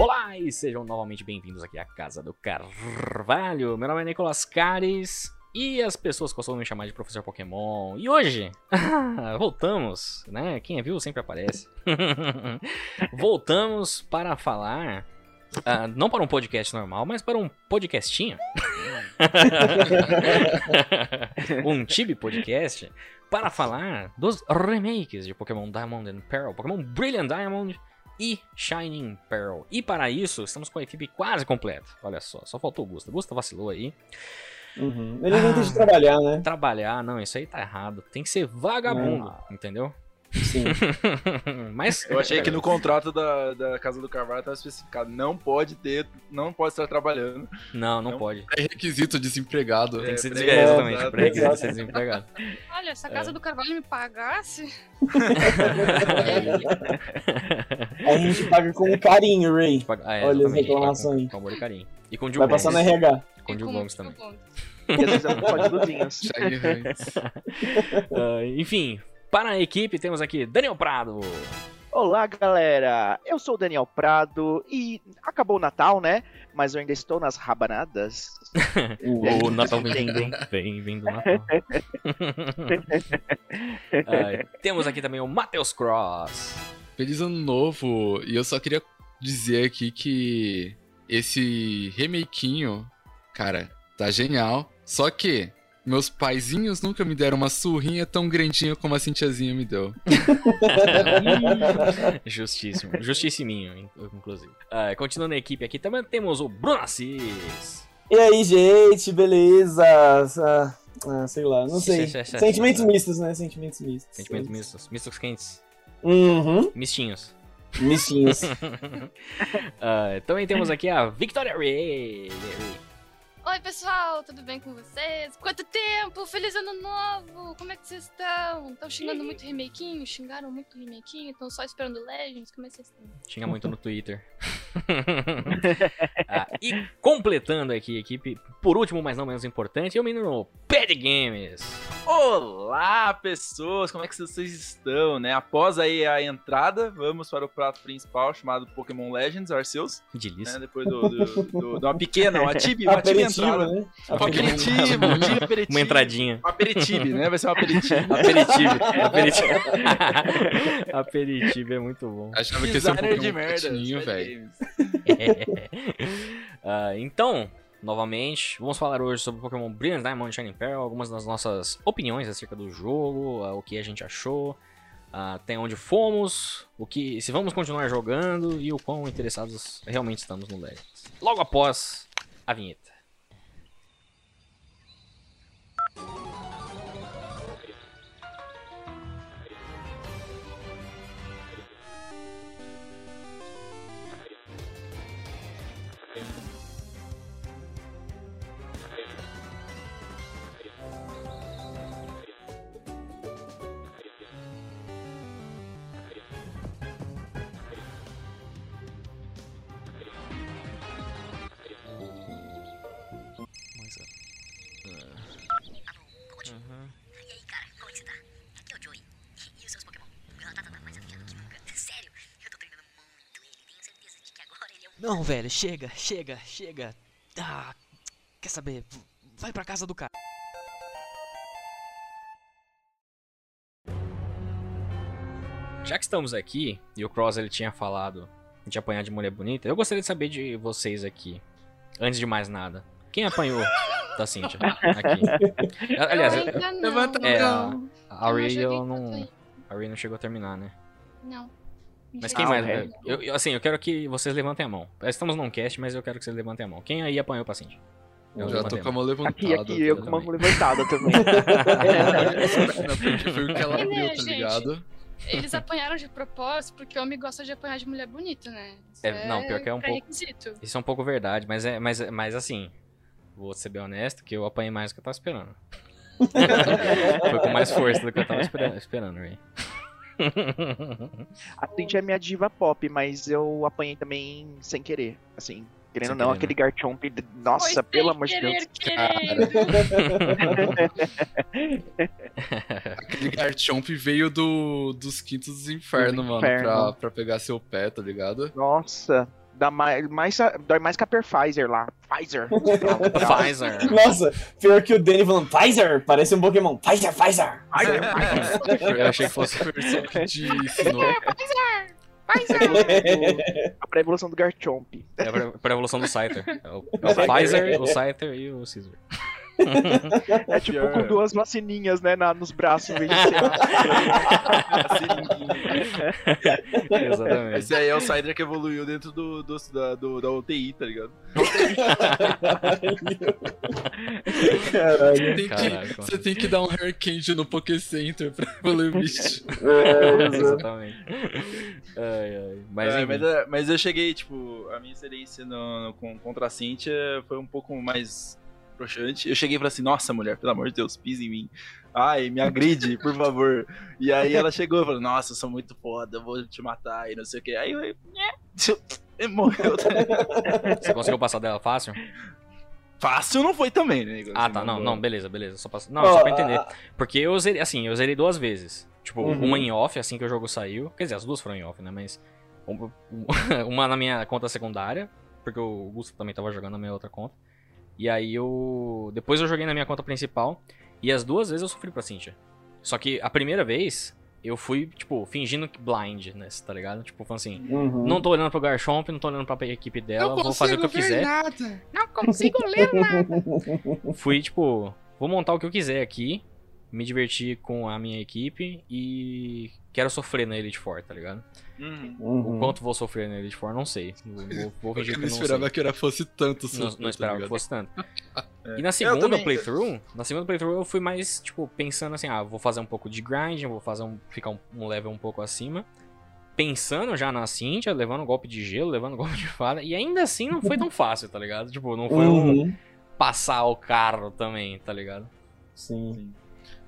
Olá e sejam novamente bem-vindos aqui à Casa do Carvalho. Meu nome é Nicolas Cares e as pessoas costumam me chamar de Professor Pokémon. E hoje, voltamos, né? Quem é viu sempre aparece. voltamos para falar, uh, não para um podcast normal, mas para um podcastinho. um Tibi Podcast para falar dos remakes de Pokémon Diamond and Pearl, Pokémon Brilliant Diamond e Shining Pearl. E para isso, estamos com a equipe quase completa. Olha só, só faltou o Gusta. Gusta vacilou aí. Uhum. Ele ah, não tem de trabalhar, né? Trabalhar, não, isso aí tá errado. Tem que ser vagabundo, ah. entendeu? Sim. Mas eu achei que no contrato da, da Casa do Carvalho estava especificado, não pode ter, não pode estar trabalhando. Não, não, não pode. É requisito desempregado. Tem que ser desempregado, é, exatamente, é, requisito ser desempregado. Olha, se a Casa é. do Carvalho me pagasse... a gente paga com carinho, Ray. Paga... Ah, é, Olha as reclamações. Com, com amor e carinho. E com Vai passar na RH. Com o Gomes também. E às vezes é um uh, enfim, para a equipe, temos aqui Daniel Prado. Olá, galera! Eu sou o Daniel Prado e acabou o Natal, né? Mas eu ainda estou nas rabanadas. o Natal vem vindo, vem vindo Natal. uh, temos aqui também o Matheus Cross. Feliz ano novo! E eu só queria dizer aqui que esse remakinho, cara, tá genial. Só que meus paizinhos nunca me deram uma surrinha tão grandinha como a Cintiazinha me deu. Justíssimo. Justissiminho, inclusive. Uh, continuando a equipe aqui, também temos o Bruno Assis. E aí, gente, beleza? Ah, ah sei lá, não sei. Sentimentos mistos, né? Sentimentos mistos. Sentimentos mistos. Mistos quentes. Uhum. Mistinhos. Mistinhos. uh, também temos aqui a Victoria Ray. Oi, pessoal, tudo bem com vocês? Quanto tempo? Feliz ano novo! Como é que vocês estão? Estão xingando muito remakinho? Xingaram muito remakinho? Estão só esperando Legends? Como é que vocês estão? Xinga muito no Twitter. ah, e completando aqui a equipe, por último, mas não menos importante, é o menino Pad Games. Olá, pessoas! Como é que vocês estão, né? Após aí a entrada, vamos para o prato principal chamado Pokémon Legends Arceus. Delícia. Né? Depois do, do, do, de uma pequena, uma tib, uma tib entrada. Né? Um aperitivo, um aperitivo. Uma entradinha. Um aperitivo, né? Vai ser um aperitivo. aperitivo. aperitivo. aperitivo é muito bom. Achava que ia ser um Pokémon de merda, velho. Uh, então, novamente, vamos falar hoje sobre Pokémon Brilliant Diamond Shining Pearl, algumas das nossas opiniões acerca do jogo, uh, o que a gente achou, uh, até onde fomos, o que, se vamos continuar jogando e o quão interessados realmente estamos no Legends. Logo após a vinheta. Não, velho, chega, chega, chega. Ah, quer saber? Vai pra casa do cara. Já que estamos aqui, e o Cross ele tinha falado de apanhar de mulher bonita, eu gostaria de saber de vocês aqui, antes de mais nada. Quem apanhou da Cintia aqui? Aliás, levanta é, a, a Ray eu não. A Ray não chegou a terminar, né? Não. Mas quem mais? Eu, eu, assim, eu quero que vocês levantem a mão. Estamos num cast, mas eu quero que vocês levantem a mão. Quem aí apanhou o paciente? Eu, eu já tô com a mão levantada. Aqui, aqui, eu com a mão levantada também. Foi o que ela viu, tá ligado? Eles apanharam de propósito porque o homem gosta de apanhar de mulher bonita, né? É, não, pior que é um pouco. Isso é um pouco verdade, mas é, mas, mas assim, vou ser bem honesto, que eu apanhei mais do que eu tava esperando. Foi com mais força do que eu tava esperando, esperando. A Cindy é minha diva pop, mas eu apanhei também sem querer, assim. Querendo ou não, aquele né? Garchomp, nossa, Foi pelo amor de Deus. aquele Garchomp veio do, dos quintos dos infernos, mano, inferno. pra, pra pegar seu pé, tá ligado? Nossa, dá mais, mais, dói mais que a Pfizer lá. Pfizer. Pfizer. Nossa, pior que o Danny falando Pfizer, parece um Pokémon. Pfizer, Pfizer. Pfizer, Pfizer. Eu achei que fosse. versão de Sinnoh. A pré-evolução do Garchomp. É a pré-evolução do Scyther. É o, é o Pfizer, o Scyther e o Caesar. É tipo com duas vacininhas, né, na, nos braços. em vez de ser- Exatamente. Esse aí é o Cider que evoluiu dentro do, do, da, do- da UTI, tá ligado? Caralho. Tem que- você tem que dar um hair candy no Poké Center pra evoluir o bicho. É. Exatamente. Ai, ai. Mas, É, mas, é, mas eu cheguei, tipo, a minha experiência no, no- com, contra a Cynthia foi um pouco mais broxante. Eu cheguei e falei assim, nossa, mulher, pelo amor de Deus, pisa em mim. Ai, me agride, por favor. E aí ela chegou e falou, nossa, eu sou muito foda, eu vou te matar e não sei o que. Aí eu, e morreu. Você conseguiu passar dela fácil? Fácil não foi também, né? Igor? Ah, Assim, tá. Não, não, beleza, beleza. Só pra... Não, Ó, só pra entender. Porque eu zerei, assim, eu zerei duas vezes. Tipo, Uhum. uma em off, assim que o jogo saiu. Quer dizer, as duas foram em off, né? Mas. um- Uma na minha conta secundária, porque o Gusto também tava jogando na minha outra conta. E aí eu. Depois eu joguei na minha conta principal. E as duas vezes eu sofri pra Cintia. Só que a primeira vez, eu fui, tipo, fingindo que blind, né? Tá ligado? Tipo, falando assim. Uhum. Não tô olhando pro Garchomp, não tô olhando pra equipe dela, vou fazer o que eu quiser. Não consigo ler nada. Fui, tipo, vou montar o que eu quiser aqui, me divertir com a minha equipe e quero sofrer na Elite Four, tá ligado? Uhum. Uhum. O quanto vou sofrer na Elite Four, não sei. Vou, vou, fingir Eu que não eu esperava sei. que era fosse tanto Não, não esperava tá que fosse tanto. É. E na Eu segunda também- playthrough, na segunda playthrough eu fui mais, tipo, pensando assim, ah, vou fazer um pouco de grind, vou fazer um, ficar um, um level um pouco acima. Pensando já na Cintia, levando golpe de gelo, levando golpe de fada, e ainda assim não foi tão fácil, tá ligado? Tipo, não foi um Uhum. passar o carro também, tá ligado? Sim.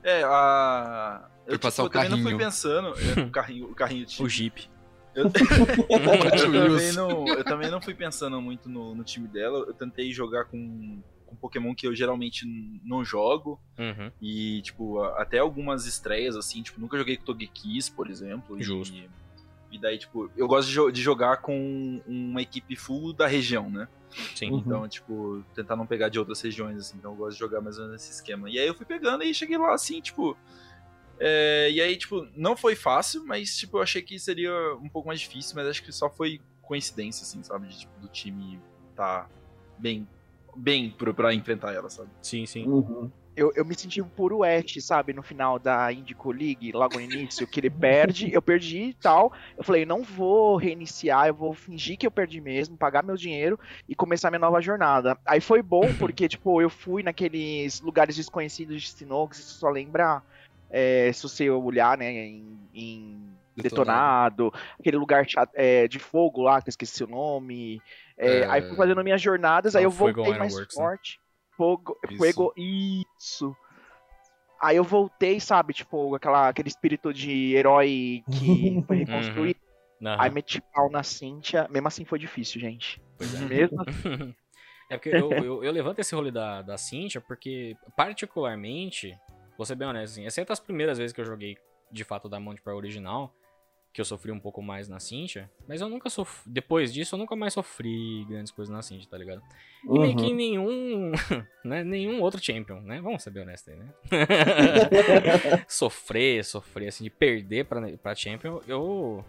É, a. Eu, Foi passar tipo, o eu também não fui pensando. é, o carrinho, o carrinho de O Jeep. Eu, eu também não, eu também não fui pensando muito no, no time dela. Eu tentei jogar com, com Pokémon que eu geralmente não jogo. Uhum. E, tipo, até algumas estreias, assim, tipo, nunca joguei com Togekiss, por exemplo. e- Justo. E, daí, tipo, eu gosto de, jo- de jogar com uma equipe full da região, né? Sim. Uhum. Então, tipo, tentar não pegar de outras regiões, assim. Então eu gosto de jogar mais ou menos nesse esquema. E aí eu fui pegando e cheguei lá, assim, tipo. É, e aí, tipo, não foi fácil, mas, tipo, eu achei que seria um pouco mais difícil, mas acho que só foi coincidência, assim, sabe? De, tipo, do time tá bem. Bem pra, pra enfrentar ela, sabe? Sim, sim. Uhum. Eu, eu me senti um puro Ash, sabe? No final da Indico League, logo no início, que ele perde, eu perdi e tal. Eu falei, não vou reiniciar, eu vou fingir que eu perdi mesmo, pagar meu dinheiro e começar minha nova jornada. Aí foi bom, porque, tipo, eu fui naqueles lugares desconhecidos de Sinnoh, que você só lembra, é, se você olhar, né, em, em detonado, aquele lugar é, de fogo lá, que eu esqueci o nome. É, É. Aí fui fazendo minhas jornadas, aí Ah, eu voltei mais Ironworks, né? forte. Fogo, Isso. Fuego, isso. Aí eu voltei, sabe, tipo, aquela, aquele espírito de herói que foi reconstruído. Aham. Aí meti pau na Cynthia. Mesmo assim foi difícil, gente. Pois é. Mesmo É porque eu, eu, eu levanto esse rolê da, da Cintia porque, particularmente, vou ser bem honesto, assim, exceto as primeiras vezes que eu joguei de fato da Monte para original, que eu sofri um pouco mais na Cintia, mas eu nunca sofri. Depois disso, eu nunca mais sofri grandes coisas na Cintia, tá ligado? E meio que Uhum. nenhum. Né, nenhum outro champion, né? Vamos ser bem honestos aí, né? sofrer, sofrer, assim, de perder pra, pra champion, eu.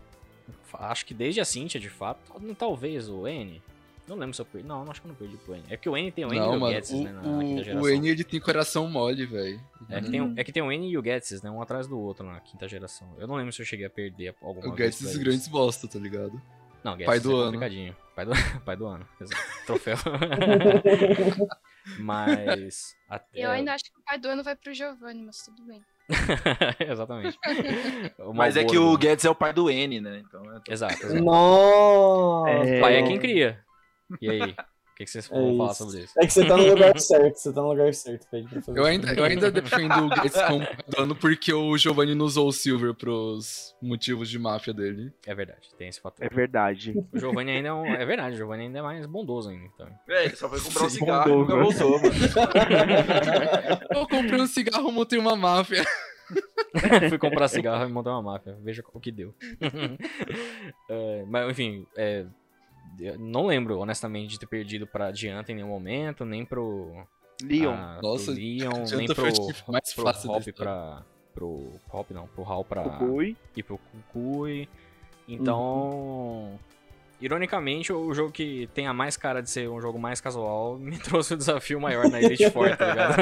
Acho que desde a Cintia, de fato, talvez o N. Não lembro se eu perdi. Não, acho que eu não perdi pro N. É que o N tem o N Não, e o mano, Getsis, né? Na, na o, quinta o, geração. o N ele tem coração mole, velho. É que, tem, o- é que tem o N e o Getsis, né? Um atrás do outro na quinta geração. Eu não lembro se eu cheguei a perder alguma O vez. Guedes eles. grandes bosta, tá ligado? Não, Getsis Pai do é ano. complicadinho. Pai do, pai do ano, exato. Troféu. Mas. Até... Eu ainda acho que o pai do ano vai pro Giovanni, mas tudo bem. Exatamente. O Mas é que o Guedes é o pai do N, né? Então é Exato, exato. Nossa! É. O pai é quem cria. E aí? O que, que vocês vão É falar isso. sobre isso? É que você tá no lugar certo, você tá no lugar certo, fazer Eu ainda, eu ainda defendo o Guedes como porque o Giovanni não usou o Silver pros motivos de máfia dele. É verdade, tem esse fator. é verdade. O Giovanni ainda é um. É verdade, o Giovanni ainda é mais bondoso ainda. Então. É, ele só foi comprar um Sim, cigarro e nunca voltou, mano. Eu comprei um cigarro, montei uma máfia. Fui comprar cigarro e montar uma máfia. Veja o que deu. É, mas, enfim, é, não lembro, honestamente, de ter perdido pra Dianta em nenhum momento, nem pro. Leon. ah, Nossa, pro Leon, nem pro, mais pro fácil Hop pra. Pro Hop não, pro Hal pra. Kukui. e pro Kukui. Então. Ironicamente, o jogo que tem a mais cara de ser um jogo mais casual me trouxe o desafio maior na Elite Four, tá ligado?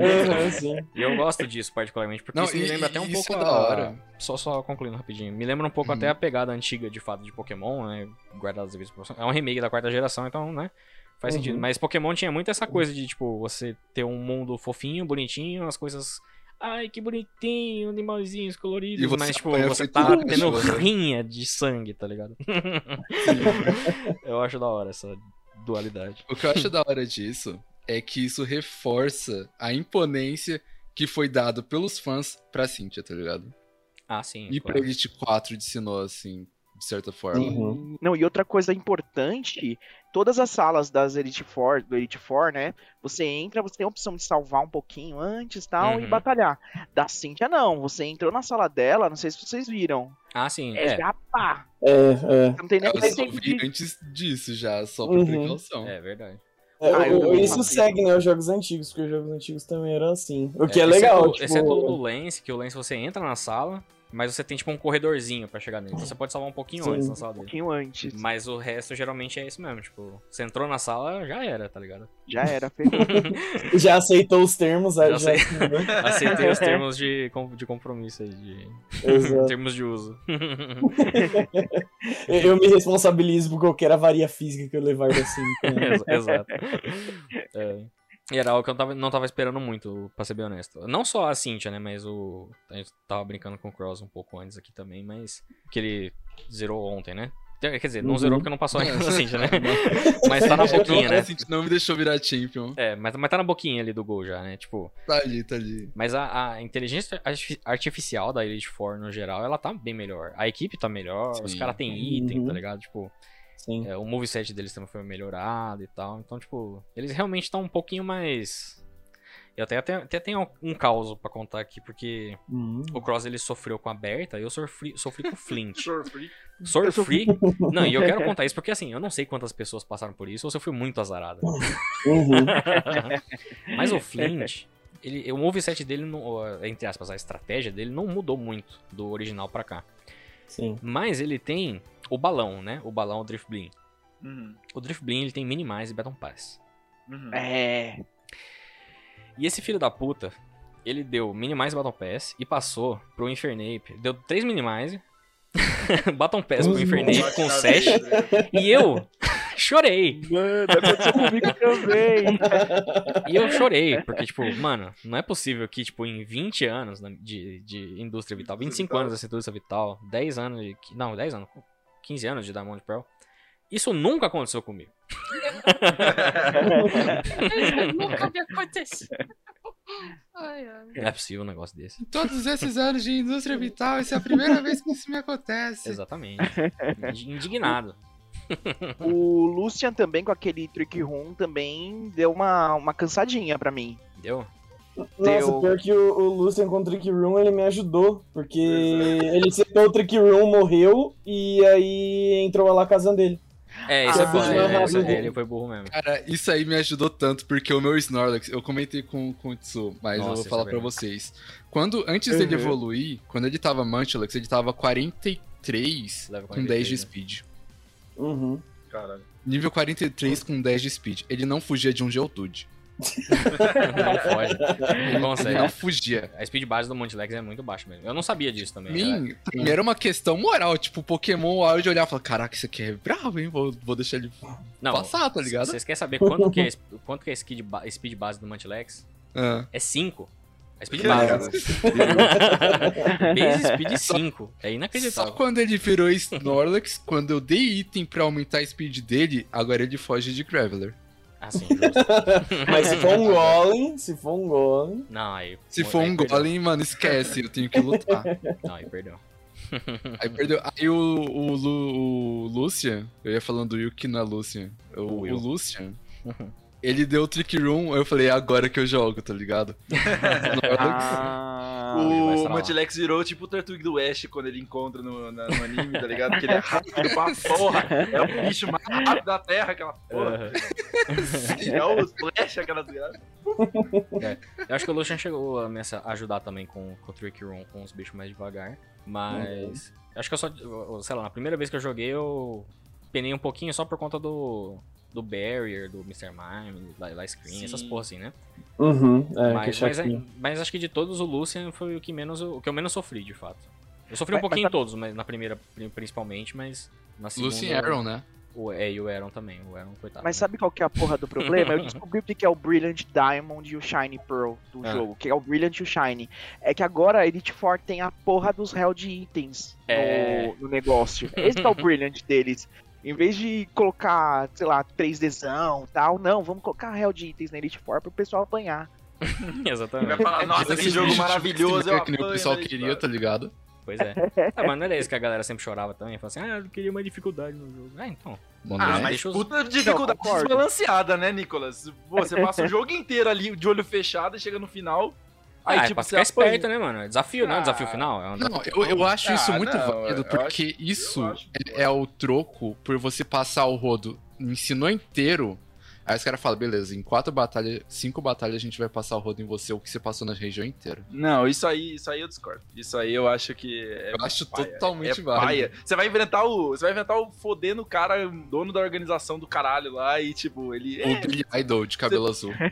Uhum, sim. E eu gosto disso, particularmente, porque Não, isso me e- lembra até um pouco é a... da hora. Só, só concluindo rapidinho. Me lembra um pouco Uhum. até a pegada antiga, de fato, de Pokémon, né? Guardado as devidas. É um remake da quarta geração, então, né? Faz Uhum. sentido. Mas Pokémon tinha muito essa coisa de, tipo, você ter um mundo fofinho, bonitinho, as coisas... Ai, que bonitinho, animalzinhos coloridos. E você mas, tipo, você tá tendo cachorro. rinha de sangue, tá ligado? eu acho da hora essa dualidade. O que eu acho da hora disso é que isso reforça a imponência que foi dado pelos fãs pra Cynthia, tá ligado? Ah, sim. E pra claro. Elite 4 de Sinnoh, assim, de certa forma. Uhum. Não, e outra coisa importante, todas as salas das Elite Four, do Elite Four, né? Você entra, você tem a opção de salvar um pouquinho antes tal, e Uhum. batalhar. Da Cynthia, não. Você entrou na sala dela, não sei se vocês viram. Ah, sim. É, É, já pá. É, é. Não tem nem Eu só vi de... antes disso já, só por Uhum. precaução. é verdade. É, Ah, eu- isso segue, né, os jogos antigos, porque os jogos antigos também eram assim. O que é, exceto- legal, tipo... Exceto o Lance, que o Lance você entra na sala, mas você tem tipo um corredorzinho pra chegar nele. Então você pode salvar um pouquinho Sim. antes na sala Um dele. pouquinho antes. Mas o resto geralmente é isso mesmo, tipo, você entrou na sala, já era, tá ligado? Já era. Já aceitou os termos, Já já... Aceitei os termos de, de compromisso aí, de Exato. termos de uso. Eu me responsabilizo por qualquer avaria física que eu levar Cintia. Ex- Exato. É. E era algo que eu tava- não tava esperando muito, pra ser bem honesto. Não só a Cynthia, né, mas o... A gente tava brincando com o Cross um pouco antes aqui também, mas... Que ele zerou ontem, né? Quer dizer, não Uhum. zerou porque não passou ainda na Cynthia, né? Mas tá na boquinha, né? Não me deixou virar champion. É, mas, mas tá na boquinha ali do gol já, né? Tipo, Tá ali, tá ali. mas a, a inteligência artifi- artificial da Elite Four no geral, ela tá bem melhor. A equipe tá melhor, os Sim. caras têm item, Uhum. tá ligado? Tipo, Sim. é, o moveset deles também foi melhorado e tal. Então, tipo, eles realmente estão um pouquinho mais. Eu até, até, até tenho um caos pra contar aqui, porque Hum. o Cross ele sofreu com a Berta e eu sofri, sofri com o Flint. Sofri. Sofri. Não, e eu quero contar isso porque assim, eu não sei quantas pessoas passaram por isso ou se eu fui muito azarado. Uhum. Mas o Flint, ele, o moveset dele, não, entre aspas, a estratégia dele não mudou muito do original pra cá. Sim. Mas ele tem o balão, né? O balão o Drift Blim. Uhum. O Drift Blim ele tem Minimize e Battle Pass. Uhum. É. E esse filho da puta, ele deu Minimize Battle Pass e passou pro Infernape. Deu 3 Minimize, Battle Pass pro. Infernape com 7. E eu chorei. Mano, aconteceu comigo também. E eu chorei, porque, tipo, mano, não é possível que, tipo, em 20 anos de, de indústria vital, 25 anos dessa indústria vital, 10 anos de. Não, 10 anos, 15 anos de Diamond Pearl, isso nunca aconteceu comigo. Nunca me aconteceu. Ai, ai. Não é possível um negócio desse. Em todos esses anos de indústria vital, essa é a primeira vez que isso me acontece. Exatamente. Indignado. O Lucian também, com aquele Trick Room, também deu uma, uma cansadinha pra mim. Deu? Nossa, Deu. pior que o, o Lucian com o Trick Room, ele me ajudou. Porque ele setou o Trick Room, morreu, e aí entrou lá a casa dele. É, isso é Ah, É, errado. isso- é, ele foi burro mesmo. Cara, isso aí me ajudou tanto, porque o meu Snorlax, eu comentei com, com o Tsu, mas eu Nossa, vou isso falar é pra verdade. vocês. Quando, antes dele Uhum. evoluir, quando ele tava Munchlax, ele tava 43 Leva com 10 de 43, né? speed. Uhum. Caralho. Nível 43 com 10 de speed. Ele não fugia de um Geodude. Não pode. Não consegue. não fugia. A speed base do Montilex é muito baixa mesmo. Eu não sabia disso também. Mim, era uma questão moral. Tipo, Pokémon, a hora de olhar e falar, caraca, isso aqui é bravo, hein? Vou, vou deixar ele Não, passar, tá ligado? Vocês querem saber quanto que é, quanto que é a speed, ba- speed base do Mantilex? Ah. É 5. A speed base. Base speed 5. É Só inacreditável. quando ele virou Snorlax, quando eu dei item pra aumentar a speed dele, agora ele foge de Graveler. Ah, sim, justo. Mas se for um Golem, se for um Golem... Não, aí. Se aí for um perdeu. Golem, mano, esquece, eu tenho que lutar. Não, aí perdeu. Aí perdeu. Aí o, o, Lu- o Lucian, eu ia falando do Yuki na Lucian. O, O o. Lucian, ele deu o Trick Room, eu falei, é agora que eu jogo, tá ligado? Ah, O. Multilex virou tipo o Tortuga do West quando ele encontra no, na- no anime, tá ligado? Que ele é rápido pra porra. É o bicho mais rápido da Terra, aquela porra. Aham. É o Flash, aquela desgraça. Eu acho que o Lucian chegou a me ajudar também com, com o Trick Room, com os bichos mais devagar. Mas. eu Acho que eu só. Sei lá, na primeira vez que eu joguei, eu penei um pouquinho só por conta do. Do Barrier, do Mr. Mime, da, da Screen, essas Sim. porra assim, né? Uhum, é, mas, mas, mas acho que de todos o Lucian foi o que menos eu- o que eu menos sofri, de fato. Eu sofri um pouquinho em todos, mas na primeira pri- principalmente, mas na segunda. Lucian Arrow, né? O, é, e o Aaron também, o Aaron, coitado. Mas né? sabe qual que é a porra do problema? Eu descobri o que é o Brilliant Diamond e o Shiny Pearl do Ah. jogo, que é o Brilliant e o Shiny. É que agora a Elite Four tem a porra dos Held Itens no, É. no negócio. Esse é o Brilliant deles. Em vez de colocar, sei lá, 3Dzão e tal, não, vamos colocar Held Itens na Elite Four pro pessoal apanhar. Vai Exatamente. falar, nossa, que Esses jogo maravilhoso. é que nem o pessoal queria, tá ligado? Pois é. Ah, mas não era isso que a galera sempre chorava também. Falava assim, ah, eu queria mais dificuldade no jogo. Ah, então. Bom, Ah, né? mas deixa os- puta dificuldade desbalanceada, né, Nicolas? Pô, você passa o jogo inteiro ali de olho fechado e chega no final. Aí, ah, é tipo, pra você ficar esperto, né, mano? É Desafio, não é desafio Ah, final? É um Não, eu, eu acho isso Ah, muito não, válido, porque acho- isso é, é o troco por você passar o rodo, ensinou inteiro. Aí os caras falam, beleza, em quatro batalhas, cinco batalhas a gente vai passar o rodo em você, o que você passou na região inteira. Não, isso aí, isso aí eu discordo. Isso aí eu acho que é Eu acho paia, totalmente é válido. paia. Você vai enfrentar o. Você vai enfrentar o fodendo cara, dono da organização do caralho lá, e tipo, ele. O Billy Idol de cabelo azul.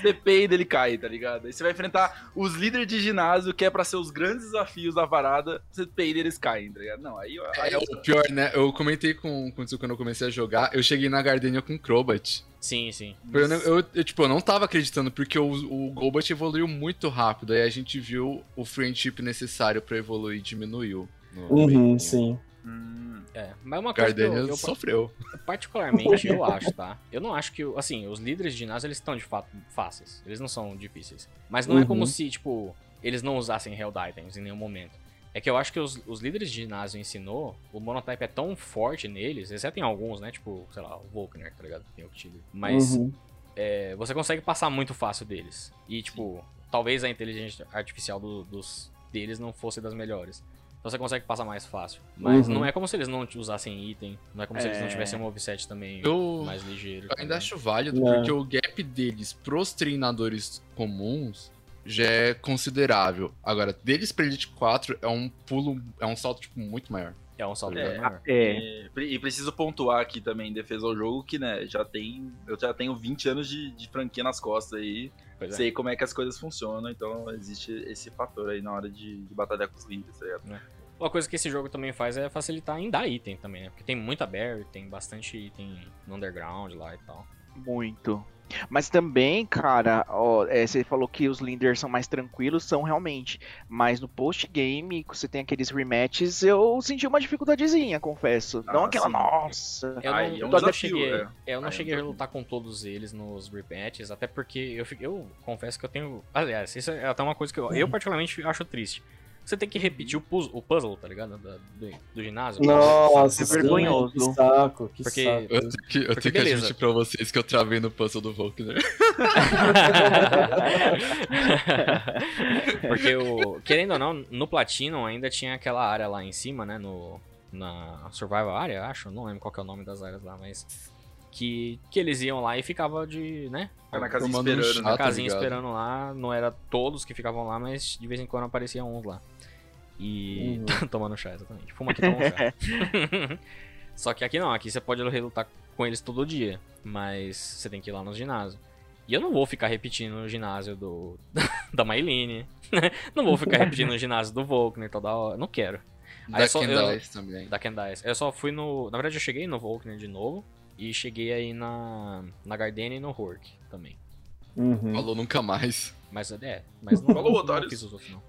Você peida, ele cai, tá ligado? Aí você vai enfrentar os líderes de ginásio, que é pra ser os grandes desafios da parada, você peida e eles caem, tá ligado? Não, aí. aí É o pior, né? Eu comentei com, com quando eu comecei a jogar, eu cheguei na Gardenia com Crobat. Sim, sim. Eu, não- eu, eu, tipo, eu não tava acreditando, porque o, o Golbat evoluiu muito rápido. Aí a gente viu o friendship necessário pra evoluir diminuiu. Uhum, sim. Hum, É, mas uma coisa que eu, eu sofreu. particularmente eu acho, tá? Eu não acho que, assim, os líderes de ginásio, eles estão de fato fáceis. Eles não são difíceis. Mas não é Uhum. como se, tipo, eles não usassem Held Items em nenhum momento. É que eu acho que os, os líderes de ginásio ensinou, o monotype é tão forte neles, exceto em alguns, né? Tipo, sei lá, o Volkner, tá ligado? Tem o Octiller. Mas Uhum. é, você consegue passar muito fácil deles. E, tipo, talvez a inteligência artificial do- dos deles não fosse das melhores. Então você consegue passar mais fácil. Mas Uhum. não é como se eles não usassem item, não é como se eles não É. sim um moveset também Eu- mais ligeiro. Eu tá ainda ligado? acho válido, Não. porque o gap deles pros treinadores comuns já é considerável. Agora, deles pra Elite 4 é um pulo, é um salto, tipo, muito maior. É um salto É, maior. É. E, pre- e preciso pontuar aqui também, em defesa ao jogo, que, né, já tem. Eu já tenho 20 anos de, de franquia nas costas aí. Pois é. Sei como é que as coisas funcionam, então existe esse fator aí na hora de, de batalhar com os líderes, tá ligado? Uma coisa que esse jogo também faz é facilitar em dar item também, né? Porque tem muita berry, tem bastante item no underground lá e tal. Muito. Mas também, cara, ó, é, você falou que os Linders são mais tranquilos, são realmente. Mas no post-game, que você tem aqueles rematches, eu senti uma dificuldadezinha, confesso. Ah, não aquela, sim. nossa. Eu Aí não, é um eu não desafio, cheguei, é. eu não Aí é um cheguei a lutar com todos eles nos rematches, até porque eu, eu confesso que eu tenho. Aliás, isso é até uma coisa que eu, eu particularmente acho triste. Você tem que repetir o, puz- o puzzle, tá ligado? Da- do, do ginásio. Nossa, É vergonhoso. Que saco, que Porque- saco. Eu tenho que, eu Porque tenho que beleza. admitir pra vocês que eu travei no puzzle do Volkner. Porque o. Querendo ou não, no Platinum ainda tinha aquela área lá em cima, né? No. Na Survival Area, acho. Não lembro qual que é o nome das áreas lá, mas. Que, que eles iam lá e ficava de. né? Fica na casinha um esperando, chá. né? Na tá casinha ligado? esperando lá. Não era todos que ficavam lá, mas de vez em quando apareciam uns lá. E. tomando chá, exatamente. Fuma aqui, toma um chá. Só que aqui não, aqui você pode relutar com eles todo dia. Mas você tem que ir lá no ginásio. E eu não vou ficar repetindo o ginásio do. da Mailine. não vou ficar repetindo o ginásio do Volkner toda hora. Não quero. Aí Da só- eu- Candice também. Da Candice. Eu só fui no. Na verdade, eu cheguei no Volkner de novo. E cheguei aí na. Na Gardenia e no Hork também. Uhum. Falou nunca mais. Mas é, mas não, Falou, não, otários. fiz os outros não.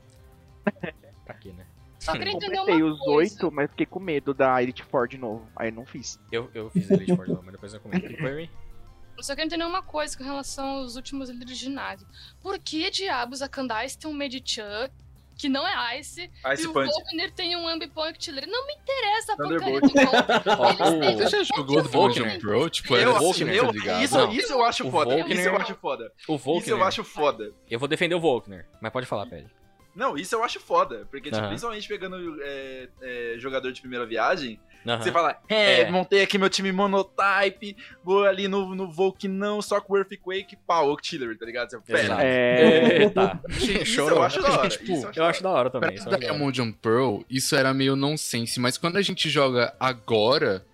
Pra quê, né? Só Completei os oito, mas fiquei com medo da Elite Four de novo. Aí não fiz. Eu, eu fiz Elite Four de novo, mas depois eu comento. O que foi? Eu só quero entender uma coisa com relação aos últimos líderes de ginásio. Por que diabos a Candice tem um Medichan que não é Ice, Ice e o Punch. Volkner tem um Ambipoint Artillery? Não me interessa a porcaria do Volkner. Você já jogou o Volkner? Dungeon Pro? Tipo, Eu, era assim, Volkner, eu, tá isso, isso eu acho O foda. Volkner- Isso eu acho foda. O Isso Volkner. eu acho foda. Eu vou defender o Volkner, mas pode falar, Pede. Não, isso eu acho foda. Porque, tipo, Aham. principalmente pegando é, é, jogador de primeira viagem, Aham. você fala, é, É. montei aqui meu time monotype, vou ali no, no Volk não, só com o Earthquake, pau, Octillery, tá ligado? Você, pera. É. Eita. Isso eu acho da hora. Tipo, isso eu acho Eu acho da hora Pra também. hora. Diamond and Pearl, isso era meio nonsense, mas quando a gente joga agora,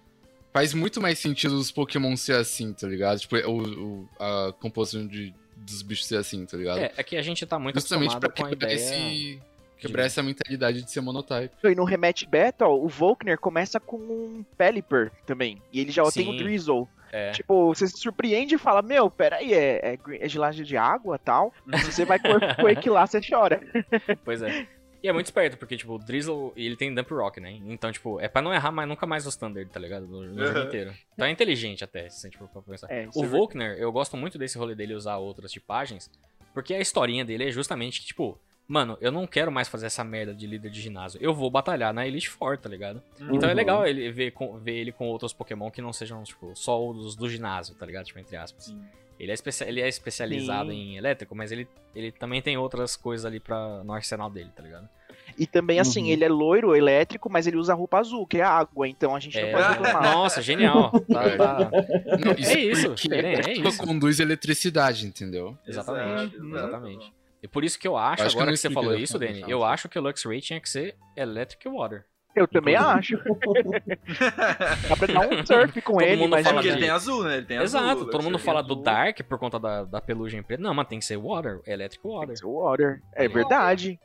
faz muito mais sentido os Pokémon ser assim, tá ligado? Tipo, o, o- a composição de, dos bichos ser assim, tá ligado? É, é que a gente tá muito Justamente pra acostumado com a quebrar, ideia... esse, quebrar essa mentalidade de ser monotype. E no Rematch Battle, o Volkner começa com um Pelipper também. E ele já tem o Sim. Drizzle. É. Tipo, você se surpreende e fala, meu, peraí, é, é, é gelagem de água tal. Se você vai com o Earthquake lá, você chora. Pois é. E é muito esperto, porque, tipo, o Drizzle, ele tem Dump Rock, né? Então, tipo, é pra não errar mais, nunca mais o Standard, tá ligado? No, no jogo Uhum. inteiro. Então é inteligente até, se a gente for pensar. É, O é Volkner, eu gosto muito desse rolê dele usar outras tipagens, porque a historinha dele é justamente que, tipo, mano, eu não quero mais fazer essa merda de líder de ginásio. Eu vou batalhar na Elite Four, tá ligado? Então é Uhum. legal ele ver, com- ver ele com outros Pokémon que não sejam, tipo, só os do ginásio, tá ligado? Tipo, entre aspas. Sim. Ele é, especia- ele é especializado Sim. em elétrico, mas ele, ele também tem outras coisas ali pra, no arsenal dele, tá ligado? E também, assim, Uhum. ele é loiro, elétrico, mas ele usa roupa azul, que é água, então a gente não É, pode reclamar. nossa, genial. Tá, tá. Não, É isso, é a isso. conduz eletricidade, entendeu? Exatamente, Exato, exatamente. E por isso que eu acho, Acho que eu agora não que, você falou isso, que eu acho que o Luxray tinha que ser Electric Water. Eu também acho. Dá pra dar um surf com Todo ele, mas É porque ele tem azul, né? Ele tem Exato, azul. todo mundo fala azul. do Dark por conta da, da pelugem preta. Não, mas tem que ser Water, Electric Water. o Water. É verdade.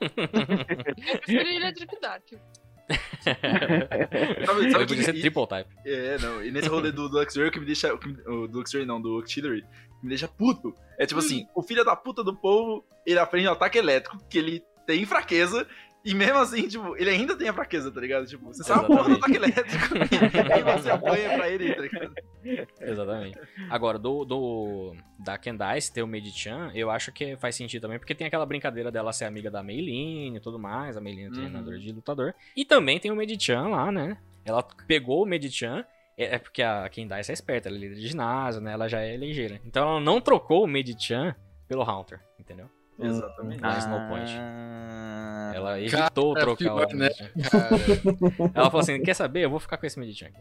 Eu prefiro Electric Dark. Sabe, sabe Ele o que, podia ser e- Triple Type. É, não. E nesse rolê do Luxury, o que me deixa. o que O do Luxury não, do Octillery, me deixa puto. É tipo assim, o filho da puta do povo, ele aprende um ataque elétrico, que ele tem fraqueza, e mesmo assim, tipo, ele ainda tem a fraqueza, tá ligado? Tipo, você sabe porra do ataque elétrico, e você apanha pra ele, tá ligado? Exatamente. Agora, do, do da Candice ter o Medichan, eu acho que faz sentido também, porque tem aquela brincadeira dela ser amiga da Meiline e tudo mais, a Meiline é Uhum. treinadora de lutador. E também tem o Medichan lá, né? Ela pegou o Medichan, é é porque a Candice é esperta, ela é líder de ginásio, né? Ela já é ligeira. Então ela não trocou o Medichan pelo Haunter, entendeu? Exatamente. Ah, Snow Point. Ela evitou Cara, trocar pior, o né? Cara, Ela falou assim, quer saber? Eu vou ficar com esse Medichan aqui.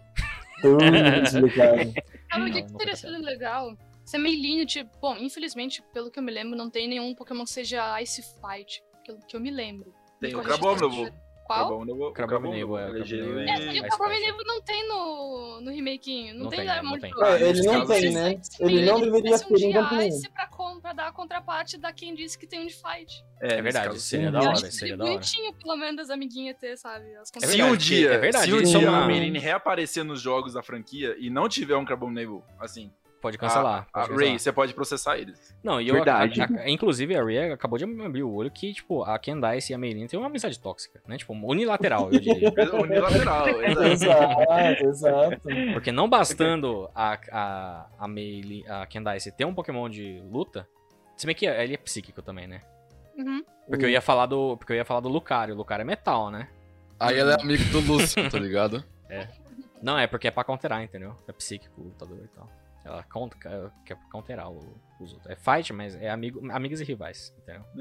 Sabe o que, que teria sido legal? Ser Meilinho, tipo, bom, infelizmente, pelo que eu me lembro, não tem nenhum Pokémon que seja Ice Fight, que eu, que eu me lembro. Tem o corrija Qual? Crabominable, Crabominable, é, ele é. É, e- que o Ice Crabominable não tem no, no remakinho. Não, Não tem, tem, Diamond não tem. Pearl. É, ele não Nesse tem, né? Sim, Ele não ele deveria um ter nenhum. Ice pra, pra dar a contraparte da quem disse que tem um de fight. É, É verdade, caso, seria da hora, seria seria da hora. bonitinho, pelo menos, as amiguinhas ter, sabe? As É Se um dia, é verdade, se um é dia a Meline reaparecer nos jogos da franquia e não tiver um Crabominable, assim, Pode cancelar. a, a pode Ray, você pode processar eles. Não, e eu, Verdade. a- a- inclusive a Ray acabou de abrir o olho que, tipo, a Candice e a Meilin têm uma amizade tóxica, né? Tipo, unilateral, eu diria. Unilateral, exato. Exato, exato. Porque não bastando a, a, a, Meilin, a Candice ter um Pokémon de luta, se bem que ele é psíquico também, né? Uhum. Porque eu ia falar do, porque eu ia falar do Lucario, o Lucario é metal, né? aí ela é amigo do Lúcio, tá ligado? Não, é porque é pra counterar, entendeu? É psíquico o lutador e tal. Ela conta, quer counterar o- os outros. É fight, mas é amigo, amigos e rivais, entendeu?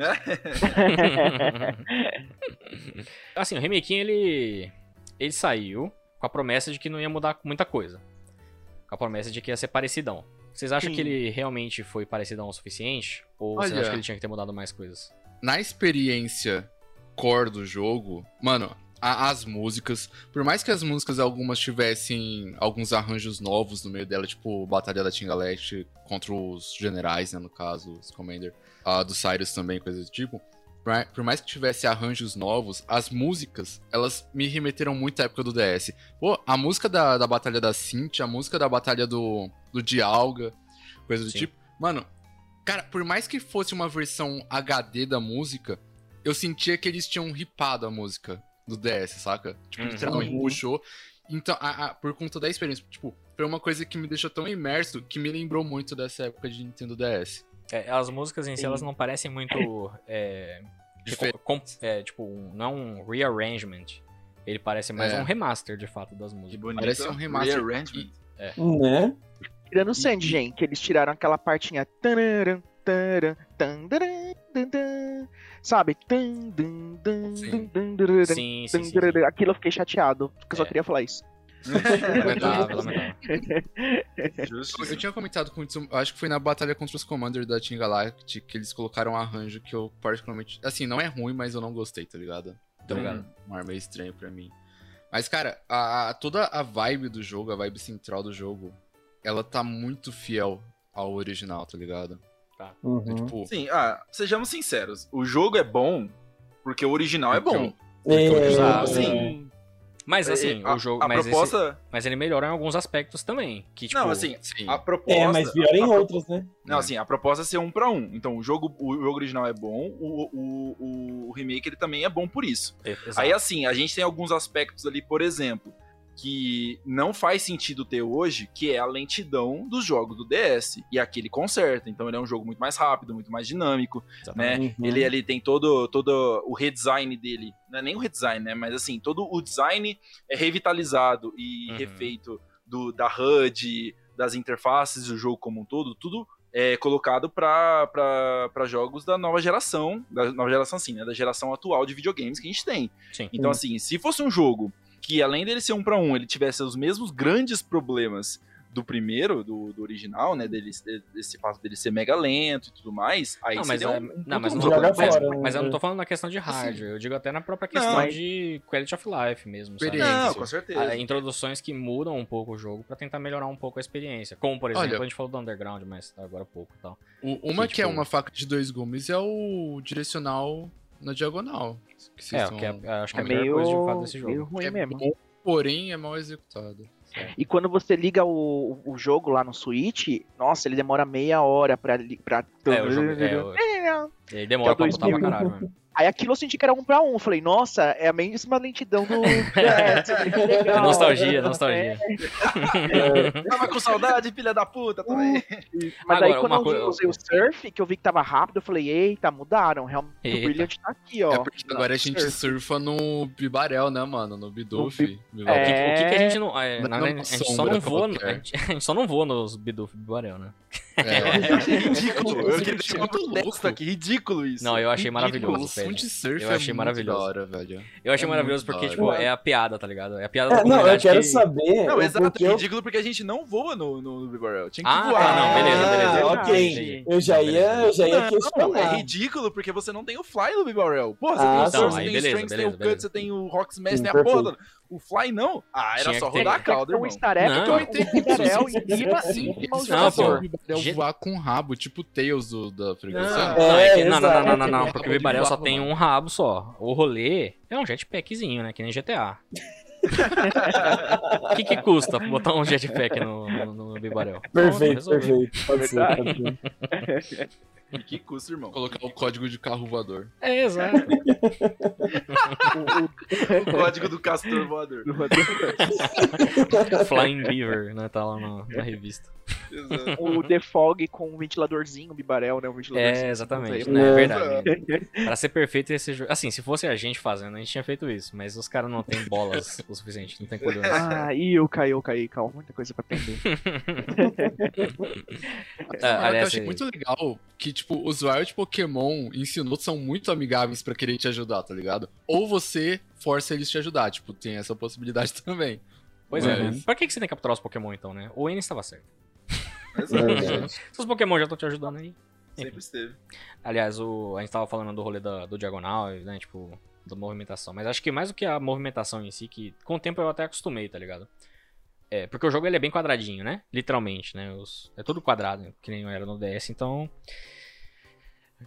assim, o remake ele ele saiu com a promessa de que não ia mudar muita coisa. Com a promessa de que ia ser parecidão. Vocês acham Sim. que ele realmente foi parecidão o suficiente? Ou vocês Olha. acham que ele tinha que ter mudado mais coisas? Na experiência core do jogo, mano, a- as músicas, por mais que as músicas algumas tivessem alguns arranjos novos no meio dela, tipo Batalha da Tingalete contra os generais, né, no caso, os Commander, a do Cyrus também, coisa do tipo. Por mais- Por mais que tivesse arranjos novos, as músicas, elas me remeteram muito à época do DS. Pô, a música da, da Batalha da Cintia, a música da Batalha do, do Dialga, coisa do Sim. tipo. Mano, cara, por mais que fosse uma versão HD da música, eu sentia que eles tinham ripado a música do DS, saca? Tipo, Uhum. literalmente Uhum. puxou. Então, a- a- por conta da experiência, tipo, foi uma coisa que me deixou tão imerso que me lembrou muito dessa época de Nintendo DS. É, as músicas em si, elas não parecem muito. É, Difer- com- é, tipo, um- não é um rearrangement. Ele parece mais É. um remaster, de fato das Que músicas. bonito. Parece um remaster. Rearrangement. Né? Tirando o Sandgen, que eles tiraram aquela partinha. tararam, tandaran, tandan, sabe? Sim. Sim, sim. Aquilo eu fiquei chateado, porque eu só É. queria falar isso. Lamentável, lamentável. Justo. Eu tinha comentado com o Tsum- acho que foi na batalha contra os Commanders da Team Galactic que eles colocaram um arranjo que eu particularmente. Assim, não é ruim, mas eu não gostei, tá ligado? Então, Tá ligado. um ar meio estranho pra mim. Mas, cara, a, a- toda a vibe do jogo, a vibe central do jogo, ela tá muito fiel ao original, tá ligado? Uhum. É, tipo, Sim, ah, sejamos sinceros. O jogo é bom porque o original é bom. É, Exato. Sim. Mas assim, a, o jogo. a mas, esse- proposta. mas ele melhora em alguns aspectos também. Que, tipo, Não, assim, sim. a proposta. É, mas pior em a outras, né? Não, assim, a proposta é ser um pra um. Então, o jogo, o jogo original é bom, o, o, o remake ele também é bom por isso. é-. Aí, assim, a gente tem alguns aspectos ali, por exemplo, que não faz sentido ter hoje, que é a lentidão dos jogos do DS. E aqui ele conserta. Então, ele é um jogo muito mais rápido, muito mais dinâmico, né? Exatamente. Uhum. Ele, ele tem todo, todo o redesign dele. Não é nem o redesign, né? Mas assim, todo o design é revitalizado e Uhum. refeito do, da HUD, das interfaces do jogo como um todo, tudo é colocado para jogos da nova geração, da nova geração sim, né? Da geração atual de videogames que a gente tem. Sim. Então, assim, se fosse um jogo que, além dele ser um para um, ele tivesse os mesmos grandes problemas do primeiro, do, do original, né? Dele, desse fato dele ser mega lento e tudo mais, aí Não, mas, é- um, não, mas não, Joga mas, fora, né? mas eu não tô falando na questão de hardware, eu digo até na própria questão Não. de quality of life mesmo, sabe? Experiência. Não, com certeza. Ah, introduções que mudam um pouco o jogo pra tentar melhorar um pouco a experiência. Como, por exemplo, Olha- a gente falou do Underground, mas agora há pouco e tal. O- uma que, que, é tipo- uma faca de dois gumes é o direcional na diagonal. Que vocês É, estão- que é, acho que é a É melhor meio, coisa de fato desse meio jogo. ruim É mesmo. bom, porém é mal executado. E quando você liga o, o jogo lá no Switch, nossa, ele demora meia hora pra. pra... É, o jogo, é, o- ele demora pra botar pra 2000. caralho, mano. Aí aquilo eu senti que era um pra um. Falei, nossa, é a mesma lentidão do. É, legal. Nostalgia, nostalgia. Tava com saudade, filha da puta, também. Mas Agora, aí quando eu coisa- usei o surf, que eu vi que tava rápido, eu falei, eita, mudaram. Realmente Eita. o Brilliant tá aqui, ó. É porque agora a gente Surf. surfa no Bibarel, né, mano? No Bidoof. Bi- Bibarel. O que, o que que a gente não. É, é na a gente só não voa. qualquer. A gente, a gente só não voa nos Bidoof Bibarel, né? É. Eu achei ridículo. Eu queria Muito deixar muito louco. texto aqui. Ridículo isso. Não, eu achei maravilhoso. Velho. de surf Eu achei é muito maravilhoso. da hora, velho. Eu achei É maravilhoso porque, da tipo, é a piada, tá ligado? É a piada da É, não, eu quero que... saber. Não, exato. porquê eu- Ridículo porque a gente não voa no, no Bibarel. Tinha que Ah, voar. tá, não, beleza, Ah, beleza. ok. Entendi. Eu já ia, eu já ia Não, questionar. é ridículo porque você não tem o Fly no Bibarel. Porra, você Ah, tem o não, Surf, você tem beleza, o Strength, você tem o beleza. Cut, você tem o Rock Smash, tem a porra. O Fly não. Ah, era Tinha só que rodar a que cauda, irmão. Não. que eu entendi o Bibarel em cima Sim, em cima eles do Não, pô. O Bibarel Gente- voar com rabo, tipo o Tails do, da freguesia. Não. Não, é que- não, não, não, não, não, não, porque o Bibarel só tem um rabo só. O rolê é um jetpackzinho, né? Que nem GTA. O que, que custa botar um jetpack no, no, no Bibarel? Pronto, Perfeito, perfeito. Pode ser, pode ser. Que custa, irmão? Colocar o código de carro voador. É, exato. O código do Castor voador. Flying Beaver, né? Tá lá na, na revista. Exato. o The Fog com um ventiladorzinho, o Bibarel, né? Um ventiladorzinho. É, exatamente. Não Né? É Não. verdade. Pra ser perfeito esse jogo. Assim, se fosse a gente fazendo, a gente tinha feito isso. Mas os caras não tem bolas o suficiente, não tem colhões. Ah, ih, eu caí, eu caí, calma, muita coisa pra aprender. Parada que eu aliás, achei é- muito legal que, tipo, os de Pokémon em Sinnoh são muito amigáveis pra querer te ajudar, tá ligado? Ou você força eles te ajudar, tipo, tem essa possibilidade também. Pois é, Mas- né? Pra que que você tem que capturar os Pokémon então, né? O N estava certo. Exato. Verdade. Se os Pokémon já estão te ajudando aí. Sempre esteve. Aliás, o, a gente tava falando do rolê da- do diagonal, né? Tipo, da movimentação. Mas acho que mais do que a movimentação em si, que com o tempo eu até acostumei, tá ligado? É, porque o jogo ele é bem quadradinho, né? Literalmente, né? Os- é tudo quadrado, que nem era no DS, então.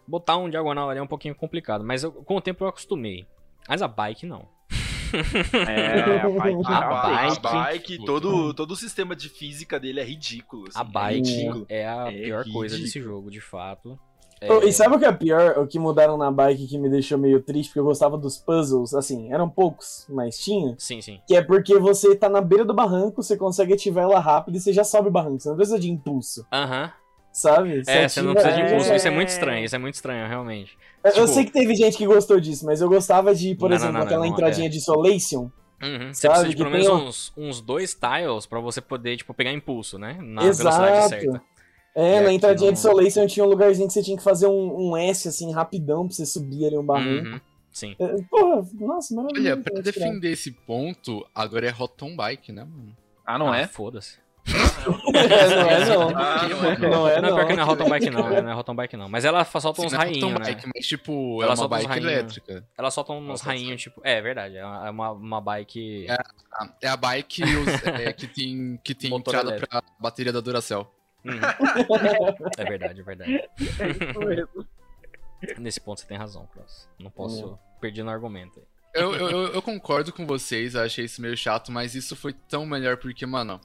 Botar um diagonal ali é um pouquinho complicado, mas eu- com o tempo eu acostumei. Mas a bike não. É, a bike. A A bike, bike- a bike todo, todo o sistema de física dele é ridículo. assim, A é bike ridículo. é a É pior coisa ridículo. desse jogo, de fato. Oh, É, E sabe o que é pior? O que mudaram na bike que me deixou meio triste, porque eu gostava dos puzzles, assim, eram poucos, mas tinha. Sim, sim. Que é porque você tá na beira do barranco, você consegue ativar ela rápido e você já sobe o barranco. Você não precisa de impulso, Aham. Sabe? É, você não precisa de impulso. É. Isso é muito estranho, isso é muito estranho, realmente. Eu- Eu tipo- sei que teve gente que gostou disso, mas eu gostava de, por Não, exemplo, não, não, aquela não, entradinha é. de Solation. Uhum. Você precisa de pelo menos um- uns, uns dois tiles pra você poder, tipo, pegar impulso, né? Na Exato. velocidade certa. É, E na entradinha não- de Soleison tinha um lugarzinho que você tinha que fazer um, um S, assim, rapidão, pra você subir ali um barranco. Uhum, Sim. É, Porra, nossa, maravilhoso. Olha, pra defender esse ponto, agora é Rotom Bike, né, mano? Ah, não Ah, é? Foda-se. É, não é não. Não é. Não é não, pior que não é Rotom Bike não, né? não é Rotom Bike não. Mas ela solta uns é rainhos, né? Mas tipo, Ela é uma solta uns bike rainhos. elétrica. Ela solta uns rainhos, tipo... É, verdade, é uma, é uma, bike... É. É a bike é, que tem, que tem entrada elétrico. pra bateria da Duracell. Uhum. É verdade, é verdade. É isso mesmo. Nesse ponto você tem razão, Cross. Não posso perder no argumento aí. Eu, eu, eu- eu concordo com vocês, eu achei isso meio chato, mas isso foi tão melhor porque, mano,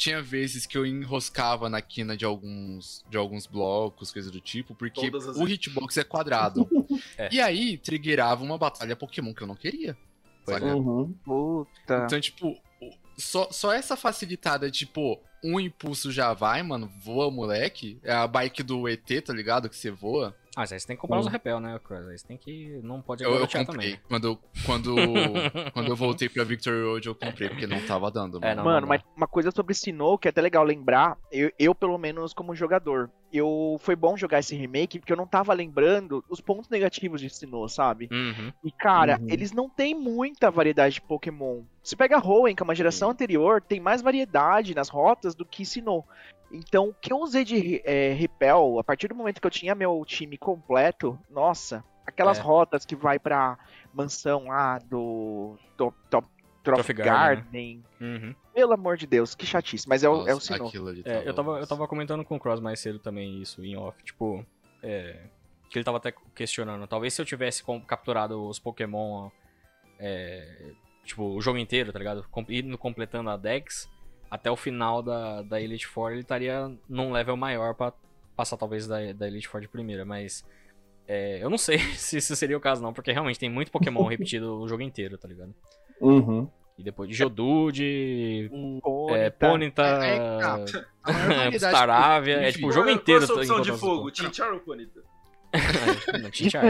tinha vezes que eu enroscava na quina de alguns, de alguns blocos, coisa do tipo, porque o hitbox é quadrado. É. E aí triggerava uma batalha Pokémon que eu não queria. saca? Uhum. Puta. Então, tipo, o- só, só essa facilitada, tipo, um impulso já vai, mano, voa, moleque. É a bike do ET, tá ligado? Que você voa. Ah, mas aí você tem que comprar os repel, né, Cross? Aí você tem que... Não pode Eu, eu comprei. também. Quando, quando, quando eu voltei pra Victory Road, eu comprei, porque não tava dando, É, mano. não, Mano, não mas uma coisa sobre Sinnoh que é até legal lembrar, eu, eu, pelo menos como jogador, eu foi bom jogar esse remake porque eu não tava lembrando os pontos negativos de Sinnoh, sabe? Uhum. E cara, Uhum. eles não têm muita variedade de Pokémon. Você pega Hoenn, que é uma geração anterior, tem mais variedade nas rotas do que Sinnoh. Então, o que eu usei de é, Repel, a partir do momento que eu tinha meu time completo, nossa, aquelas É. rotas que vai pra mansão lá do Top, top, Garden, Garden. Uhum. Pelo amor de Deus, que chatice. Mas é o, é o Nossa, Sinnoh. aquilo ali É, eu tava, eu tava comentando com o Cross mais cedo também isso em off, tipo, é, que ele tava até questionando, talvez se eu tivesse capturado os Pokémon, é, tipo, o jogo inteiro, tá ligado? Com- Indo completando a Dex, até o final da, da Elite Four ele estaria num level maior pra passar talvez da, da Elite Four de primeira, mas é, eu não sei se isso seria o caso não, porque realmente tem muito Pokémon repetido o jogo inteiro, tá ligado? Uhum. E depois de Geodude, Pônita. é, Ponyta, É, é, tá. A maior variedade Staravia, é Enfim. tipo o jogo Qual- inteiro. Qual a sua opção tá de fogo? Chinchar ou Ponyta? Não, Chinchar.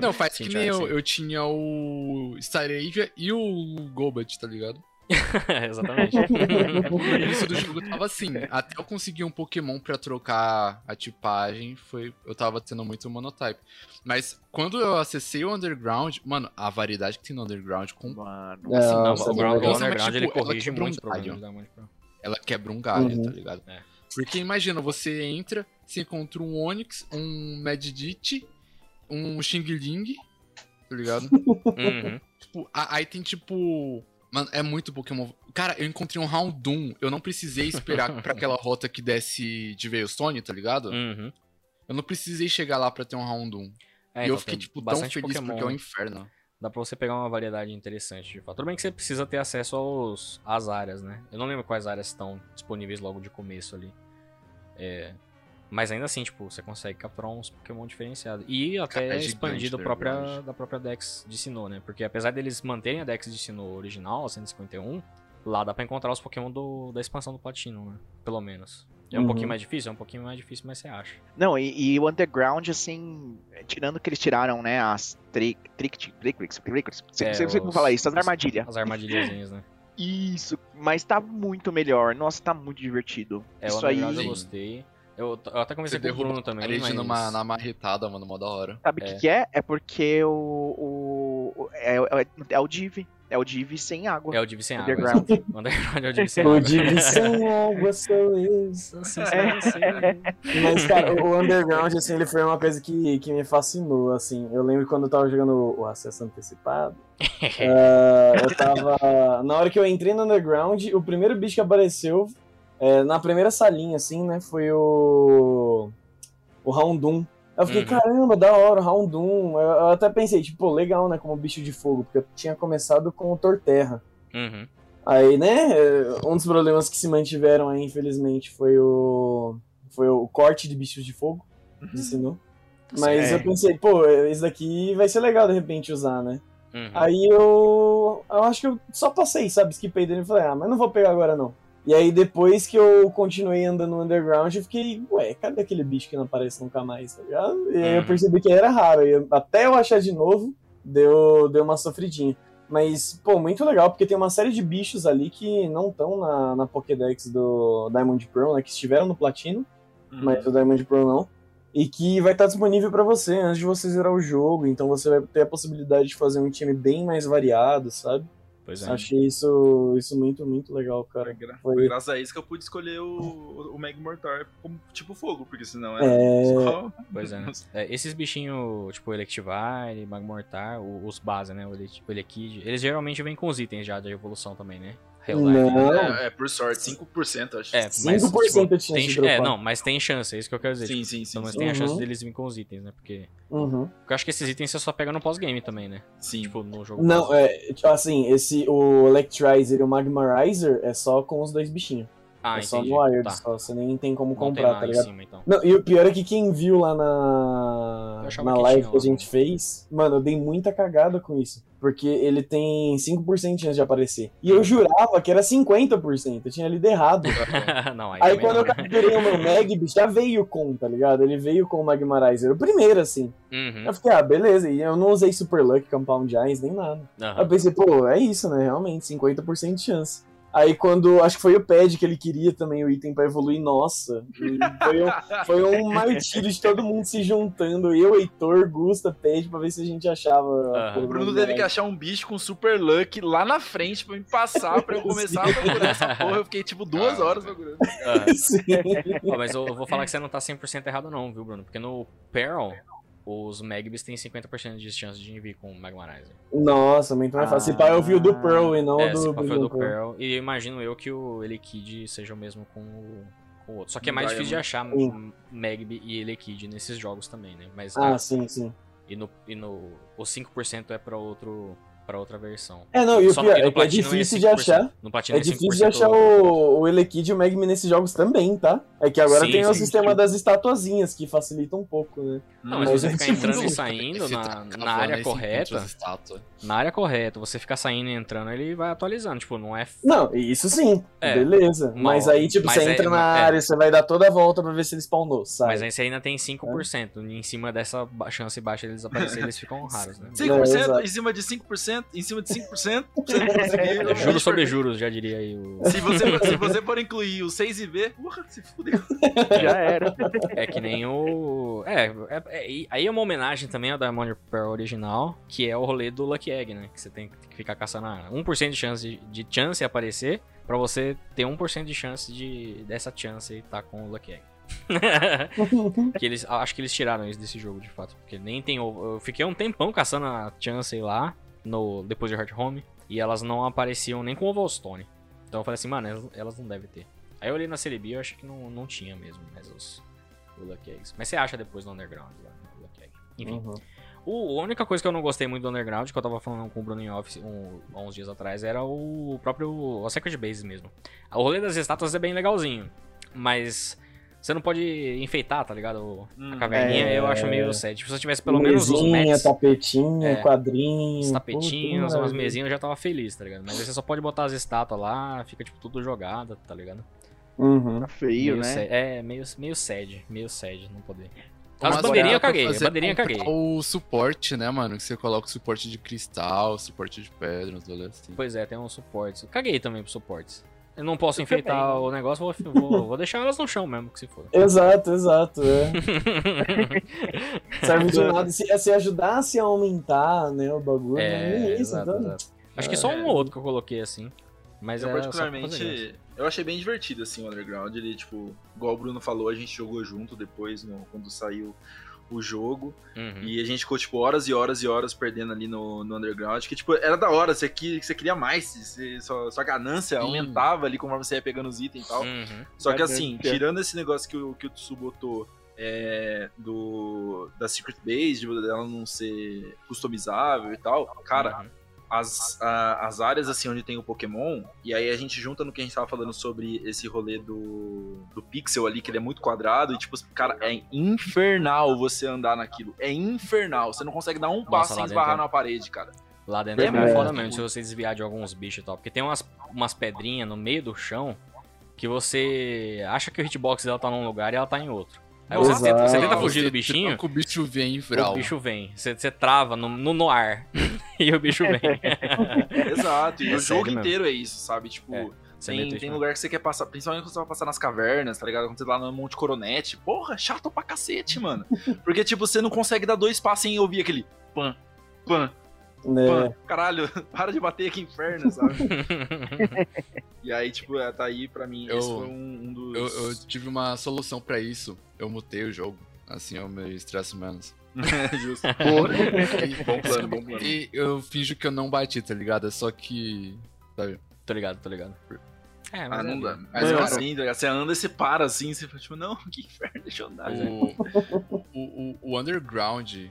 Não, faz que nem eu. Eu tinha o Staravia e o Golbat, tá ligado? Exatamente. No início do jogo tava assim. Até eu conseguir um Pokémon pra trocar a tipagem, foi, eu tava tendo muito monotype. Mas quando eu acessei o Underground, mano, a variedade que tem no Underground com Mano. É, Não, nossa, o mas, Underground tipo, ele ela corrige quebra um galho. problemas. ela quebra um galho, Uhum. tá ligado? É. Porque imagina, você entra, você encontra um Onix, um Medjit, um Xing Ling, tá ligado? Uhum. Tipo, aí tem tipo. Mano, é muito Pokémon. Cara, eu encontrei um Houndoom. Eu não precisei esperar pra aquela rota que desce de Veilstone, tá ligado? Uhum. Eu não precisei chegar lá pra ter um Houndoom. É, e então, eu fiquei, tipo, tão feliz Pokémon. porque é um inferno. Dá pra você pegar uma variedade interessante de fato. Tudo bem que você precisa ter acesso aos, às áreas, né? Eu não lembro quais áreas estão disponíveis logo de começo ali. É, Mas ainda assim, tipo, você consegue capturar uns Pokémon diferenciados. E até é expandido na própria, da própria Dex de Sinnoh, né? Porque apesar deles manterem a Dex de Sinnoh original, a 151, lá dá pra encontrar os Pokémon do, da expansão do Platinum, né? Pelo menos. É um Uhum. pouquinho mais difícil? É um pouquinho mais difícil, mas você acha. Não, e, e o Underground, assim, tirando que eles tiraram, né, as trick, trick, trick, trick, trick, É, não sei como falar isso, as armadilhas. As armadilhazinhas, né? Isso, mas tá muito melhor. Nossa, tá muito divertido. É, isso o Underground aí, eu gostei. Eu, eu até Você com o Bruno também, parede mas... numa, na marretada, mano, mó da hora. sabe o É. que, que é? É porque o. o, o- é, é, é o Div. É o Div sem água. É o Div sem água. Underground. O Underground é o Div sem O água. Div sem água sou eu. Mas, cara, o Underground, assim, ele foi uma coisa que, que me fascinou, assim. Eu lembro quando eu tava jogando o acesso antecipado. ah, eu tava. Na hora que eu entrei no Underground, o primeiro bicho que apareceu é, na primeira salinha, assim, né? Foi o. O Houndoom. Eu fiquei, Uhum. caramba, da hora, Houndoom. Eu, eu até pensei, tipo, pô, legal, né? Como bicho de fogo, porque eu tinha começado com o Torterra. Uhum. Aí, né, um dos problemas que se mantiveram aí, infelizmente, foi o foi o corte de bichos de fogo, de Sinnoh. Mas É. eu pensei, pô, esse daqui vai ser legal de repente usar, né? Uhum. Aí eu, eu acho que eu só passei, sabe, esquipei dele e falei, ah, mas não vou pegar agora não. E aí depois que eu continuei andando no underground, eu fiquei, ué, cadê aquele bicho que não aparece nunca mais, tá ligado? E aí eu Uhum. percebi que era raro, e até eu achar de novo, deu, deu uma sofridinha. Mas, pô, muito legal, porque tem uma série de bichos ali que não estão na, na Pokédex do Diamond Pearl, né? Que estiveram no Platino, Uhum. mas o Diamond Pearl não. E que vai estar disponível pra você antes de você zerar o jogo. Então você vai ter a possibilidade de fazer um time bem mais variado, sabe? Pois é. Achei isso, isso muito, muito legal, cara. gra- Foi- foi graças a isso que eu pude escolher o, o Meg Mortar como tipo fogo, porque senão era É. só. Pois é, né? É, esses bichinhos, tipo Electivire, Magmortar, os base, né? O Elekid, eles geralmente vêm com os itens já da evolução também, né? Helldive. Não. É, é, por sorte, 5%, acho. É, mas, 5% de chance tem, de é, não, mas tem chance, é isso que eu quero dizer. Sim, tipo, sim, sim. então, mas sim. tem a chance Uhum. deles virem com os itens, né? Porque, Uhum. porque eu acho que esses itens você só pega no pós-game também, né? Sim. Tipo, no jogo. Não, é, tipo, assim, esse, o Electrizer e o Magmarizer é só com os dois bichinhos. Ah, é só entendi. no Wired, Tá. só. Você nem tem como Não tem comprar, lá tá ligado? cima, então. Não, e o pior é que quem viu lá na, na que live que a gente fez, mano, eu dei muita cagada com isso. Porque ele tem 5% de chance de aparecer. E eu jurava que era 50%. Eu tinha lido errado. não, aí, Aí quando não, eu né? capturei o meu Mag, bicho, já veio com, tá ligado? Ele veio com o Magmarizer. O primeiro, assim. Uhum, Eu fiquei, ah, beleza. E eu não usei Super Luck, Compound Eyes, nem nada. Aham. eu pensei, pô, é isso, né? Realmente, 50% de chance. Aí quando, acho que foi o pad que ele queria também, o item pra evoluir, nossa. Foi um, foi um martírio de todo mundo se juntando. Eu, Heitor, Gusta, pad, pra ver se a gente achava. porra O Bruno teve que achar um bicho com super luck lá na frente pra me passar, pra eu começar a procurar essa porra. Eu fiquei tipo duas horas procurando. aham. Sim. Ó, mas eu vou falar que você não tá 100% errado não, viu, Bruno? Porque no Peril, os Magbis têm 50% de chance de vir com o Magmarizer. Nossa, muito mais fácil. Se pá, eu vi o do Pearl e não é, o se do pá, foi o do. Pearl. E eu imagino eu que o Elekid seja o mesmo com o, com o outro. Só que é mais difícil de achar Sim. Magby e Elekid nesses jogos também, né? Mas Ah, ah, sim, sim. e no, e no o 5% é pra outro para outra versão. É, não, e o pior é que é Platino difícil 5%. de achar. No Platino É difícil de achar o, o Elekid e o Magmi nesses jogos também, tá? É que agora Sim, tem o sim, sistema sim. das estatuazinhas, que facilita um pouco, né? Não, mas Mas você é ficar entrando e saindo na, na área correta, na área correta, você ficar saindo e entrando, ele vai atualizando. Tipo, não é Não, isso sim, É. beleza. Uma mas aí, tipo, Mas você é- entra na é. área, você vai dar toda a volta pra ver se ele spawnou, sabe? Mas aí você ainda tem 5%. Em cima dessa chance baixa deles aparecerem, eles ficam raros, né? 5% É, exato. em cima de 5%, em cima de 5%, você não conseguiu. É juros sobre juros, já diria aí o. Se você, se você for incluir o 6 e V, porra, se fudeu. Já era. É que nem o. É, é- é- aí é uma homenagem também ao Diamond Pearl original, que é o rolê do Lucky Egg, né? Que você tem que ficar caçando a 1% de chance de, chance aparecer, pra você ter 1% de chance de dessa chance e tá com o Lucky Egg. que eles, acho que eles tiraram isso desse jogo de fato, porque nem tem. Eu fiquei um tempão caçando a chance lá no depois de Hard Home e elas não apareciam nem com o Ovalstone. Então eu falei assim, mano, elas, não devem ter. Aí eu olhei na Celebi e eu achei que não, não tinha mesmo, mas os o Lucky Eggs. Mas você acha depois no Underground lá, no Lucky Egg. Enfim. Uhum. O, a única coisa que eu não gostei muito do Underground, que eu tava falando com o Bruno em Office um, há uns dias atrás, era o próprio. o Secret Base mesmo. O rolê das estátuas é bem legalzinho, mas. Você não pode enfeitar, tá ligado? O- A Hum, caverninha é. eu acho meio sad. Tipo, se eu tivesse pelo menos os Mesinha, mats, tapetinha, É. quadrinho. os tapetinhos, umas maravilha. mesinhas, eu já tava feliz, tá ligado? Mas aí você só pode botar as estátuas lá, fica tipo tudo jogada, tá ligado? Uhum. Tá feio, meio né? sad. É, meio, meio sad, meio sad não poder. Mas As bandeirinhas eu caguei, a fazer bandeirinha eu caguei. O suporte, né, mano? Que você coloca o suporte de cristal, suporte de pedra, uns assim. Pois é, tem uns suportes. Eu caguei também pros suportes. Eu não posso enfeitar o negócio, vou, vou, vou deixar elas no chão mesmo, que se for. Exato, exato. É. Serve de nada. Se, se ajudasse a aumentar né, o bagulho, É, nem isso, exato, então. exato. Acho que só um ou outro que eu coloquei assim. Mas eu é particularmente, eu achei bem divertido, assim, o Underground. Ele, tipo, igual o Bruno falou, a gente jogou junto depois, no- quando saiu o jogo. Uhum. E a gente ficou, tipo, horas e horas e horas perdendo ali no, no Underground. Que, tipo, era da hora, você, que, você queria mais, você, sua, sua ganância Sim. aumentava ali conforme você ia pegando os itens e tal. Uhum. Só que assim, tirando esse negócio que o, que o Tsu botou é, do, da Secret Base, de dela não ser customizável e tal, cara, Uhum. As, a- as áreas assim onde tem o Pokémon, e aí a gente junta no que a gente tava falando sobre esse rolê do, do pixel ali, que ele é muito quadrado, e tipo, cara, é infernal você andar naquilo. É infernal. Você não consegue dar um Nossa, passo sem dentro esbarrar é- na parede, cara. Lá dentro é, É, é. foda mesmo, se você desviar de alguns bichos e tal. Porque tem umas, umas pedrinhas no meio do chão que você acha que o hitbox dela tá num lugar e ela tá em outro. Aí você tenta, você tenta fugir do Você bichinho, O bicho vem em o bicho vem. Você, você trava no, no, no ar. e o bicho vem. Exato, e É o jogo mesmo. inteiro é isso, sabe? Tipo, É, é tem, tem lugar que você quer passar, principalmente quando você vai passar nas cavernas, tá ligado? Quando você tá lá no Monte Coronete. Porra, chato pra cacete, mano. Porque, tipo, você não consegue dar dois passos sem ouvir aquele pan, pan, né? Caralho, para de bater aqui, inferno, sabe? E aí, tipo, é, tá aí pra mim. Eu- esse foi um, um dos. Eu, eu tive uma solução pra isso. Eu mutei o jogo. Assim eu me estresso menos. Justo. E- Bom plano, bom plano. E eu finjo que eu não bati, tá ligado? É só que. Sabe? Tô ligado, tô ligado. É, Ah, mas não é- dá. Mas, Mas é cara, assim, tá ligado? você anda e você para assim, você fala, tipo, não, que inferno, deixa eu andar. né? O, o, o, o Underground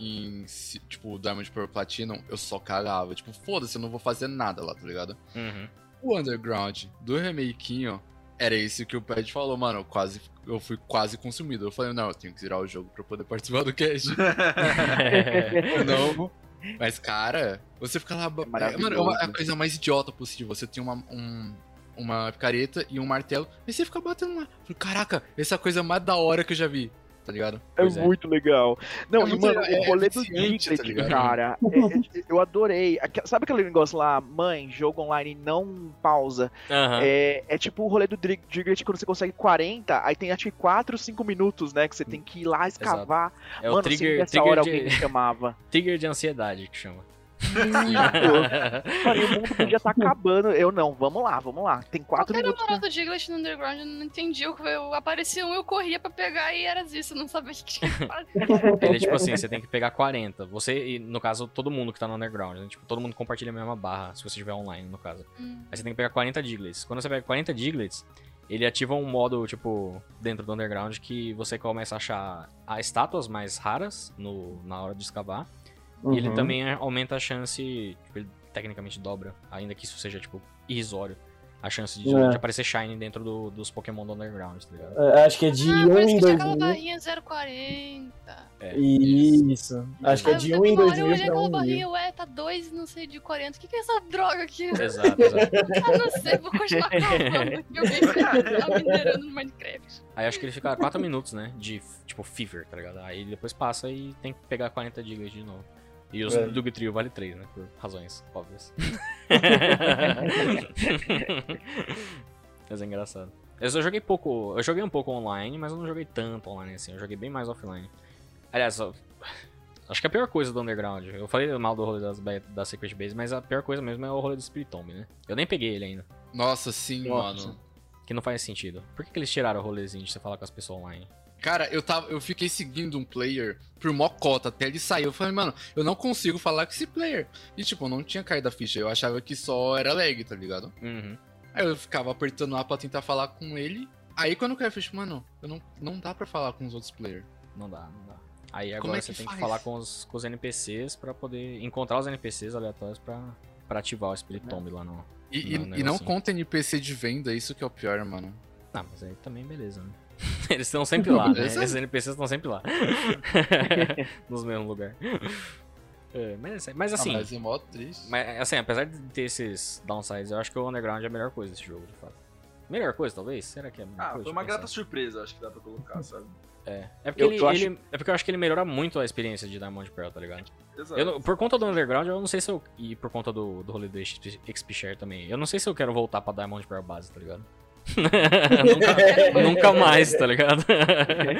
em tipo Diamond Pearl Platinum, eu só cagava. Tipo, foda-se, eu não vou fazer nada lá, tá ligado? Uhum. O Underground do remakinho era esse que o Pad falou, mano. Eu, quase, eu fui quase consumido. Eu falei, não, eu tenho que zerar o jogo pra poder participar do cast. não. Mas, cara, você fica lá. É, mano, é uma- é a coisa mais idiota possível. Você tem uma, um- uma picareta e um martelo, e você fica batendo lá. Caraca, essa é a coisa mais da hora que eu já vi. Tá ligado? É é. muito legal. Não, É e mano, legal, o é rolê do tá Diglett, ligado? cara, é- é- eu adorei. Sabe aquele negócio lá, mãe, jogo online não pausa? Aham. É, é tipo o rolê do Diglett quando você consegue 40, aí tem acho que 4, 5 minutos, né? Que você tem que ir lá escavar. É o mano, trigger, sempre nessa trigger, hora de, alguém me chamava. trigger de ansiedade que chama. E o mundo podia estar acabando. Eu não, vamos lá, vamos lá. Tem 4 Qual que era o minutos. moral do Diglett no Underground? Eu não entendi. Eu, eu aparecia um, eu corria pra pegar e era isso. Eu não sabia o que tinha que fazer. Ele é tipo assim, você tem que pegar 40. Você, e no caso, todo mundo que tá no underground, né? Tipo, todo mundo compartilha a mesma barra, se você estiver online, no caso. Hum. Aí você tem que pegar 40 Diglets. Quando você pega 40 Diglets, ele ativa um modo, tipo, dentro do underground que você começa a achar as estátuas mais raras no, na hora de escavar. E ele Uhum. também aumenta a chance, tipo, ele tecnicamente dobra, ainda que isso seja, tipo, irrisório. A chance de, É. de aparecer Shine dentro do- dos Pokémon do underground, tá ligado? É, acho que é de Ah, 1 por isso em que tinha 2 aquela mil. barrinha 040. É, Isso. Acho que é Aí de eu 1 em uma 2 hora eu mil olhei aquela 1 barrinha, ué, tá 2 não sei de 40. O que que é essa droga aqui? Exato, exato. Ah, não sei, vou continuar aqui. Eu tá minerando no Minecraft. Aí acho que ele fica 4 minutos, né? De, tipo, fever, tá ligado? Aí ele depois passa e tem que pegar 40 gigas de novo. E os É. do Trio vale 3, né? Por razões óbvias. Mas é engraçado. Eu só joguei pouco. Eu joguei um pouco online, mas eu não joguei tanto online assim. Eu joguei bem mais offline. Aliás, eu- acho que a pior coisa do Underground. Eu falei mal do rolê das, da Secret Base, mas a pior coisa mesmo é o rolê do Spirit Tomb, né? Eu nem peguei ele ainda. Nossa, sim, Nossa. mano. Que não faz sentido. Por que, que eles tiraram o rolezinho de você falar com as pessoas online? Cara, eu, tava, eu fiquei seguindo um player por mocota até ele sair. Eu falei, mano, eu não consigo falar com esse player. E, tipo, não tinha caído a ficha. Eu achava que só era lag, tá ligado? Uhum. Aí eu ficava apertando lá pra tentar falar com ele. Aí quando eu caí a ficha, mano, eu não, não dá pra falar com os outros players. Não dá, não dá. Aí agora é você tem faz? que falar com os, com os NPCs pra poder encontrar os NPCs aleatórios pra, pra ativar o Spirit É. Tomb lá no. E, e- Não, e não conta NPC de venda, isso que é o pior, mano. Ah, mas aí também beleza, né? Eles estão sempre lá, né? Esses NPCs estão sempre lá. Nos mesmos lugares. É, mas, mas assim, Ah, mas é mó triste. mas, assim, apesar de ter esses downsides, eu acho que o Underground é a melhor coisa desse jogo, de fato. Melhor coisa, talvez? Será que é a melhor Ah, coisa? foi Deixa uma grata surpresa, acho que dá pra colocar, sabe? É. É porque, Eu- ele, eu acho- ele- é porque eu acho que ele melhora muito a experiência de Diamond Pearl, tá ligado? Exato. Eu por conta do Underground, eu não sei se eu. E por conta do, do rolê do XP Share também. Eu não sei se eu quero voltar pra Diamond Pearl base, tá ligado? Nunca, nunca mais, tá ligado?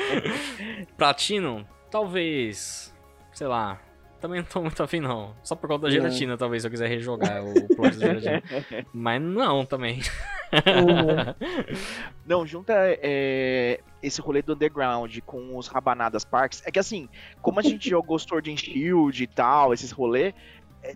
Platinum, talvez. Sei lá. Também não tô muito afim, não. Só por conta da gelatina, talvez, se eu quiser rejogar o Plot da gelatina. Mas não também. Não, junta é, esse rolê do Underground com os Rabanadas Parks. É que assim, como a gente jogou Sword and Shield e tal, esses rolê, é,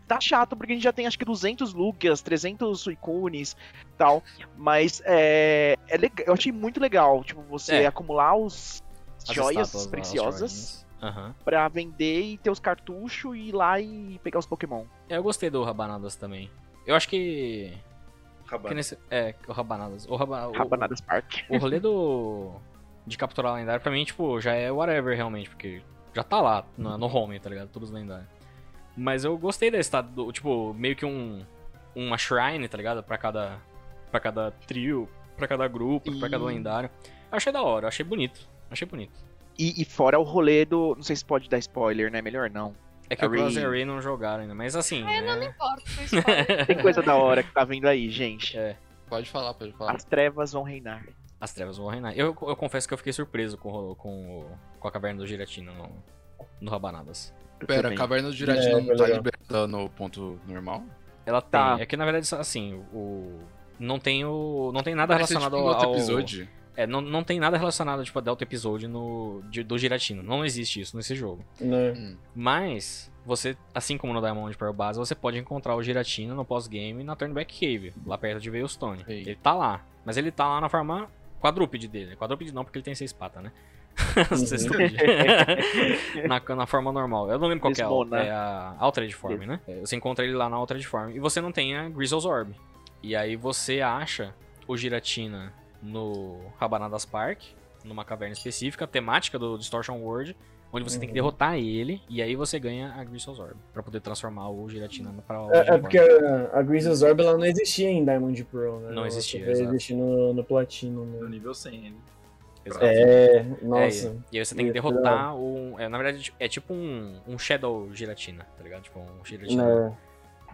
tá chato porque a gente já tem acho que 200 Lugias, 300 Suicunes e tal. Mas é, é legal, eu achei muito legal, tipo, você É. acumular os As joias estátuas preciosas. Aham. pra vender e ter os cartuchos e ir lá e pegar os Pokémon. É, Eu gostei do Rabanadas também. Eu acho que. Rabana. que nesse, é, o Rabanadas. O, Raba, o- Rabanadas Park. O rolê do. De capturar lendário, pra mim, tipo, já é whatever realmente, porque já tá lá no, no home, tá ligado? Todos lendários. Mas eu gostei desse estado, do, tipo, meio que um. Uma shrine, tá ligado? Pra cada. Pra cada trio, pra cada grupo, pra cada E- lendário. Eu achei da hora, eu achei bonito. Achei bonito. E, e fora o rolê do. Não sei se pode dar spoiler, né? Melhor não. É que o Array. Cross e Array não jogaram ainda, mas assim. Ah, eu não me é... com spoiler. Tem coisa da hora que tá vindo aí, gente. é, Pode falar, pode falar. As trevas vão reinar. as trevas vão reinar. Eu, eu confesso que eu fiquei surpreso com, o- com, o- com a caverna do Giratina no, no Rabanadas. Pera, a caverna do Giratina É, não tá legal. liberada no ponto normal? Ela tem. Tá. É que na verdade, assim, o. Não tem o. Não tem nada Parece, relacionado tipo, um ao. episódio. É, não, não tem nada relacionado, tipo, a Delta Episode no, de- do Giratina. Não existe isso nesse jogo. Né? Hum. Mas, você, assim como no Diamond Pearl Base, você pode encontrar o Giratina no pós-game na Turnback Cave, lá perto de Veilstone. Ei. Ele tá lá. Mas ele tá lá na forma quadrúpede dele. Quadrúpede não, porque ele tem seis patas, né? Na, na forma normal. Eu não lembro qual que é, a- Desmona. é a Altered Form, né? É, Você encontra ele lá na Altered Form. E você não tem a Grizzle's Orb. E aí você acha o Giratina no Rabanadas Park, numa caverna específica, temática do Distortion World, onde você tem que Uhum. derrotar ele, e aí você ganha a Grizzle's Orb, pra poder transformar o Giratina pra É, é porque a, a Grizzle's Orb ela não existia em Diamond Pearl, né? Não Ela existia, exato. existir no, no Platinum. No Né? nível 100. ele. Exato. É, É, nossa. e aí você tem que derrotar um. É, na verdade, é tipo um, um Shadow Giratina, tá ligado? Tipo um Giratina né?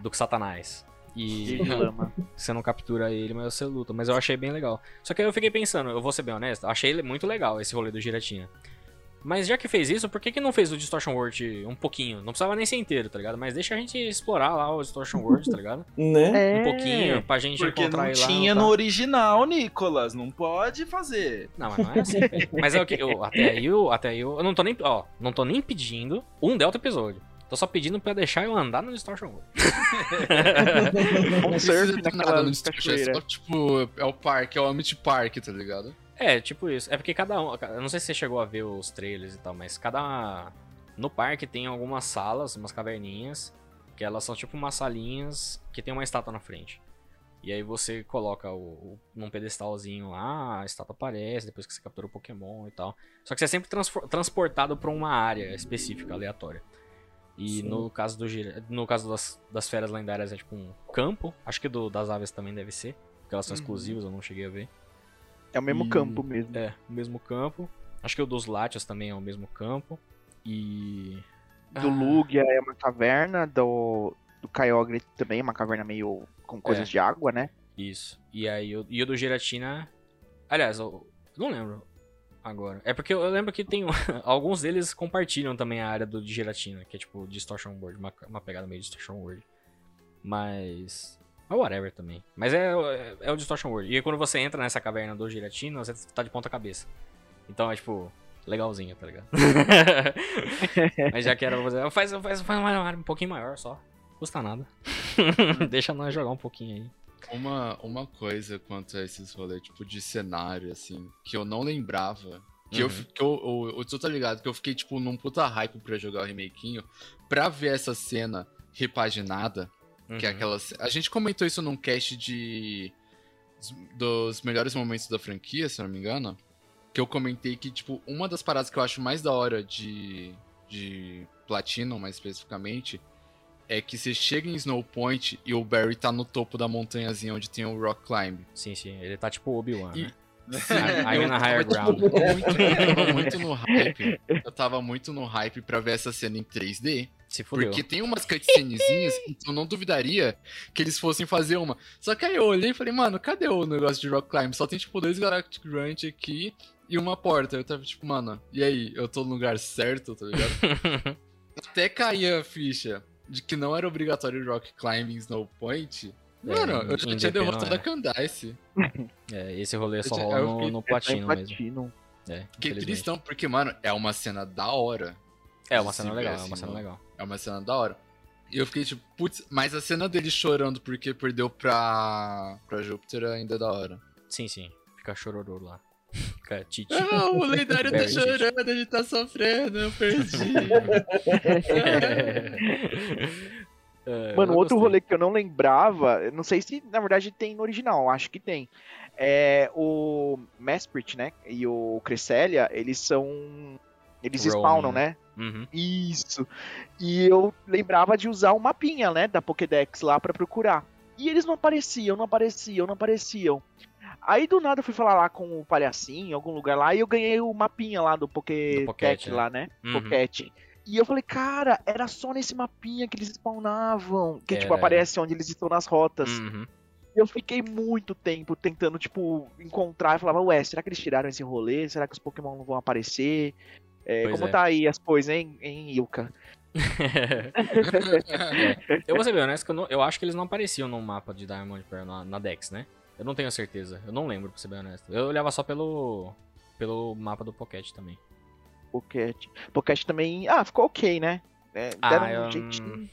do Satanás. E você não captura ele, mas você luta. Mas eu achei bem legal. Só que aí eu fiquei pensando, eu vou ser bem honesto, achei muito legal, esse rolê do Giratina. Mas já que fez isso, por que, que não fez o Distortion World um pouquinho? Não precisava nem ser inteiro, tá ligado? Mas deixa a gente explorar lá o Distortion World, tá ligado? Né? Um pouquinho, pra gente Porque encontrar não ele lá. tinha tá? no original, Nicolas. Não pode fazer. Não, mas não é assim, velho. Mas é o que? Eu, até aí, eu, até aí eu, eu não tô nem. Ó, não tô nem pedindo um Delta episódio. Tô só pedindo pra deixar eu andar no Distortion World. Um Não surf precisa ter nada naquela no Distortion, é cachoeira. só, tipo, é o parque, é o Amit Park, tá ligado? É, tipo isso. É porque cada um. Eu não sei se você chegou a ver os trailers e tal, mas cada. No parque tem algumas salas, umas caverninhas, que elas são tipo umas salinhas que tem uma estátua na frente. E aí você coloca o, o- num pedestalzinho lá, a estátua aparece, depois que você captura o Pokémon e tal. Só que você é sempre transportado pra uma área específica, aleatória. E Sim. no caso, do, no caso das, das feras lendárias é tipo um campo. Acho que do, das aves também deve ser. Porque elas são Uhum. exclusivas, eu não cheguei a ver. É o mesmo E- campo mesmo. É, o mesmo campo. Acho que o dos Latias também é o mesmo campo. E. Do Ah, Lugia é uma caverna, do, do Kyogre também é uma caverna meio com coisas É. de água, né? Isso. E aí o, e o do Giratina. Aliás, eu não lembro agora. É porque eu, eu lembro que tem. alguns deles compartilham também a área do de Giratina, que é tipo Distortion World, uma, uma pegada meio Distortion World. Mas. É whatever também. Mas é, é, é o Distortion World. E quando você entra nessa caverna do Giratina, você tá de ponta cabeça. Então é tipo. Legalzinho, tá ligado? Mas já que era pra fazer. Faz, faz, faz uma área um pouquinho maior só. Custa nada. Deixa nós jogar um pouquinho aí. Uma, uma coisa quanto a esses rolês, tipo, de cenário, assim, que eu não lembrava. Que, eu, Uhum. fi- que eu, eu, eu tô tá ligado que eu fiquei, tipo, num puta hype pra jogar o remakinho, pra ver essa cena repaginada, que é Uhum. aquela. ce- A gente comentou isso num cast de. dos melhores momentos da franquia, se eu não me engano. Que eu comentei que, tipo, uma das paradas que eu acho mais da hora de. de Platinum, mais especificamente, é que você chega em Snow Point e o Barry tá no topo da montanhazinha onde tem o Rock Climb. Sim, sim. Ele tá tipo Obi-Wan, E- né? Sim, I'm eu a higher tava, tipo, ground. muito, eu tava muito no hype. Eu tava muito no hype pra ver essa cena em 3D. Se fudeu. Porque tem umas cutscenezinhas que eu não duvidaria que eles fossem fazer uma. Só que aí eu olhei e falei, mano, cadê o negócio de Rock Climb? Só tem, tipo, dois Galactic Grunt aqui e uma porta. Eu tava tipo, mano, e aí? Eu tô no lugar certo, tá ligado? Até cair a ficha de que não era obrigatório Rock Climb em Snow Point. É, Mano, eu já tinha derrotado é. a Candice. É, esse rolê só rola no, fiquei- no É, platino em mesmo. É, infelizmente. tristão, porque, mano, é uma cena da hora. É uma cena legal, é assim, uma cena no- legal. É uma cena da hora. E eu fiquei tipo, putz, mas a cena dele chorando porque perdeu pra, pra Júpiter ainda é da hora. Sim, sim. Fica chororô lá. Fica titi. Ah, o lendário tá chorando, ele tá sofrendo, eu perdi. É, Mano, outro rolê que eu não lembrava, não sei se na verdade tem no original, acho que tem. É o Mesprit, né? E o Cresselia, eles são. Eles spawnam, né? né? Uhum. Isso. E eu lembrava de usar o mapinha, né? Da Pokédex lá pra procurar. E eles não apareciam, não apareciam, não apareciam. Aí do nada eu fui falar lá com o palhacinho, em algum lugar lá, e eu ganhei o mapinha lá do Pokédex Pocket, né? lá, né? Uhum. Pocket. E eu falei, cara, era só nesse mapinha que eles spawnavam. Que, tipo, aparece onde eles estão nas rotas. Uhum. E eu fiquei muito tempo tentando, tipo, encontrar. Eu falava, ué, será que eles tiraram esse rolê? Será que os Pokémon não vão aparecer? É, como é. tá aí as coisas, hein, hein Ilka? eu vou ser bem honesto que eu, não- eu acho que eles não apareciam no mapa de Diamond Pearl na, na Dex, né? Eu não tenho certeza. Eu não lembro, pra ser bem honesto. Eu olhava só pelo, pelo mapa do Pocket também. Pocket. Pocket também. Ah, ficou ok, né? É, Ah, deram eu- um jeitinho.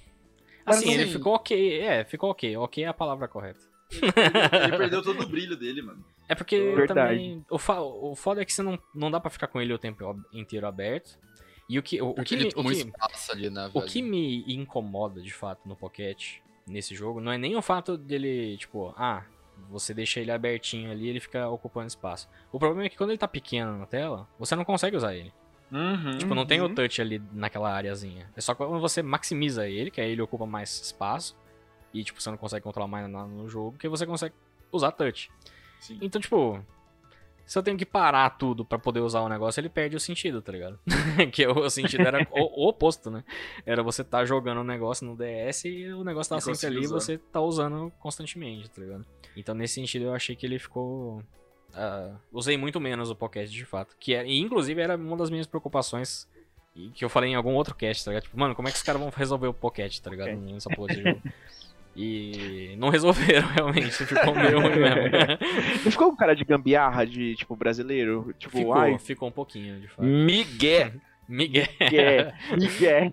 Assim, ele assim- ficou ok. É, ficou ok. Ok é a palavra correta. Ele perdeu todo o brilho dele, mano. É porque Verdade. também. O, fa- o foda é que você não, não dá pra ficar com ele o tempo inteiro aberto. E o que, o, o que, ele me, o, que, ali, né, o que me incomoda de fato no Pocket, nesse jogo, não é nem o fato dele, tipo, ah, você deixa ele abertinho ali ele fica ocupando espaço. O problema é que quando ele tá pequeno na tela, você não consegue usar ele. Uhum. Tipo, não tem o Uhum. touch ali naquela areazinha. É só quando você maximiza ele, que aí ele ocupa mais espaço. E, tipo, você não consegue controlar mais nada no jogo, que você consegue usar touch. Sim. Então, tipo, se eu tenho que parar tudo pra poder usar o negócio, ele perde o sentido, tá ligado? que o, sentido era o, o oposto, né? Era você tá jogando o negócio no DS e o negócio tá sempre ali e você tá usando constantemente, tá ligado? Então, nesse sentido, eu achei que ele ficou. ah, usei muito menos o Pocket de fato. Que é, e, inclusive, era uma das minhas preocupações. E que eu falei em algum outro cast, tá ligado? Tipo, mano, como é que os caras vão resolver o Pocket, tá ligado? Nessa porra de jogo. E não resolveram, realmente. Ficou meio ruim mesmo. Não ficou com cara de gambiarra de, tipo, brasileiro? Tipo, ficou, ai, ficou um pouquinho, de fato. Miguel. Miguel. Miguel, Miguel.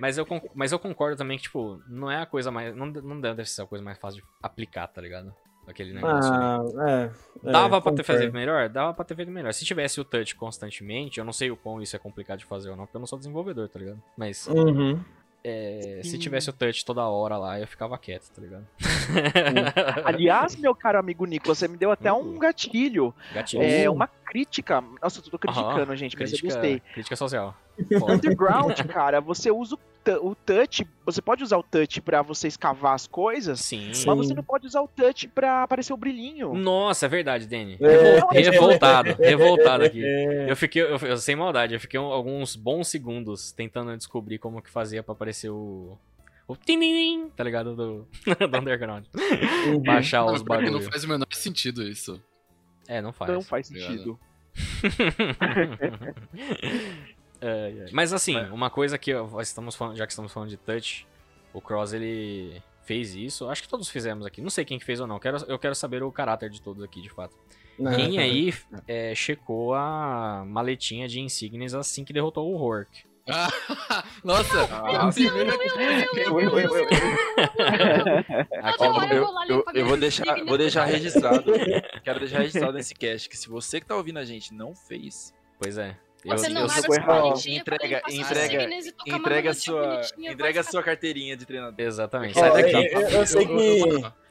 Mas eu, mas eu concordo também que, tipo, não é a coisa mais. Não, não deve ser a coisa mais fácil de aplicar, tá ligado? Aquele negócio. ali. Ah, é. é, Dava pra ter feito melhor? Dava pra ter feito melhor. Se tivesse o touch constantemente, eu não sei o quão isso é complicado de fazer ou não, porque eu não sou desenvolvedor, tá ligado? Mas Uhum. É, se tivesse o touch toda hora lá, eu ficava quieto, tá ligado? Aliás, meu caro amigo Nicolas, você me deu até um gatilho. Gatilho. É uma crítica. Nossa, eu tô criticando, Aham, gente, mas eu crítica, gostei. crítica social. Foda. Underground, cara, você usa o, o touch. Você pode usar o touch pra você escavar as coisas, Sim. Mas você não pode usar o touch pra aparecer o brilhinho. Nossa, é verdade, Danny. É. Revol- Revoltado, revoltado aqui. É. Eu fiquei, eu, eu- sem maldade, eu fiquei um- alguns bons segundos tentando descobrir como que fazia pra aparecer o. O tim, tá ligado? Do, do Underground. Uhum. Baixar os porque não bagulhos. faz o menor sentido isso. É, não faz. Não faz Obrigado. sentido. Ai, ai. Mas assim, uma coisa que estamos falando, já que estamos falando de touch, o Cross ele fez isso. Acho que todos fizemos aqui. Não sei quem que fez ou não. Quero, eu quero saber o caráter de todos aqui, de fato. Não. Quem aí é, checou a maletinha de insígnias assim que derrotou o Hork? Ah, Nossa, Ah, hora eu vou deixar, vou deixar registrado. Quero deixar registrado nesse cast que se você que tá ouvindo a gente não fez, Pois é. Você não eu, abre sou bonitinhas, Entrega- entrega- entrega sua, bonitinha, entrega sua carteirinha de treinador. Exatamente. Sai daqui. eu- eu- eu sei que-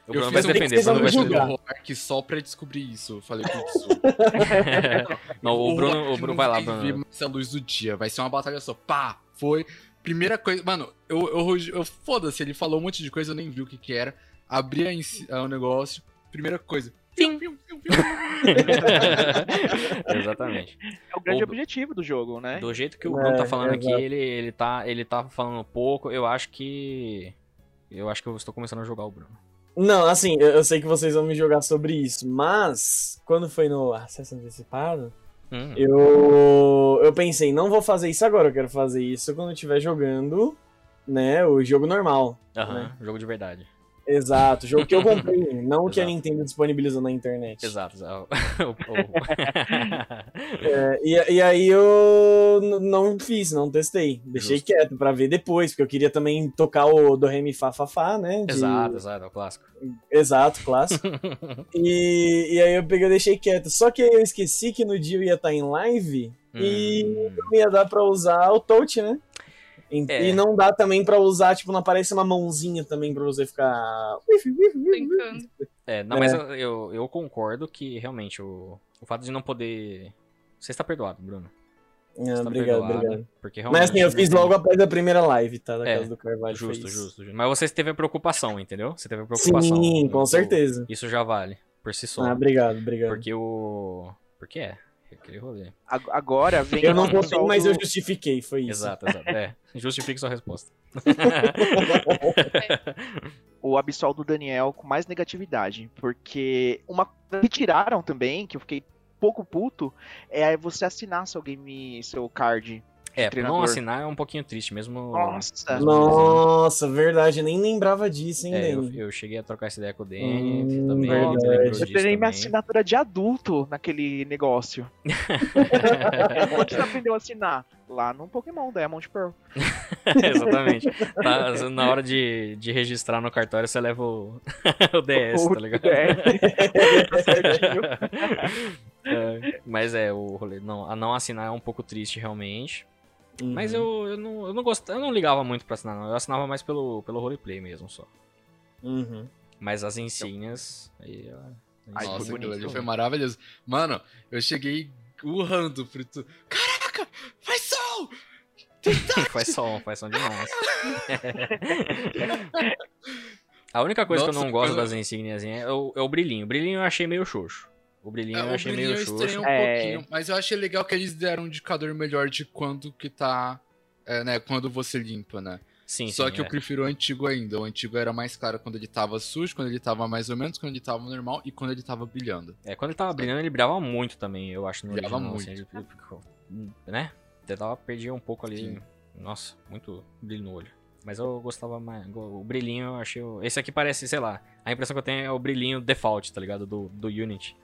O Bruno eu vai se defender, vocês Bruno vai se defender. só pra descobrir isso. Eu falei, putz, Não, o Bruno, o Bruno vai lá, Bruno. mais a luz do dia. Vai ser uma batalha só. Pá, foi. Primeira coisa. Mano, eu, eu, eu, foda-se, ele falou um monte de coisa, eu nem vi o que que era. Abri o negócio. Primeira coisa. Tim. Exatamente. É o grande O- objetivo do jogo, né? Do jeito que o É, Bruno tá falando aqui, exato. ele, ele, tá, ele tá falando pouco. Eu acho que. Eu acho que eu estou começando a jogar o Bruno. Não, assim, eu, eu sei que vocês vão me jogar sobre isso, mas quando foi no acesso antecipado, Hum, eu, eu pensei, não vou fazer isso agora, eu quero fazer isso quando eu estiver jogando, né, o jogo normal. Aham, jogo de verdade. Exato, jogo que eu comprei, não o que a. Nintendo disponibilizou na internet. Exato. exato. É, e, e aí eu não fiz, não testei. Deixei Justo. quieto pra ver depois, porque eu queria também tocar o do Re Mi Fá Fá Fá, né? de- exato, exato, é o clássico. Exato, clássico. e, e aí eu peguei e deixei quieto. Só que eu esqueci que no dia eu ia estar em live e Hum, não ia dar pra usar o touch, né? E, É. e não dá também pra usar, tipo, não aparece uma mãozinha também pra você ficar. brincando. É, não, É. mas eu, eu, eu concordo que realmente o, o fato de não poder. Você está perdoado, Bruno. Você Ah, está obrigado, perdoado, obrigado. Porque realmente. Mas assim, eu fiz não- logo após a primeira live, tá? Da É, casa do Carvalho. Justo, justo, justo. Mas você teve a preocupação, entendeu? Você teve a preocupação. Sim, com o- certeza. Isso já vale, por si só. Ah, obrigado, obrigado. Porque o. Porque é. Aquele rolê. Ag- Agora vem Eu não o votei, pessoal mas do- eu justifiquei, foi isso. Exato, exato. É, justifique sua resposta. o Absol do Daniel com mais negatividade. Porque uma coisa que tiraram também, que eu fiquei pouco puto, é você assinar seu game, seu card. É, treinador. não assinar é um pouquinho triste, mesmo. Nossa. Nossa, verdade, nem lembrava disso, hein, É, eu, eu cheguei a trocar essa ideia com o Danny, Hum, também Eu treinei minha assinatura de adulto naquele negócio. Onde você aprendeu a assinar? Lá no Pokémon Diamond Pearl. Exatamente. Tá, na hora de, de registrar no cartório, você leva o, o DS, tá ligado? É. Tá certinho. É, mas é, o rolê. Não, a não assinar é um pouco triste, realmente. Uhum. Mas eu, eu, não, eu não gostava, eu não ligava muito pra assinar, não. Eu assinava mais pelo, pelo roleplay mesmo só. Uhum. Mas as insígnias. Aí, ó, Ai, Nossa, foi aquilo ali bonito. foi maravilhoso. Mano, eu cheguei urrando pro tu. Caraca, faz sol! faz som, faz som demais. A única coisa que eu Nossa, não gosto das insígnias é o, é o brilhinho. O brilhinho eu achei meio xoxo. O brilhinho É, eu o achei brilhinho meio eu um É. pouquinho, mas eu achei legal que eles deram um indicador melhor de quando que tá, é, né, quando você limpa, né? Sim, Só sim, que é. eu prefiro o antigo ainda. O antigo era mais claro quando ele tava sujo, quando ele tava mais ou menos, quando ele tava normal e quando ele tava brilhando. É, quando ele tava brilhando, ele brilhava muito também, eu acho, no Brilhava original. muito. Assim, ele, ele ficou, né? Tentava perder um pouco ali. Sim. Nossa, muito brilho no olho. Mas eu gostava mais. O brilhinho eu achei. Esse aqui parece, sei lá. A impressão que eu tenho é o brilhinho default, tá ligado? Do, do Unity.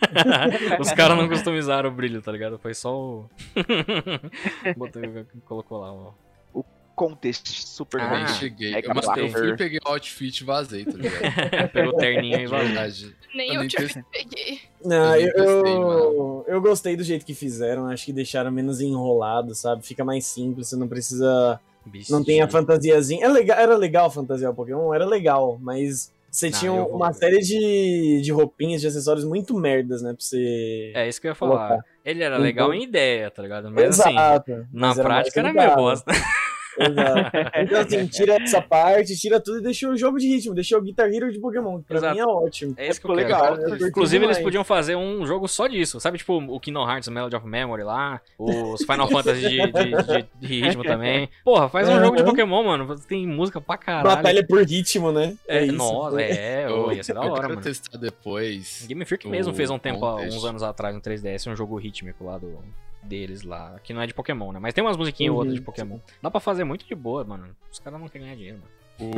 Os caras não customizaram o brilho, tá ligado? Foi só o. Botou, colocou lá, ó. Contest Super Ah, Band. cheguei. é eu, fui, peguei o outfit e vazei, tá ligado? Pegou o terninho e vazou. verdade. Nem Eu eu testei. peguei. Não, Eu eu, nem gostei, eu, eu gostei do jeito que fizeram, acho que deixaram menos enrolado, sabe? Fica mais simples, você não precisa. Bicho, Não tem a fantasiazinha. É legal, era legal fantasiar o Pokémon, era legal, mas você Não, tinha eu vou- uma série de, de roupinhas, de acessórios muito merdas, né? Pra você. É isso que eu ia falar. Colocar. Ele era Então- legal em ideia, tá ligado? Mas assim, Exato. na mas era prática era meio legal. bosta. Exato. Então, assim, tira essa parte, tira tudo e deixa o jogo de ritmo, deixa o Guitar Hero de Pokémon, que pra Exato. mim é ótimo. É isso que eu Ficou quero. legal. Eu curti Inclusive, eles podiam fazer um jogo só disso. Sabe, tipo, o Kingdom Hearts Melody of Memory lá, os Final Fantasy de, de- de- de ritmo também. Porra, faz um Uhum. jogo de Pokémon, mano. Tem música pra caralho. Batalha por ritmo, né? É, isso. nossa, é, Eu, ô, ia ser da eu hora, quero mano. testar depois. Game Freak o mesmo fez um tempo, uns anos atrás, no 3DS, um jogo rítmico lá do, deles lá, que não é de Pokémon, né? Mas tem umas musiquinhas Uhum. outras de Pokémon. Dá pra fazer muito de boa, mano. Os caras não querem ganhar dinheiro, mano. O,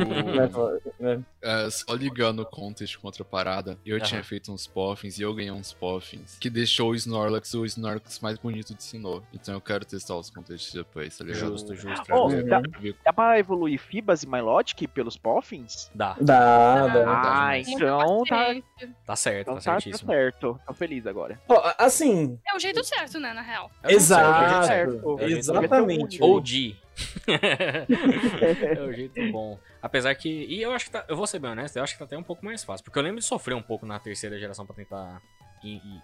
É, é. é, só ligando o contest com outra parada, eu Aham. tinha feito uns poffins e eu ganhei uns poffins que deixou o Snorlax o Snorlax mais bonito de Sinnoh. Então eu quero testar os contests depois, tá ligado? Justo, justo. Pra Oh, ver- dá- pra ver Dá pra evoluir Fibas e Milotic pelos Poffins? Dá, Dá, dá. Ah, demais. então tá, tá certo, então tá tá, tá certíssimo. certo. Tô feliz agora. Ó, assim, É o jeito certo, né, na real. É o jeito Exato. certo. certo. É o jeito Exatamente. OG. é o jeito bom. Apesar que. E eu acho que tá. Eu vou ser bem honesto, eu acho que tá até um pouco mais fácil. Porque eu lembro de sofrer um pouco na terceira geração pra tentar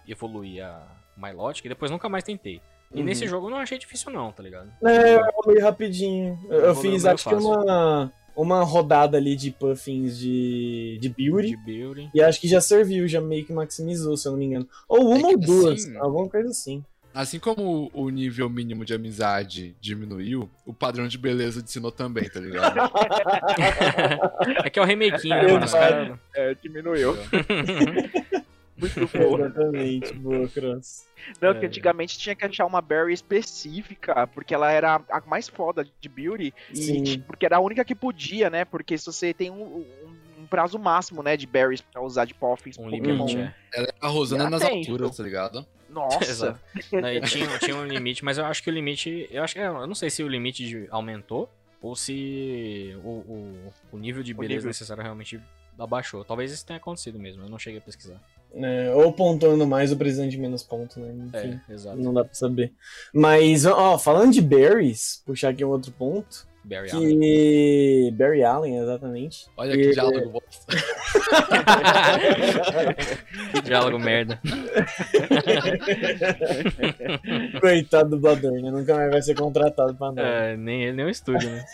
evoluir a Milotic e depois nunca mais tentei. E Uhum. nesse jogo eu não achei difícil, não, tá ligado? É, eu evolui rapidinho. Eu, eu fiz, meio acho que fácil. uma, uma rodada ali de puffins de, de beauty. De. E acho que já serviu, já meio que maximizou, se eu não me engano. Ou uma É ou que duas, assim- alguma coisa assim. Assim como o nível mínimo de amizade diminuiu, o padrão de beleza de Sinnoh também, tá ligado? é que é o remakinho, né, mano? Os caras. É, diminuiu. Muito bom. Exatamente, boa, Cross. Não, É. que antigamente tinha que achar uma berry específica, porque ela era a mais foda de beauty, e Sim. t- porque era a única que podia, né? Porque se você tem um, um- um prazo máximo, né, de berries pra usar de Poffins Um Pokémon. limite, é. Ela é a Rosana nas tem, alturas, tá ligado? Nossa. Não, tinha, tinha um limite, mas eu acho que o limite. Eu acho que. Eu não sei se o limite de- aumentou ou se o, o, o nível de beleza nível. necessário realmente abaixou. Talvez isso tenha acontecido mesmo, eu não cheguei a pesquisar. É, ou pontuando mais ou precisando de menos ponto, né? Enfim, É, exato. não dá pra saber. Mas, ó, falando de berries, puxar aqui um outro ponto. Barry Allen. Que. Barry Allen, exatamente. Olha E- que diálogo bosta. Que diálogo merda. Coitado do dublador, né? Nunca mais vai ser contratado pra nada. É, nem ele, nem o estúdio, né?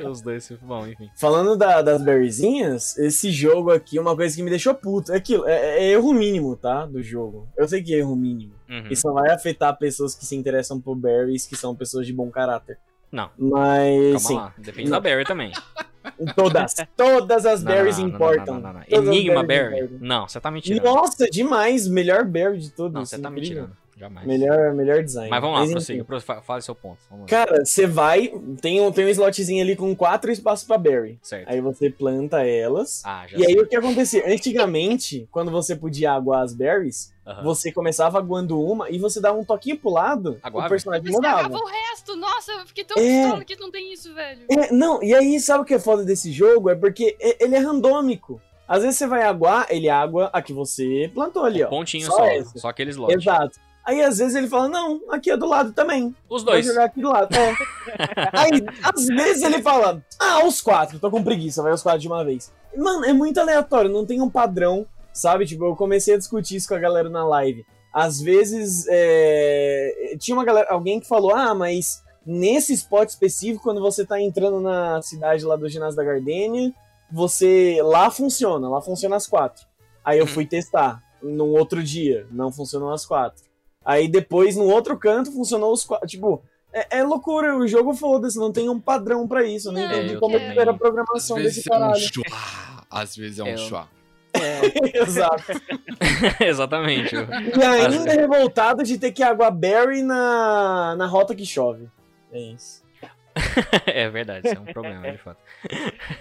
Os dois, bom, enfim. Falando da- das berryzinhas, esse jogo aqui, uma coisa que me deixou puto. É aquilo, é, é erro mínimo, tá? Do jogo. Eu sei que é erro mínimo. Uhum. Isso vai afetar pessoas que se interessam por berries, que são pessoas de bom caráter. Não. Mas, Calma sim, lá, depende da Barry também. todas. Todas as Não, berries não, não, importam. Enigma importam. Não, você tá mentindo. Nossa, demais! Melhor berry de todos. Não, você tá incrível. tirando. Jamais. Melhor, melhor design. Mas vamos lá, enfim. prossiga. pro- fa- Fale seu ponto. Cara, você vai, tem um, tem um slotzinho ali com quatro espaços pra berry. Certo. Aí você planta elas. Ah, já E aí sei. o que acontecia? Antigamente, quando você podia aguar as berries, você começava aguando uma e você dava um toquinho pro lado, Aguava? o personagem Mas mudava. o resto. Nossa, eu fiquei tão É. que não tem isso, velho. É, não, e aí sabe o que é foda desse jogo? É porque ele é randômico. Às vezes você vai aguar, ele água a que você plantou ali, ó. Pontinho Só só, só aquele slot. Exato. Aí às vezes ele fala, não, aqui é do lado também. Os Vou dois. jogar aqui do lado. É. Aí, às vezes ele fala, ah, os quatro, tô com preguiça, vai os quatro de uma vez. Mano, é muito aleatório, não tem um padrão, sabe? Tipo, eu comecei a discutir isso com a galera na live. Às vezes, é, tinha uma galera, alguém que falou, ah, mas nesse spot específico, quando você tá entrando na cidade lá do ginásio da Gardenia, você, lá funciona, lá funciona as quatro. Aí eu fui testar, num outro dia, não funcionou as quatro. Aí depois, no outro canto, funcionou os quatro. Tipo, é, é loucura, o jogo foda-se, não tem um padrão pra isso. Eu não Não, entendi como é que era a programação desse é um caralho. chua. Às vezes é um É, eu- chua. Exato. Exatamente. E ainda é revoltado de ter que aguar Barry na, na rota que chove. É isso. é verdade, isso é um problema, de fato.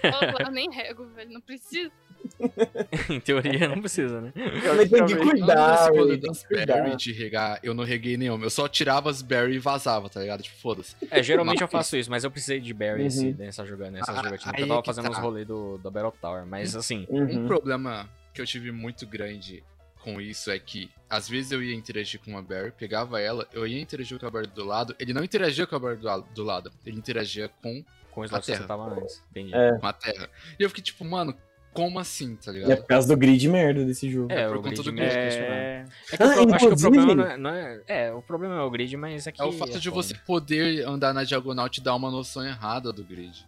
Eu, eu nem rego, velho. Não precisa. em teoria, não precisa, né? Mas tem que cuidar, das berry de regar, eu não reguei nenhuma. Eu só tirava as berry e vazava, tá ligado? Tipo, foda-se. É, geralmente eu faço isso, mas eu precisei de Barry Uhum. esse, nessa jogada, nessas Ah, porque eu tava que fazendo tá. os rolês do, do Battle Tower. Mas assim, Um Uhum. problema que eu tive muito grande com isso é que, às vezes eu ia interagir com uma berry, pegava ela, eu ia interagir com a berry do lado, ele não interagia com a berry do lado, do lado ele interagia com, com que terra. você tava antes. Entendi. É. com a terra. E eu fiquei tipo, mano, como assim, tá É ligado? por causa do grid merda desse jogo. É, por o conta grid do grid. É... É que eu Ah, pro- acho que o problema não é, não é. É, o problema é o grid, mas aqui. É o fato de foda. você poder andar na diagonal te dar uma noção errada do grid.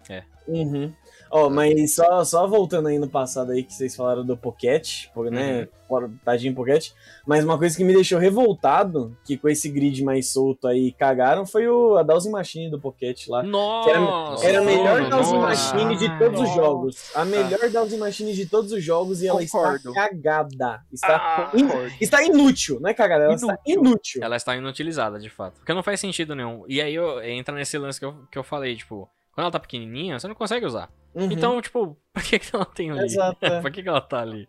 Uhum. Ó, mas só, só voltando aí no passado aí que vocês falaram do Pocket, né? Fora- Tadinho Pocket. Mas uma coisa que me deixou revoltado, que com esse grid mais solto aí cagaram, foi o, a Dowsing Machine do Pocket lá. Nossa! Era a melhor Nossa. Dowsing Machine de todos os Nossa. jogos. A melhor Dowsing Machine de todos os jogos e ela Concordo. está cagada. Está, Ah, in- está inútil, não é cagada? Ela está Inútil. inútil. Ela está inutilizada, de fato. Porque não faz sentido nenhum. E aí eu, entra nesse lance que eu, que eu falei, tipo, quando ela tá pequenininha, você não consegue usar. Uhum. Então, tipo, por que, que ela tem ali? Exato, é. por que, que ela tá ali?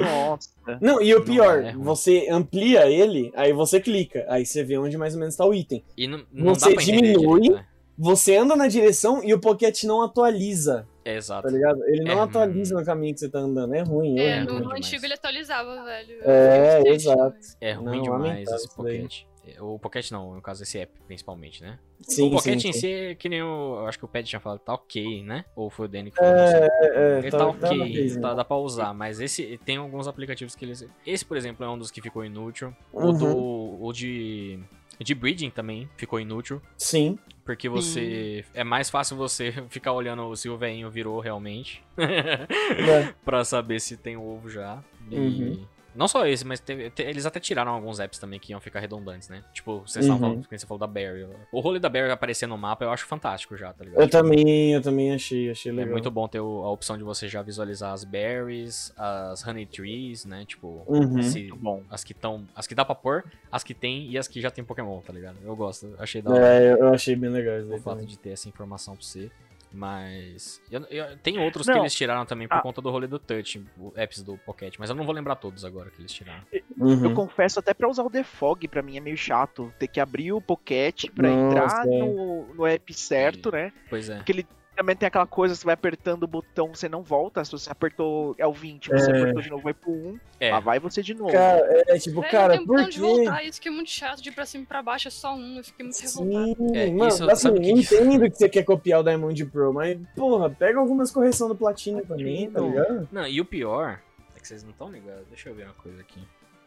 Nossa. Não, e o Não pior, é você amplia ele, aí você clica, aí você vê onde mais ou menos tá o item. E não, não Você pra diminui, direito, né? Você anda na direção e o Pocket não atualiza, É, exato. tá ligado? Ele não É, atualiza no caminho que você tá andando, é ruim, É, é, no demais. antigo ele atualizava, velho. É, exato. É Não, ruim demais lamentável esse. Pocket. O Pocket não, no caso esse app, principalmente, né? Sim, o Pocket sim, em sim. si é que nem o. Eu acho que o Pet tinha falado, tá ok, né? Ou foi o Danny que falou? não sei. É, é, Ele tá, tá, tá ok, okzinho. tá, dá pra usar, mas esse tem alguns aplicativos que eles. Esse, por exemplo, é um dos que ficou inútil. O, Uhum. do, o de. De breeding também ficou inútil. Sim. Porque você. É mais fácil você ficar olhando se o veinho virou realmente. É. pra saber se tem ovo já. E. Uhum. Não só esse, mas teve- te- eles até tiraram alguns apps também que iam ficar redundantes, né? Tipo, vocês estavam Uhum. falando, você falou da Barry. O rolê da Barry aparecer no mapa eu acho fantástico já, tá ligado? Eu Tipo, também, eu também achei, achei É legal. muito bom ter o- a opção de você já visualizar as berries, as honey trees, né? Tipo, Uhum. se- bom. as que estão. As que dá pra pôr, as que tem e as que já tem Pokémon, tá ligado? Eu gosto, achei da hora É, eu- achei bem legal isso o fato também. de ter essa informação pra você. Mas. eu- eu- tem outros Não. que eles tiraram também por Ah. conta do rolê do Touch, o- apps do Pocket, mas eu não vou lembrar todos agora que eles tiraram. Uhum. Eu confesso, até pra usar o Defog, pra mim é meio chato. Ter que abrir o Pocket pra Nossa, entrar no, no app certo, né? Pois é. Porque ele também tem aquela coisa, você vai apertando o botão, você não volta. Se você apertou, é o 20, você É. apertou de novo, vai pro 1. É. Lá vai você de novo. Cara, é tipo, Velho, cara, por quê? voltar, isso que é muito chato, de ir pra cima e pra baixo é só um, eu fiquei muito. Sim, É, mano, isso, assim, sabe que entendo que você quer copiar o Diamond Pro, mas, porra, pega algumas correções do Platinum também, tá Não. ligado? Não, e o pior é que vocês não estão ligados. Deixa eu ver uma coisa aqui.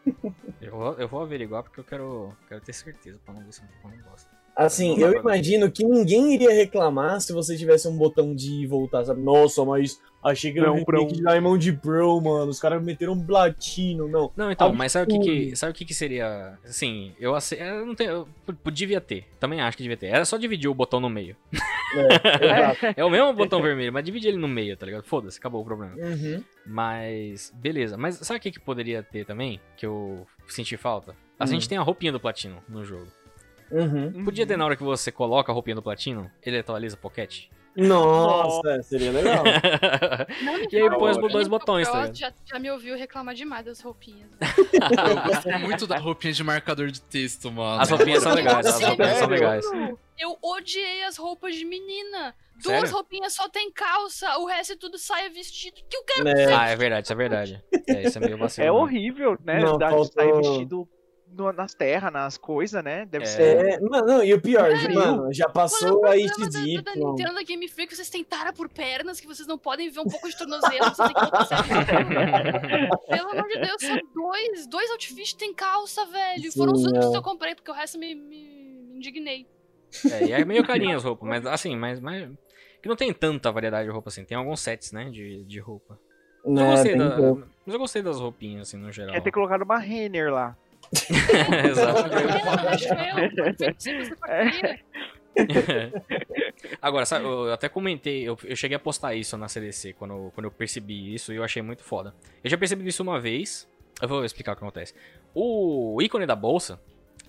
Eu vou, eu vou averiguar porque eu quero, quero ter certeza pra não ver se eu não gosto. Assim, Não, eu imagino que ninguém iria reclamar se você tivesse um botão de voltar, sabe? Nossa, mas achei que era um remake de Diamond Pro, mano. Os caras meteram um Platino, não. Não, então, Absurdo. mas sabe o que que, sabe o que que seria, assim, eu, ace- eu não tenho, eu, devia ter, também acho que devia ter. Era só dividir o botão no meio. É. É o mesmo botão vermelho, mas divide ele no meio, tá ligado? Foda-se, acabou o problema. Uhum. Mas, beleza. Mas sabe o que, que poderia ter também? Que eu senti falta? A Hum. gente tem a roupinha do Platino no jogo. Uhum. Podia ter na hora que você coloca a roupinha do Platino, ele atualiza o Pocket? Nossa, seria legal. Não E aí põe os dois botões, tá ligado? já, já me ouviu reclamar demais das roupinhas. né? Eu gosto muito da roupinha de marcador de texto, mano. As roupinhas são legais, as roupinhas são legais. Eu odiei as roupas de menina. Duas Sério? roupinhas só tem calça, o resto é tudo saia vestido. Que eu quero né? Ah, é verdade, isso é verdade. É, isso é meio vacilo. É horrível, né? Não, faltou- sair vestido no- nas terras, nas coisas, né? Deve É. ser. É, mano, não, e o pior, Velho, mano, já é passou a XY. da, da Nintendo da Game Freak? Vocês tentaram por pernas que vocês não podem ver um pouco de tornozelo. Vocês têm que botar. Pelo amor de Deus, são dois. Dois outfits tem calça, velho. E Foram os Sim, únicos é. que eu comprei, porque o resto me, me, me indignei. É, e é meio carinho as roupas, mas assim, mas, mas. Que não tem tanta variedade de roupa assim. Tem alguns sets, né? De, de roupa. Mas eu Né, gostei da- mas eu gostei das roupinhas, assim, no geral. Quer ter colocado uma Renner lá. Exato. Agora, sabe, eu até comentei, eu, eu cheguei a postar isso na CDC quando, eu- quando eu percebi isso e eu achei muito foda. Eu já percebi isso uma vez, eu vou explicar o que acontece. O ícone da bolsa,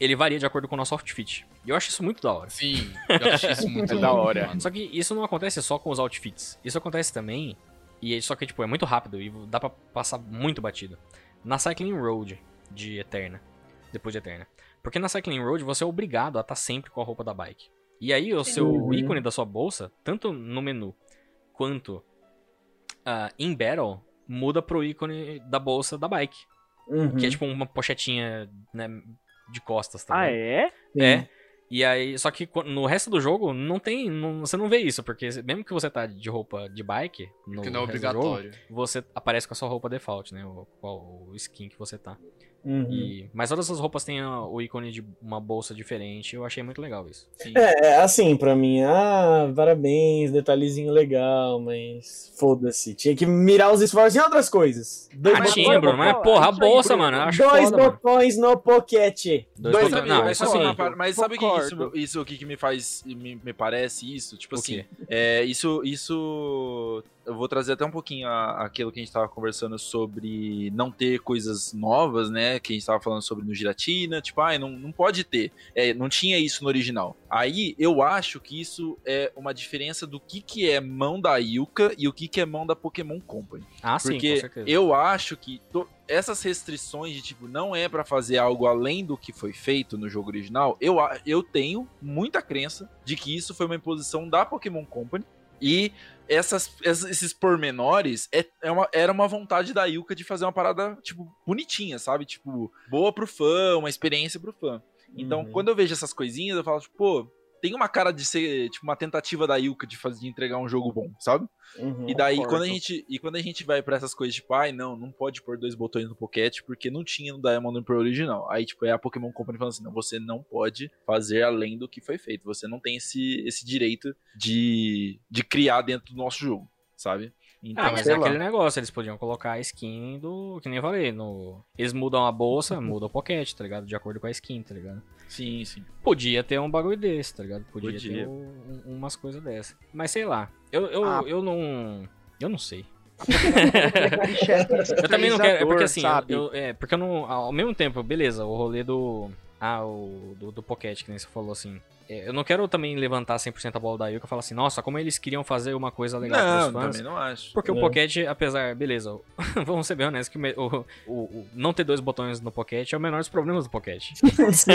ele varia de acordo com o nosso outfit. E eu acho isso muito da hora. Sim, eu acho isso muito É da hora. Só que isso não acontece só com os outfits. Isso acontece também, e só que tipo, é muito rápido e dá pra passar muito batido. Na Cycling Road de Eterna, depois de Eterna. Porque na Cycling Road você é obrigado a estar sempre com a roupa da bike. E aí o seu Uhum. ícone da sua bolsa, tanto no menu quanto ah, em Battle, muda pro ícone da bolsa da bike. Uhum. Que é tipo uma pochetinha né, de costas, tá Ah, é? É. E aí, só que qu- no resto do jogo não tem, não- você não vê isso, porque mesmo que você tá de roupa de bike, no Porque não é do jogo, obrigatório. você aparece com a sua roupa default, né? O, qual o skin que você tá. Uhum. E, mas todas essas roupas têm o ícone de uma bolsa diferente, eu achei muito legal isso. Sim. É, é, assim, pra mim, ah, parabéns, detalhezinho legal, mas foda-se. Tinha que mirar os esforços em outras coisas. Dois Ah, tinha, Bruno, mas porra, a aí, bolsa, mano, eu acho dois foda, mano. botões no pocket. Dois Dois botões- não, mas isso sabe sim. uma par- mas sabe o que isso, isso que me faz, me, me parece isso? Tipo O assim, quê? é, isso, isso, eu vou trazer até um pouquinho a- aquilo que a gente tava conversando sobre não ter coisas novas, né, que a gente tava falando sobre no Giratina, tipo, ah, não, não pode ter, é, não tinha isso no original. Aí, eu acho que isso é uma diferença do que que é mão da Yuka e o que que é mão da Pokémon Company. Ah, sim, com Porque certeza. eu acho que to- essas restrições de tipo não é pra fazer algo além do que foi feito no jogo original, eu, eu tenho muita crença de que isso foi uma imposição da Pokémon Company e essas, es- esses pormenores é, é uma- era uma vontade da Yuka de fazer uma parada tipo bonitinha, sabe? Tipo, boa pro fã, uma experiência pro fã. Então, Uhum. quando eu vejo essas coisinhas, eu falo, tipo, pô, tem uma cara de ser, tipo, uma tentativa da Yuka de fazer de entregar um jogo bom, sabe? Uhum. E daí, Concordo. quando a, gente, e quando a gente vai pra essas coisas, tipo, ai, não, não pode pôr dois botões no Pocket porque não tinha no Diamond Pro original. Aí, tipo, é a Pokémon Company falando assim, não, você não pode fazer além do que foi feito. Você não tem esse, esse direito de, de criar dentro do nosso jogo, sabe? Então, Ah, mas é lá. aquele negócio, eles podiam colocar a skin do. Que nem eu falei, no. Eles mudam a bolsa, mudam o pocket, tá ligado? De acordo com a skin, tá ligado? Sim, sim. Podia ter um bagulho desse, tá ligado? Podia, Podia. ter um- um- umas coisas dessas. Mas sei lá, eu, eu, Ah. eu não. Eu não sei. eu também não quero. É porque assim, sabe? eu, eu- é, porque eu não. Ao mesmo tempo, beleza, o rolê do. Ah, o. Do, do Pocket, que nem você falou assim. É, eu não quero também levantar 100% a bola da Yuka e falar assim, nossa, como eles queriam fazer uma coisa legal Não, pros fãs. também não acho. Porque o É. Pocket, apesar, beleza, vamos ser bem honestos, que o, o- o- não ter dois botões no Pocket é o menor dos problemas do Pocket. sim, sim.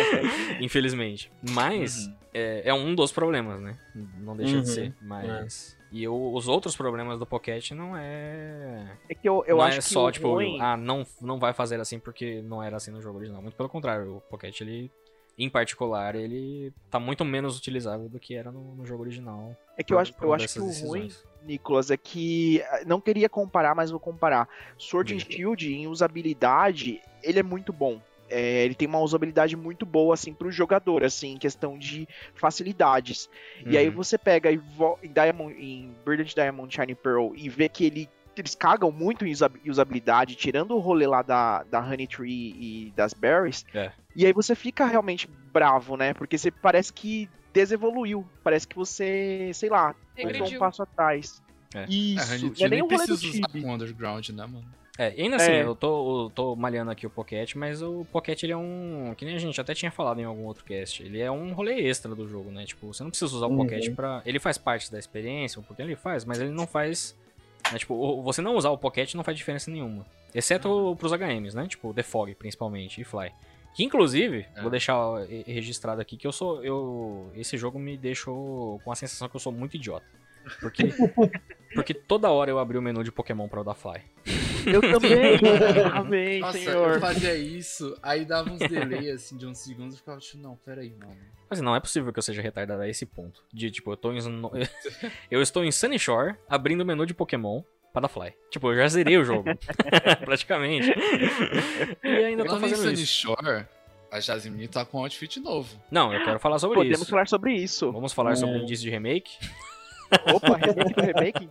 infelizmente. Mas Uhum. é, é um dos problemas, né? Não deixa Uhum, de ser. Mas. É. E o- os outros problemas do Pocket não é. É que eu, eu não acho é que só, o tipo, ruim... ah, não, não vai fazer assim porque não era assim no jogo original. Muito pelo contrário, o Pocket, ele. Em particular, ele tá muito menos utilizável do que era no, no jogo original. É que eu acho, eu acho que o ruim, decisões. Nicolas, é que ah, não queria comparar, mas vou comparar. Sword and. Shield em usabilidade, ele é muito bom. É, ele tem uma usabilidade muito boa assim pro jogador, assim, em questão de facilidades. E aí Uhum. você pega e em, Diamond, em Brilliant Diamond Shiny Pearl e vê que ele eles cagam muito em usa- em usabilidade, tirando o rolê lá da, da Honey Tree e das Berries. É. E aí você fica realmente bravo, né? Porque você parece que desevoluiu. Parece que você, sei lá, deu um passo atrás. É. A Isso, Honey não é Tree nem nem o rolê do precisa usar Chibi. com Underground, né, mano? É, e ainda assim, É. eu tô, eu tô malhando aqui o Pocket, mas o Pocket ele é um. Que nem a gente até tinha falado em algum outro cast. Ele é um rolê extra do jogo, né? Tipo, você não precisa usar o Uhum. Pocket pra. Ele faz parte da experiência, um pouquinho ele faz, mas ele não faz. Né, tipo, você não usar o Pocket não faz diferença nenhuma. Exceto pros HMs, né? Tipo, The Fog, principalmente, e Fly. Que inclusive, É. vou deixar eh, registrado aqui que eu sou. Eu, esse jogo me deixou com a sensação que eu sou muito idiota. Porque, porque toda hora eu abri o menu de Pokémon pra eu dar Fly. Eu também. Amém, Nossa, senhor. eu fazia isso, aí dava uns delay assim de uns segundos e ficava tipo, não, peraí, mano. Mas não é possível que eu seja retardado a esse ponto. De tipo, eu tô em. eu estou em Sunny Shore, abrindo o menu de Pokémon para Fly. Tipo, eu já zerei o jogo. Praticamente. E ainda tô Falando em fazendo Sunny isso. Shore, a Jasmine tá com um outfit novo. Não, eu quero falar sobre Podemos isso. falar sobre isso. Vamos falar sobre É. o indício de remake. Opa, remake do remake.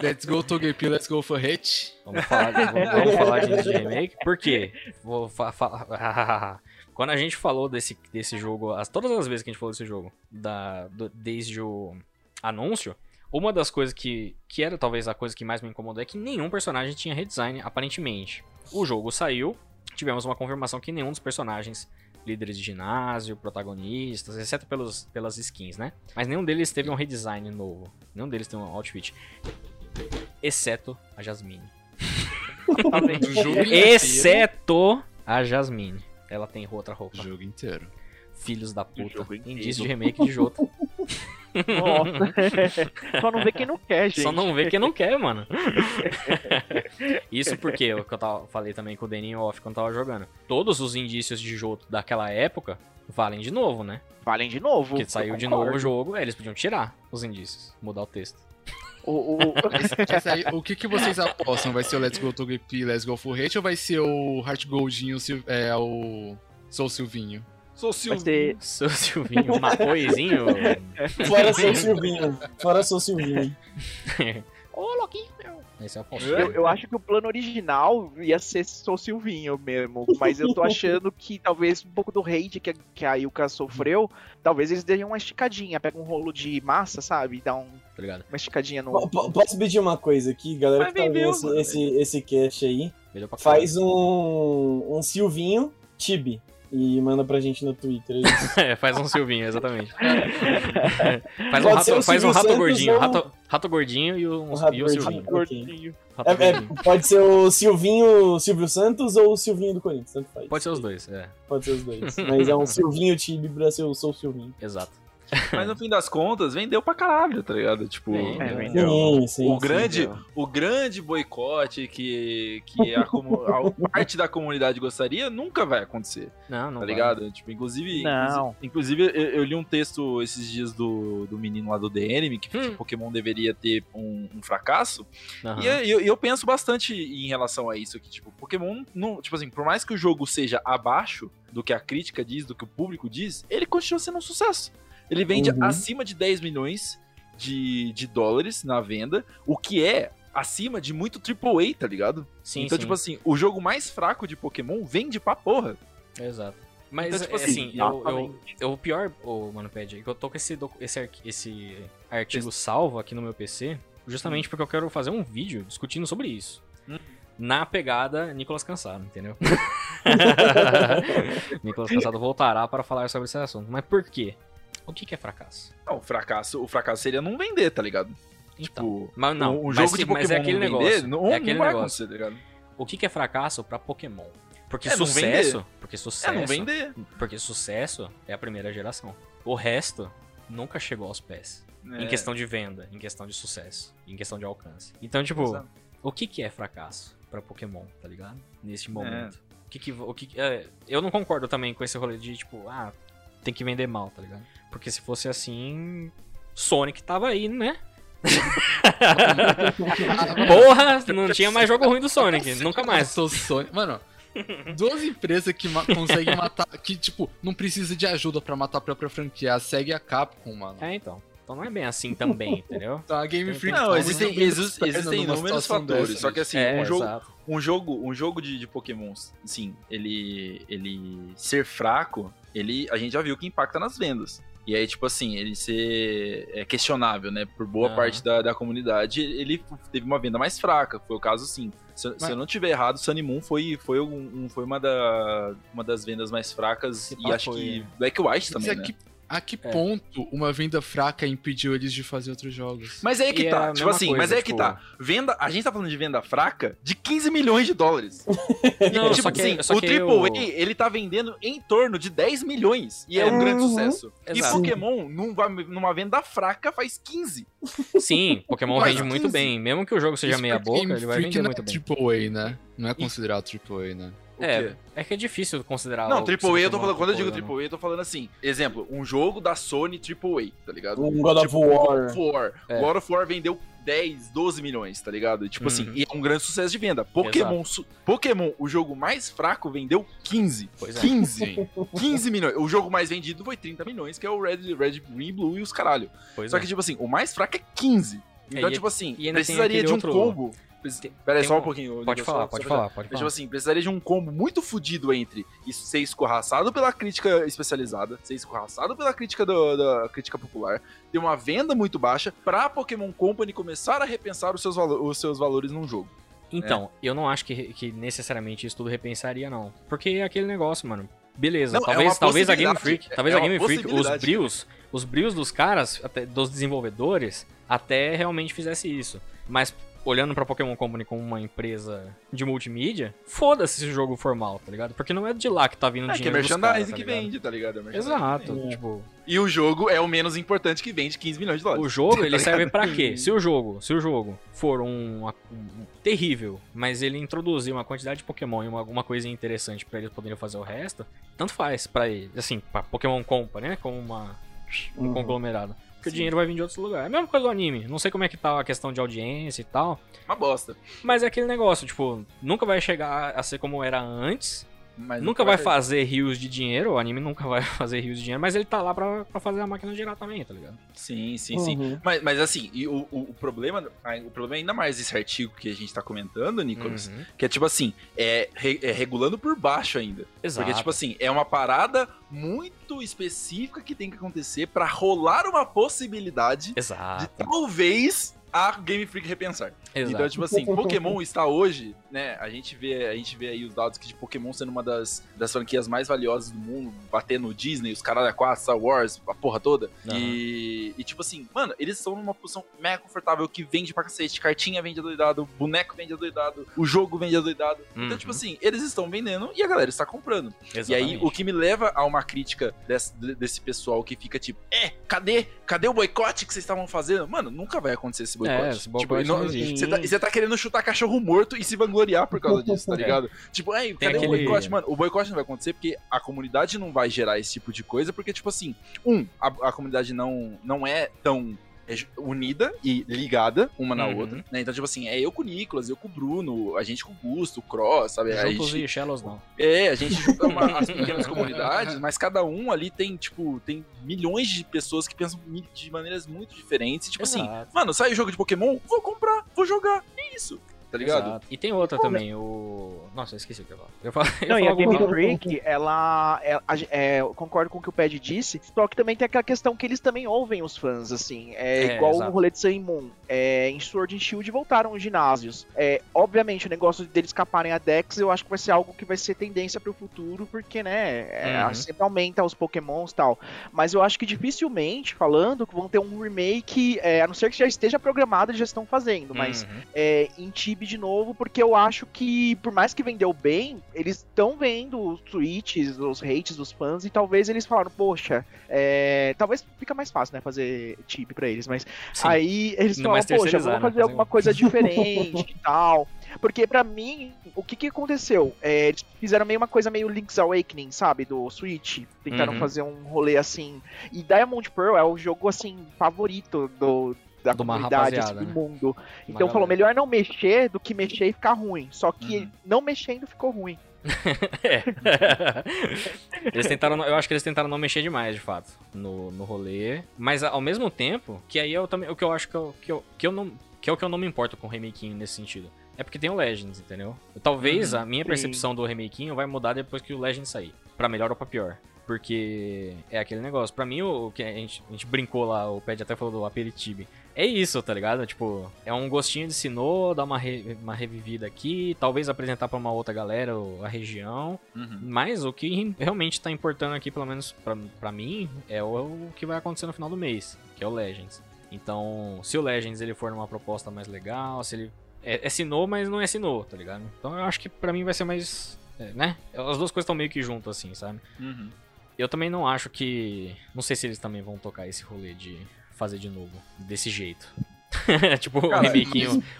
Let's go Togepi, let's go for hit. Vamos falar, vamos, vamos falar de remake. Por quê? Vou fa- fa- Quando a gente falou desse, desse jogo, as, todas as vezes que a gente falou desse jogo, da, do- desde o anúncio, uma das coisas que, que era talvez a coisa que mais me incomodou é que nenhum personagem tinha redesign, aparentemente. O jogo saiu, tivemos uma confirmação que nenhum dos personagens, líderes de ginásio, protagonistas, exceto pelos, pelas skins, né? Mas nenhum deles teve um redesign novo. Nenhum deles tem um outfit. Exceto a Jasmine. Exceto a Jasmine. Ela tem outra roupa. O jogo inteiro. Filhos da puta. Indício de remake de Jota. Nossa. Só não vê quem não quer, gente. Só não vê quem não quer, mano. Isso porque, o que eu tava, falei também com o Danny Off quando tava jogando. Todos os indícios de Joto daquela época valem de novo, né? Valem de novo. Porque eu saiu de novo o jogo, é, eles podiam tirar os indícios, mudar o texto. O, o- aí, o que, que vocês apostam? Vai ser o Let's Go Togepi, Let's Go for hit ou vai ser o Heart Goldinho, é, o Sou Silvinho? Sou vai Silvio. ser Seu Silvinho, Macoizinho. Fora seu Silvinho. Fora seu Silvinho. Ô, louquinho, meu. Esse é o. Eu, eu acho que o plano original ia ser só Silvinho mesmo, mas eu tô achando que talvez um pouco do hate que a, que a Yuka sofreu, talvez eles deem uma esticadinha, pega um rolo de massa, sabe, e dá um- Tá uma esticadinha no... Po- Posso pedir uma coisa aqui, galera Mas que tá vendo esse, esse, esse cast aí? Faz um, um Silvinho Tibi e manda pra gente no Twitter. É, faz um Silvinho, exatamente. faz um Pode rato, o faz um rato Santos gordinho. ou- Rato, rato gordinho e o, O rato e. Silvinho. Gordinho. Rato É- é- gordinho. pode ser o Silvinho Silvio Santos ou o Silvinho do Corinthians, tanto faz. Pode ser os dois, é. Pode ser os dois. Mas é um Silvinho Tibi pra ser o Sou Silvinho. Exato. Mas no fim das contas, vendeu pra caralho, tá ligado? Tipo, Sim, É, vendeu. Sim, sim. o sim. grande, o grande boicote que, que a, a parte da comunidade gostaria nunca vai acontecer, Não, não tá vai. ligado? Tipo, inclusive, Não. inclusive eu, eu li um texto esses dias do, do menino lá do DNM que, que Hum. Pokémon deveria ter um, um fracasso. Aham. E eu, eu- penso bastante em relação a isso aqui, tipo, Pokémon não, tipo assim, por mais que o jogo seja abaixo do que a crítica diz, do que o público diz, ele continua sendo um sucesso. Ele vende Uhum. acima de 10 milhões de, de dólares na venda, o que é acima de muito AAA, tá ligado? Sim, então, sim. tipo assim, o jogo mais fraco de Pokémon vende pra porra. Exato. Mas, Então, tipo é, assim, assim, eu, eu, eu- o pior, ô, mano, Pad, é que eu tô com esse, esse, esse artigo salvo aqui no meu PC, justamente porque eu quero fazer um vídeo discutindo sobre isso. Hum. na pegada Nicolas Cansado, entendeu? Nicolas Cansado voltará para falar sobre esse assunto. Mas por quê? O que, que é fracasso? Não, o fracasso, o fracasso seria não vender, tá ligado? Então, Tipo, mas não, um mas jogo se- de mas Pokémon é aquele não negócio. vender, não, é não aquele vai negócio. acontecer, tá ligado? O que, que é fracasso pra Pokémon? Porque É não sucesso, porque sucesso, É, não vender. porque sucesso é a primeira geração. O resto nunca chegou aos pés. Em É, questão de venda, em questão de sucesso, em questão de alcance. Então, tipo, exato. o que, que é fracasso pra Pokémon, tá ligado? Neste É. momento. O que que, o que- é, eu não concordo também com esse rolê de, tipo, ah, tem que vender mal, tá ligado? Porque se fosse assim, Sonic tava aí, né? Porra, não tinha mais jogo ruim do Sonic, nunca mais. Sou Sonic. Mano, duas empresas que ma- conseguem matar. Que, tipo, não precisa de ajuda pra matar a própria franquia. Segue a Capcom, mano. É, então. Então não é bem assim também, entendeu? Então a Game Freak Não, tá existem, existem numa inúmeros fatores. dessa, só que assim, é, um jogo, exato. um jogo, um jogo de, de Pokémons, assim, ele, ele ser fraco, ele, a gente já viu que impacta nas vendas. E aí, tipo assim, ele ser é, questionável, né? Por boa Aham. parte da, da comunidade, ele teve uma venda mais fraca. Foi o caso, sim. Se, eu- se Mas- eu não tiver errado, Sunny Moon foi, foi, um, um- foi uma, da, uma das vendas mais fracas. E acho foi, que né? Black White Mas também, né? que, a que É. ponto uma venda fraca impediu eles de fazer outros jogos? Mas é aí que E é tá, a tipo assim, coisa, mas é aí tipo- que tá. Venda, a gente tá falando de venda fraca de 15 milhões de dólares. Não, tipo só que- assim, só o AAA, eu- ele tá vendendo em torno de 10 milhões. E é, um Uhum. grande sucesso. Exato. E Pokémon, numa, numa venda fraca, faz 15. Sim, Pokémon Mas vende muito 15. bem. Mesmo que o jogo seja Isso meia porque boca, ele vai vender muito bem. é AAA, né? Não é considerado AAA, né? É, quê? é que é difícil considerar. Não, AAA, eu tô falando, quando eu digo AAA, né? AAA, eu tô falando assim. Exemplo, um jogo da Sony AAA, tá ligado? Um God of Tipo, War. God of War. É. God of War vendeu 10, 12 milhões, tá ligado? Tipo assim, Uhum. e é um grande sucesso de venda. Pokémon, su- Pokémon, o jogo mais fraco, vendeu 15. Pois é. 15. 15 milhões. O jogo mais vendido foi 30 milhões, que é o Red, Red Green, Blue e os caralho. Pois Só é. que, tipo assim, o mais fraco é 15. Então, e- tipo assim, e precisaria de um outro- combo. Pera aí, só um um- pouquinho. Pode falar, só- pode só- falar, pode Mas, tipo falar. assim, precisaria de um combo muito fodido entre isso ser escorraçado pela crítica especializada, ser escorraçado pela crítica do- da crítica popular, ter uma venda muito baixa, pra Pokémon Company começar a repensar os seus, valo- os seus valores num jogo. Então, eu não acho que, que necessariamente isso tudo repensaria, não. Porque é aquele negócio, mano. Beleza, Não, é talvez, uma talvez a Game Freak, talvez é a Game Freak, os brios, os brios dos caras, até, dos desenvolvedores, até realmente fizesse isso. Mas olhando pra Pokémon Company como uma empresa de multimídia, foda-se se o jogo for mal, tá ligado? Porque não é de lá que tá vindo É que é dinheiro dos merchandising tá que vende, tá ligado? É que Exato, vende. tipo, E o jogo é o menos importante que vende 15 milhões de dólares. o jogo, ele Tá serve pra quê? Se o jogo, se o jogo for um, um- terrível, mas ele introduzir uma quantidade de Pokémon e uma, alguma coisinha interessante pra eles poderem fazer o resto, tanto faz pra ele, assim, pra Pokémon Company, né, como uma um Uhum. conglomerado. Porque o Sim. dinheiro vai vir de outros lugares. É a mesma coisa do anime. Não sei como é que tá a questão de audiência e tal. Uma bosta. Mas é aquele negócio, tipo, nunca vai chegar a ser como era antes. Mas nunca vai fazer rios de dinheiro. O anime nunca vai fazer rios de dinheiro, mas ele tá lá pra, pra fazer a máquina girar também, tá ligado? Sim, sim, sim. Uhum. Mas, mas assim, e o, o, o problema, o problema é ainda mais desse artigo que a gente tá comentando, Nicolas, Uhum. que é tipo assim, é, re- é regulando por baixo ainda. Exato. Porque, tipo assim, é uma parada muito específica que tem que acontecer pra rolar uma possibilidade de Exato. talvez a Game Freak repensar. Exato. Então, tipo assim, Pokémon está hoje, né? A gente vê, a gente vê aí os dados que de Pokémon sendo uma das, das franquias mais valiosas do mundo, batendo Disney, os caras da 4, Star Wars, a porra toda. Aham. E, e, tipo assim, mano, eles estão numa posição mega confortável que vende pra cacete, cartinha vende adoidado, boneco vende adoidado, o jogo vende adoidado. Então, Uhum. tipo assim, eles estão vendendo e a galera está comprando. E aí, o que me leva a uma crítica desse, desse pessoal que fica tipo, é, cadê? Cadê o boicote que vocês estavam fazendo? Mano, nunca vai acontecer esse boicote. É, esse boicote e não existe. Você tá, você tá querendo chutar cachorro morto e se vangloriar por causa disso, tá É. ligado? Tipo, ei, Tem cadê o aquele- boicote? Mano, o boicote não vai acontecer porque a comunidade não vai gerar esse tipo de coisa, porque, tipo assim, um, a, a comunidade não, não é tão é, unida e ligada uma na Uhum. outra, né? Então, tipo assim, é eu com o Nicolas, eu com o Bruno, a gente com o Gusto, o Cross, sabe? A Juntos gente, e Shellos não. é, a gente junta uma- as pequenas comunidades, mas cada um ali tem, tipo, tem milhões de pessoas que pensam de maneiras muito diferentes. Tipo assim, Exato. mano, sai o jogo de Pokémon, vou comprar, vou jogar. É isso. Tá ligado? Exato. E tem outra também, o. Nossa, eu esqueci o que eu ia falar. Eu falo, eu Não, e a Game Freak, ela. é- a gen- é, eu concordo com o que o Pad disse, só que também tem aquela questão que eles também ouvem os fãs, assim. É, É, igual exato. o rolê de Sun Moon. É, em Sword and Shield voltaram os ginásios. É, obviamente, o negócio deles escaparem a Dex, eu acho que vai ser algo que vai ser tendência pro futuro, porque, né, é, Uhum. sempre aumenta os pokémons e tal. Mas eu acho que dificilmente, falando, que vão ter um remake, é, a não ser que já esteja programado, eles já estão fazendo, mas Uhum. é, em De novo, porque eu acho que, por mais que vendeu bem, eles estão vendo os tweets, os hates dos fãs, e talvez eles falaram, poxa, é, talvez fica mais fácil, né, fazer Tibia pra eles, mas Sim. aí eles mais falaram, poxa, vamos né, fazer fazer alguma um- coisa diferente e tal. Porque pra mim, o que que aconteceu? É, eles fizeram meio uma coisa meio Link's Awakening, sabe? Do Switch. Tentaram Uhum. fazer um rolê assim. E Diamond Pearl é o jogo, assim, favorito do, da De comunidade, assim, né? mundo. Então falou, melhor não mexer do que mexer e ficar ruim. Só que Uhum. não mexendo ficou ruim. É. eles tentaram, eu acho que eles tentaram não mexer demais, de fato, no, no rolê. Mas ao mesmo tempo, que aí eu também, o que eu acho que eu, que eu, que eu não, que é o que eu não me importo com o remakinho nesse sentido. É porque tem o Legends, entendeu? Talvez Uhum, a minha sim. percepção do remakinho vai mudar depois que o Legends sair. Pra melhor ou pra pior. Porque é aquele negócio. Pra mim, o que a gente, a gente brincou lá, o Ped até falou do aperitivo. É isso, tá ligado? Tipo, é um gostinho de Sinnoh, dar uma, re- uma revivida aqui, talvez apresentar pra uma outra galera a região. Uhum. Mas o que realmente tá importando aqui, pelo menos pra, pra mim, é o, o que vai acontecer no final do mês, que é o Legends. Então, se o Legends ele for numa proposta mais legal, se ele. É, é Sinnoh, mas não é Sinnoh, tá ligado? Então eu acho que pra mim vai ser mais. é, né? As duas coisas estão meio que juntas, assim, sabe? Uhum. Eu também não acho que. Não sei se eles também vão tocar esse rolê de fazer de novo, desse jeito. tipo, um Cara,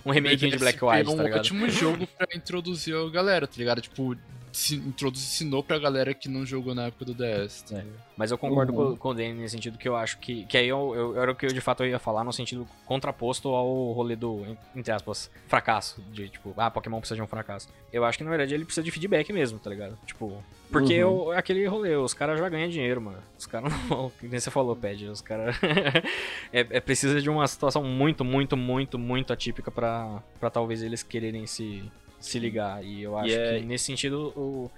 um remakinho de Black White, é um tá ligado? ótimo jogo pra introduzir a galera, tá ligado? Tipo, se, introduzir Sinnoh pra galera que não jogou na época do DS. tá É. Mas eu concordo Uhum. com, com o Danny nesse sentido que eu acho que. Que aí eu, eu- era o que eu de fato eu ia falar no sentido contraposto ao rolê do, entre aspas, fracasso. De tipo, ah, Pokémon precisa de um fracasso. Eu acho que na verdade ele precisa de feedback mesmo, tá ligado? Tipo. Porque Uhum. é aquele rolê, os caras já ganham dinheiro, mano. Os caras não vão. Nem você falou, Ped. Os caras. é, é precisa de uma situação muito, muito, muito, muito atípica pra, pra talvez eles quererem se, se ligar. E eu acho E é- que nesse sentido o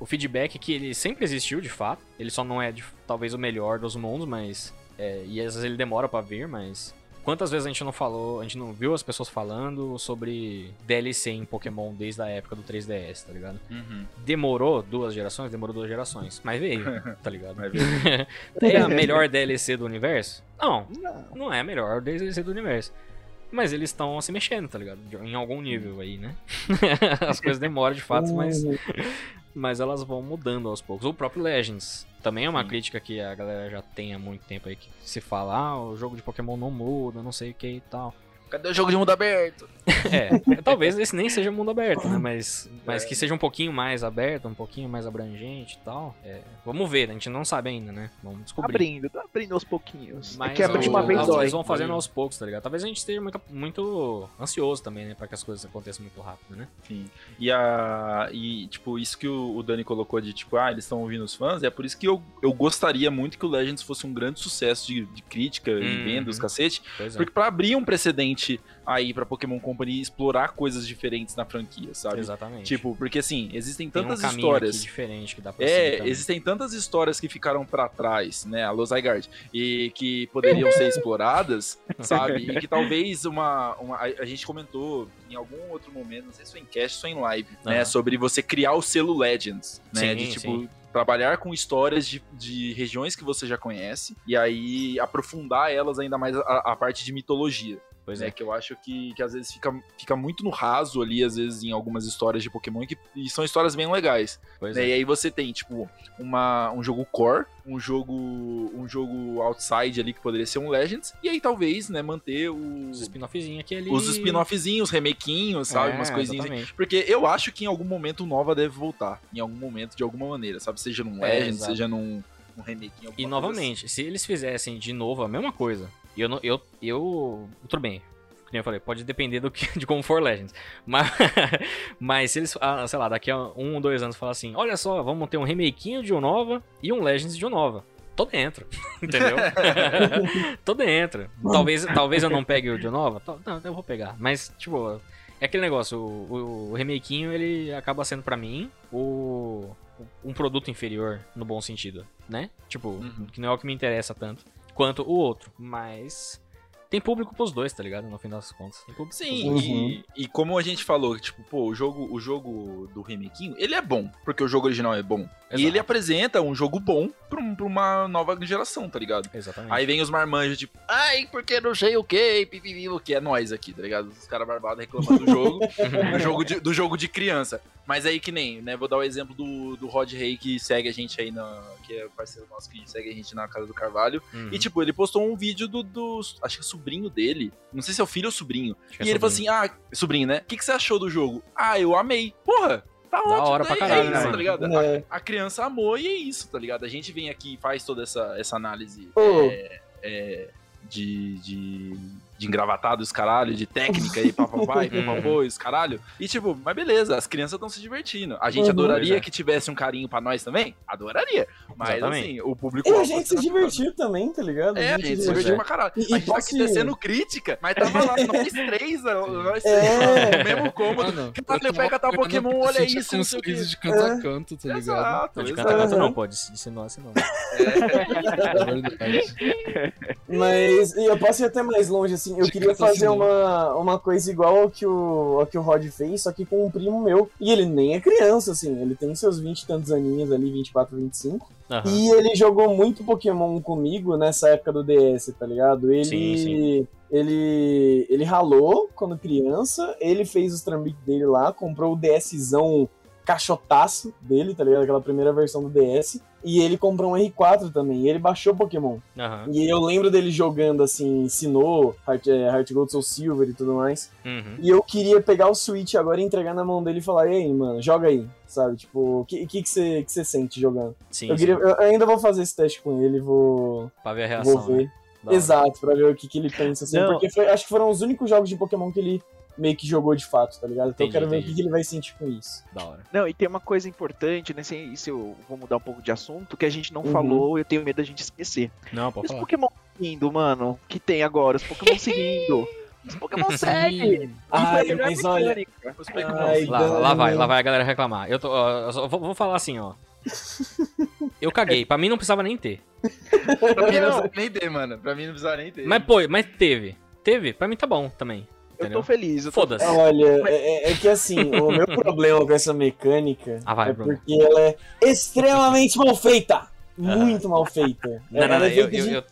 o feedback que ele sempre existiu de fato. Ele só não é de- talvez o melhor dos mundos, mas é, e às vezes ele demora pra vir, mas quantas vezes a gente não falou, a gente não viu as pessoas falando sobre DLC em Pokémon desde a época do 3DS, tá ligado? Uhum. Demorou duas gerações, demorou duas gerações, mas veio, tá ligado? Vai ver. é a melhor DLC do universo? Não, Não. não é a melhor DLC do universo. Mas eles estão se mexendo, tá ligado? Em algum nível aí, né? As coisas demoram de fato, mas Uhum. mas elas vão mudando aos poucos. O próprio Legends também é uma Sim. crítica que a galera já tem há muito tempo aí que se fala, ah, o jogo de Pokémon não muda, não sei o que e tal. Cadê o jogo de mundo aberto? É, talvez esse nem seja mundo aberto, né? Mas, mas É. que seja um pouquinho mais aberto, um pouquinho mais abrangente e tal. É, vamos ver, a gente não sabe ainda, né? Vamos descobrir. Abrindo, tá abrindo aos pouquinhos. Mas é quebra de uma vez dói. Eles vão fazendo aos poucos, tá ligado? Talvez a gente esteja muito, muito ansioso também, né? Pra que as coisas aconteçam muito rápido, né? Sim. E, a, e tipo, isso que o, o Dani colocou de, tipo, ah, eles estão ouvindo os fãs, é por isso que eu, eu gostaria muito que o Legends fosse um grande sucesso de, de crítica Uhum. e venda, os cacete, Pois é. porque pra abrir um precedente aí pra Pokémon Company explorar coisas diferentes na franquia, sabe? Exatamente. Tipo, porque assim, existem Tem um tantas histórias. aqui diferente que dá pra É, existem tantas histórias que ficaram pra trás, né, a Zygarde, e que poderiam ser exploradas, sabe? E que talvez uma, uma- a, gente comentou em algum outro momento, não sei se foi em cast ou em live, né, Aham. sobre você criar o selo Legends, né, Sim, de tipo sim. trabalhar com histórias de, de regiões que você já conhece e aí aprofundar elas ainda mais a, a parte de mitologia. Pois né, é. que eu acho que, que às vezes fica, fica muito no raso ali, às vezes em algumas histórias de Pokémon, que, e são histórias bem legais. Né? é. E aí você tem, tipo, uma, um jogo core, um jogo um jogo outside ali que poderia ser um Legends, e aí talvez, né, manter o, Os spin-offzinhos aqui ali. os spin-offzinhos, remakinhos, sabe? É, Umas coisinhas. exatamente. Porque eu acho que em algum momento o Nova deve voltar. Em algum momento, de alguma maneira, sabe? Seja num É, Legends, seja num, num remakinho. E novamente, se eles fizessem de novo a mesma coisa, eu não. Eu. eu tudo bem. Como eu falei, pode depender do que, de como for Legends. Mas, mas se eles, ah, sei lá, daqui a um ou dois anos falar assim: olha só, vamos ter um remakinho de Unova e um Legends de Unova. Tô dentro. Entendeu? Tô dentro. Talvez, talvez eu não pegue o de Unova. Não, eu vou pegar. Mas, tipo, É aquele negócio, o, o, o remakinho, ele acaba sendo pra mim o um produto inferior no bom sentido, né? Tipo, Uhum. que não é o que me interessa tanto quanto o outro, mas tem público pros dois, tá ligado? No fim das contas. Tem público Sim, pros dois. e, e como a gente falou, tipo, pô, o jogo, o jogo do remakinho, ele é bom, porque o jogo original é bom. Exato. E ele apresenta um jogo bom pra, um- pra uma nova geração, tá ligado? Exatamente. Aí vem os marmanjos, tipo, ai, porque não sei o que, pipipi, o que é nós aqui, tá ligado? Os caras barbados reclamando do jogo, do jogo, de, do jogo de criança. Mas aí que nem, né, vou dar o exemplo do, do Rod Rey, que segue a gente aí, na, que é parceiro nosso, que segue a gente na Casa do Carvalho. Uhum. E tipo, ele postou um vídeo do, do, acho que é sobrinho dele, não sei se é o filho ou sobrinho. Acho que é e ele falou sobrinho. assim, ah, sobrinho, né? O que, que você achou do jogo? Ah, eu amei. Porra, tá ótimo. hora pra né? caralho, é isso, né? tá ligado? É. A, a criança amou e é isso, tá ligado? A gente vem aqui e faz toda essa, essa análise é, é, de, de, de engravatado, os caralho, de técnica e papapá e Uhum. papapô, os caralho. E tipo, mas beleza, as crianças estão se divertindo. A gente Uhum. adoraria é. que tivesse um carinho pra nós também? Adoraria. Mas Exatamente. assim, o público... E a gente se divertiu também, tá ligado? É, a gente se Pois divertiu é. pra caralho. E- a gente tá aqui descendo crítica, mas tava lá, nós três, nós três, É. no mesmo cômodo. Mano, Caralho, eu pega tal Pokémon, olha isso, com sorriso de canto É. a canto, tá ligado? Exato, De canta canta Aham. não pode, de sinopse não. É verdade. Mas e eu posso ir até mais longe, assim. Eu De queria fazer assim, uma, uma coisa igual ao que, o, ao que o Rod fez, só que com um primo meu. E ele nem é criança, assim. Ele tem seus 20 e tantos aninhos ali, 24, 25. Aham. E ele jogou muito Pokémon comigo nessa época do DS, tá ligado? Ele. Sim, sim. Ele, ele ralou quando criança, ele fez os trambiques dele lá, comprou o DSzão caixotaço dele, tá ligado? Aquela primeira versão do DS. E ele comprou um R4 também, e ele baixou Pokémon. Aham. E eu lembro dele jogando assim, Sinnoh, Heart, é, Heart Gold Soul Silver e tudo mais. Uhum. E eu queria pegar o Switch agora e entregar na mão dele e falar, e aí, mano, joga aí, sabe? Tipo, o que, que, que, você, que você sente jogando? Sim, eu, sim. queria, eu ainda vou fazer esse teste com ele, vou, Pra ver a reação. vou ver. né? Exato, pra ver o que, que ele pensa, assim, porque foi- acho que foram os únicos jogos de Pokémon que ele meio que jogou de fato, tá ligado? Então Entendi, eu quero ver o entendi. que, que ele vai sentir com isso. Da hora. Não, e tem uma coisa importante, né? Sem isso eu vou mudar um pouco de assunto, que a gente não Uhum. falou, eu tenho medo da gente esquecer. Não, pode os falar. Pokémon seguindo, mano, que tem agora, os Pokémon seguindo. Os Pokémon seguem. Ai, é a melhor mas olha-. Os Pokémon. Ai, Lá, lá vai, lá vai a galera reclamar. Eu, tô, ó, eu só vou, vou falar assim, ó. Eu caguei, pra mim não precisava nem ter. Pra mim não precisa nem ter, mano. Pra mim não precisa nem ter. Mas, pô, mas teve. Teve, pra mim tá bom também. Eu Entendeu? tô feliz. Eu tô Foda-se. Olha, é, é que assim, o meu problema com essa mecânica Ah, vai, é Bruno. porque ela é extremamente mal feita. Muito mal feita. Não, não, ela não, é eu, eu, eu,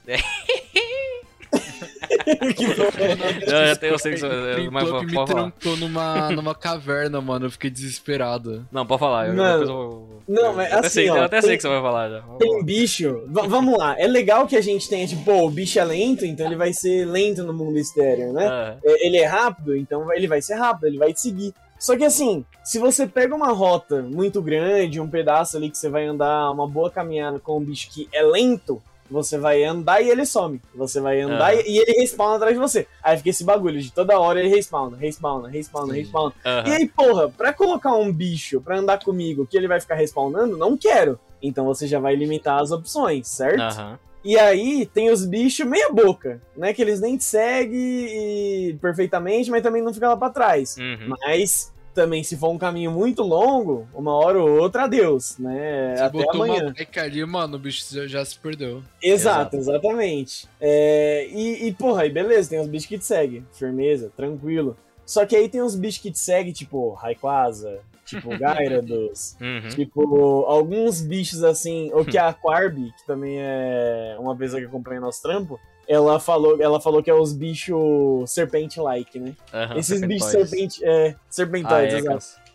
que porra. eu, eu, eu sei que você. O Mas pode me falar. trancou numa, numa caverna, mano. Eu fiquei desesperado. Não, pode falar. Eu, depois eu, não, eu, mas eu até assim, sei, ó, eu até tem- sei que você vai falar já. Tem bicho. V- vamos lá. É legal que a gente tenha, tipo, pô, o bicho é lento, então ele vai ser lento no mundo estéreo, né? É, Ele é rápido, então ele vai ser rápido, ele vai te seguir. Só que assim, se você pega uma rota muito grande, um pedaço ali que você vai andar uma boa caminhada com um bicho que é lento, você vai andar e ele some. Você vai andar Ah. e, e ele respawna atrás de você. Aí fica esse bagulho de toda hora ele respawna, respawna, respawna, Sim. respawna. E aí, porra, pra colocar um bicho pra andar comigo que ele vai ficar respawnando, não quero. Então você já vai limitar as opções, certo? Aham. E aí tem os bichos meia boca, né? Que eles nem te seguem perfeitamente, mas também não fica lá pra trás. Uhum. Mas também, se for um caminho muito longo, uma hora ou outra, adeus, né? Você Até botou amanhã. uma bike ali, mano, o bicho já, se perdeu. Exato, exatamente. É, e, e, porra, aí beleza, tem os bichos que te seguem. Firmeza, tranquilo. Só que aí tem uns bichos que te seguem, tipo Raikwaza, tipo Gyarados, Uhum. tipo alguns bichos assim, ou que a Quarby, que também é uma vez que acompanha nosso trampo, ela falou, ela falou que é os bichos serpente-like, né? aham, Esses bichos serpente, é, serpentoides, Ah, exato.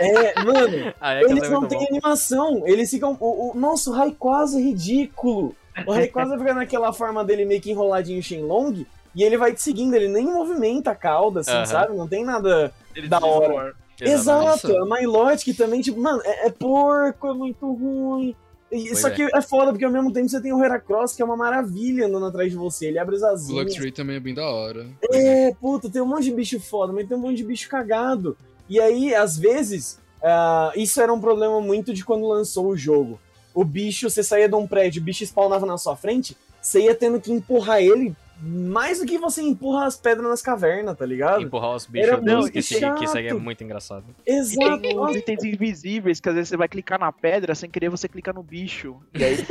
É, mano, Ah, eles é não têm animação. Eles ficam. O, o, nossa, o Raikwaza é ridículo. O Raikwaza fica naquela forma dele meio que enroladinho Shenlong. E ele vai te seguindo, ele nem movimenta a cauda, assim, Aham. sabe? Não tem nada. Ele Da hora. Exato, a Milotic também, tipo, mano, é, é porco, é muito ruim. E- Pois só é. que é foda, porque ao mesmo tempo você tem o Heracross, que é uma maravilha andando atrás de você. Ele abre as O asinhas. Luxray também é bem da hora. É, puta, tem um monte de bicho foda, mas tem um monte de bicho cagado. E aí, às vezes, ah, isso era um problema muito de quando lançou o jogo. O bicho, você saía de um prédio, o bicho spawnava na sua frente, você ia tendo que empurrar ele mais do que você empurra as pedras nas cavernas, tá ligado? Empurrar os Era bichos muito que, se- que segue é chato. muito engraçado. Exato. tem os itens invisíveis, que às vezes você vai clicar na pedra, sem querer você clica no bicho. E aí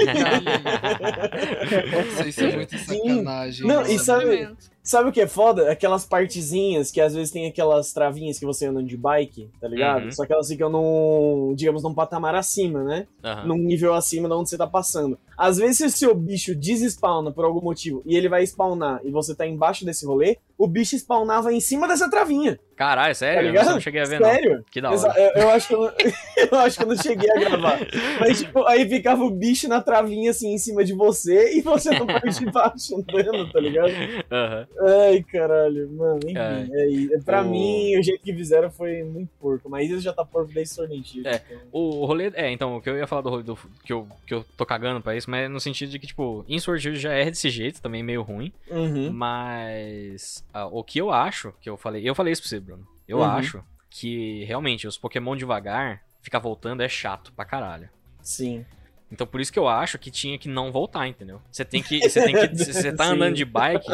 Nossa, isso é muito sacanagem. Não, mano. e sabe-. Sabe o que é foda? Aquelas partezinhas que às vezes tem aquelas travinhas que você anda de bike, tá ligado? Uhum. Só que elas ficam num, digamos, num patamar acima, né? Aham. Num nível acima de onde você tá passando. Às vezes, se o seu bicho desespawna por algum motivo e ele vai spawnar e você tá embaixo desse rolê, o bicho spawnava em cima dessa travinha. Caralho, Tá sério? eu ligado? não cheguei a ver, não. Sério? Que da hora. Eu, eu acho que eu, não, eu acho que eu não cheguei a gravar. Mas, tipo, aí ficava o bicho na travinha, assim, em cima de você e você na parte de baixo andando, tá ligado? Aham. Ai, caralho, mano, enfim. É, isso. pra O- mim, o jeito que fizeram foi muito porco. Mas isso já tá porco desde Shield. É. então. O rolê. É, então, o que eu ia falar do rolê do. Que eu, que eu tô cagando pra isso, mas é no sentido de que, tipo, Shield já é desse jeito, também meio ruim. Uhum. Mas. Ah, o que eu acho, que eu falei. Eu falei isso pra você, Bruno. Eu Uhum. acho que realmente os Pokémon devagar, ficar voltando é chato pra caralho. Sim. Então por isso que eu acho que tinha que não voltar, entendeu? Você tem que. Você tem que. Se você tá andando de bike,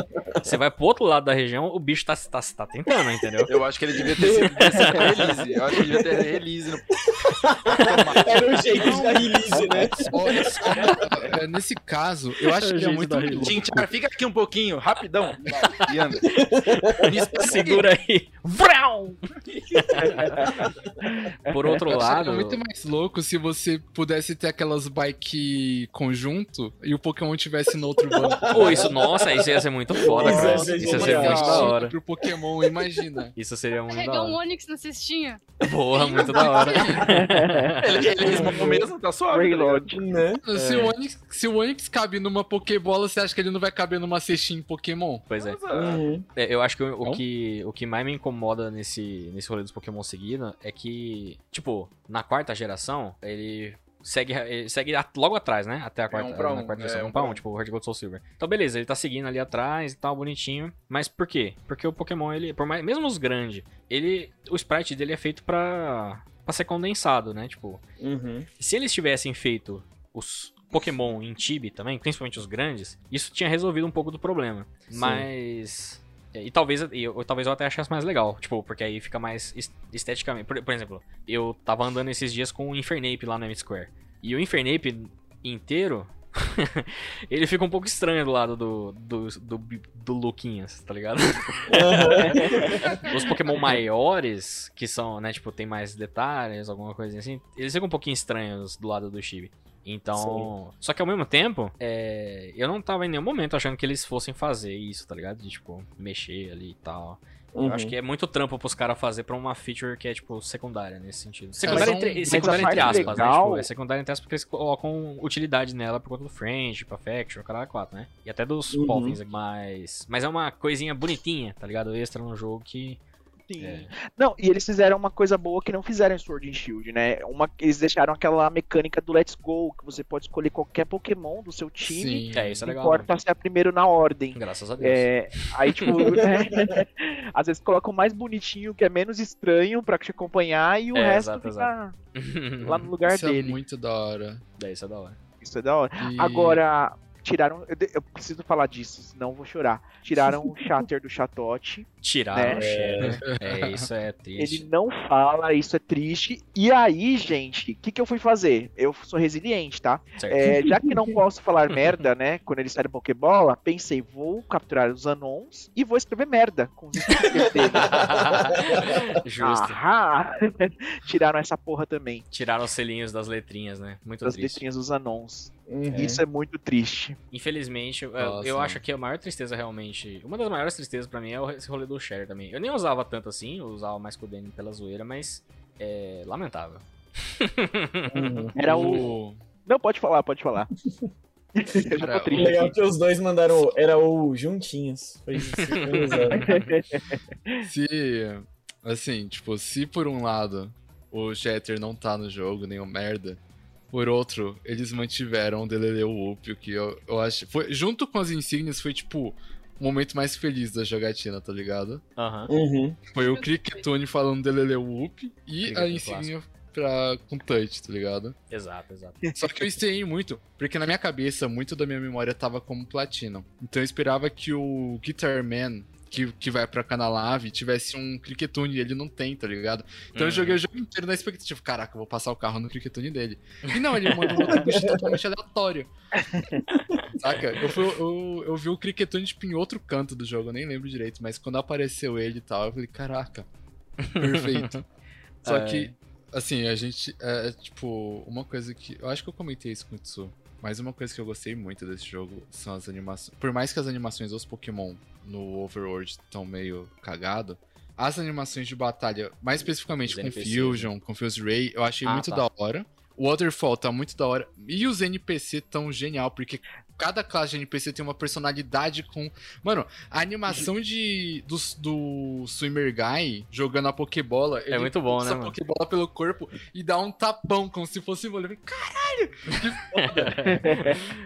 você vai pro outro lado da região, o bicho tá, tá, tá tentando, entendeu? Eu acho que ele devia ter sido devia release. Eu acho que ele devia ter release no. Era o jeito dar release, né? Olha é, nesse caso, eu acho que é Gente muito da louco. Tintar, fica aqui um pouquinho, rapidão. E anda. Segura aí. Vrau! Por outro Eu acharia lado. muito mais louco se você pudesse ter aquelas bike conjunto e o Pokémon tivesse no outro banco. Pô, isso, nossa, isso ia ser muito foda, Isso cara. ia ser Isso ia ser muito da hora. Pro Pokémon, imagina. Isso seria muito da Carregar um hora. Onix na cestinha. Porra, muito da hora. Ele, ele mesmo, tá suave. tá. Né? Se, o Onix, se o Onix cabe numa Pokébola, você acha que ele não vai caber numa cestinha em Pokémon? Pois é. Uhum. É, Eu acho que o, o que o que mais me incomoda nesse, nesse rolê dos Pokémon seguindo é que, tipo, na quarta geração, ele segue, ele segue logo atrás, né? Até a quarta, um pra um, quarta é, geração. um Um pra um, um. tipo, o Heart Gold Soul Silver. Então, beleza, ele tá seguindo ali atrás e tal, bonitinho. Mas por quê? Porque o Pokémon, ele, por mais, mesmo os grandes, ele, o sprite dele é feito pra, pra ser condensado, né? Tipo, Uhum. se eles tivessem feito os Pokémon em Tibi também, principalmente os grandes, isso tinha resolvido um pouco do problema. Sim. Mas. E talvez, eu, talvez eu até achasse mais legal, tipo, porque aí fica mais es- esteticamente. Por, por exemplo, eu tava andando esses dias com o Infernape lá no M-Square. E o Infernape inteiro, ele fica um pouco estranho do lado do, do, do, do Luquinhas, tá ligado? Os Pokémon maiores, que são, né, tipo, tem mais detalhes, alguma coisa assim, eles ficam um pouquinho estranhos do lado do Chibi. Então. Só que ao mesmo tempo, é, eu não tava em nenhum momento achando que eles fossem fazer isso, tá ligado? De, tipo, mexer ali e tal. Uhum. Eu acho que é muito trampo pros caras fazer pra uma feature que é, tipo, secundária nesse sentido. Secundária, mas entre, secundária entre aspas, né? legal- Tipo, é secundária entre aspas porque eles colocam utilidade nela por conta do French, pra Faction, caralho, 4, né? E até dos Uhum. Polvins aqui. Mas, mas é uma coisinha bonitinha, tá ligado? Extra no jogo que. Sim. É. Não, e eles fizeram uma coisa boa que não fizeram em Sword and Shield, né? Uma, eles deixaram aquela mecânica do Let's Go, que você pode escolher qualquer Pokémon do seu time. Sim. É, isso é legal. importa se é primeiro na ordem. Graças a Deus. É, aí, tipo, né? às vezes colocam o mais bonitinho, que é menos estranho pra te acompanhar, e o É, resto exato, fica lá no lugar Isso é dele. muito da hora. Daí isso é da hora. Isso é da hora. E- Agora, tiraram. Eu, de- eu preciso falar disso, senão eu vou chorar. Tiraram o Shatter do Chatote. Tiraram Né? o Shatter. É, isso é triste. Ele não fala, isso é triste. E aí, gente, o que, que eu fui fazer? Eu sou resiliente, tá? Certo. É, já que não posso falar merda, né? Quando eles saem Pokébola, pensei, vou capturar os Anons e vou escrever merda com os. Justo. Ahá! Tiraram essa porra também, Tiraram os selinhos das letrinhas, né? Muito das triste. letrinhas dos Anons. Uhum. Isso é muito triste. Infelizmente, eu, Nossa, eu mano. acho que a maior tristeza realmente. Uma das maiores tristezas pra mim é o- esse rolê do Shatter também. Eu nem usava tanto assim, eu usava mais com o Danny pela zoeira, mas é lamentável. Uhum. Era o. Não, pode falar, pode falar. eu já Cara, tô O legal é que os dois mandaram. Era o juntinhos. Foi sincronizado. Se, assim, tipo, se por um lado o Jeter não tá no jogo, nem o merda, por outro, eles mantiveram o Deleleu Whoop, o que eu, eu acho. Foi, junto com as insígnias, foi tipo o momento mais feliz da jogatina, tá ligado? Aham. Uhum. Foi o Cricketune falando Deleleu Whoop e Cricket a é insígnia pra, com touch, tá ligado? Exato, exato. Só que eu estranhei muito, porque na minha cabeça, muito da minha memória tava como Platinum. Então eu esperava que o Guitar Man, que, que vai pra Canalave, tivesse um Cricketune e ele não tem, tá ligado? Então eu Uhum. joguei o jogo inteiro na expectativa, caraca, eu vou passar o carro no Cricketune dele. E não, ele manda um outro bicho totalmente aleatório. Saca? Eu, fui, eu, eu vi o Cricketune tipo, em outro canto do jogo, eu nem lembro direito, mas quando apareceu ele e tal, eu falei, caraca, perfeito. Só É. que, assim, a gente. É, é, tipo, uma coisa que. Eu acho que eu comentei isso com o Tsu. Mas uma coisa que eu gostei muito desse jogo são as animações. Por mais que as animações dos Pokémon no Overworld estão meio cagado, as animações de batalha, mais especificamente Os com Fusion, com Fuse Ray, eu achei Ah, muito tá. da hora. O Waterfall tá muito da hora. E os NPC tão genial, porque cada classe de NPC tem uma personalidade com. Mano, a animação de do, do Swimmer Guy jogando a Pokébola. ele muito bom, né, a mano? Pokébola pelo corpo e dá um tapão, como se fosse vôlei. Eu falei,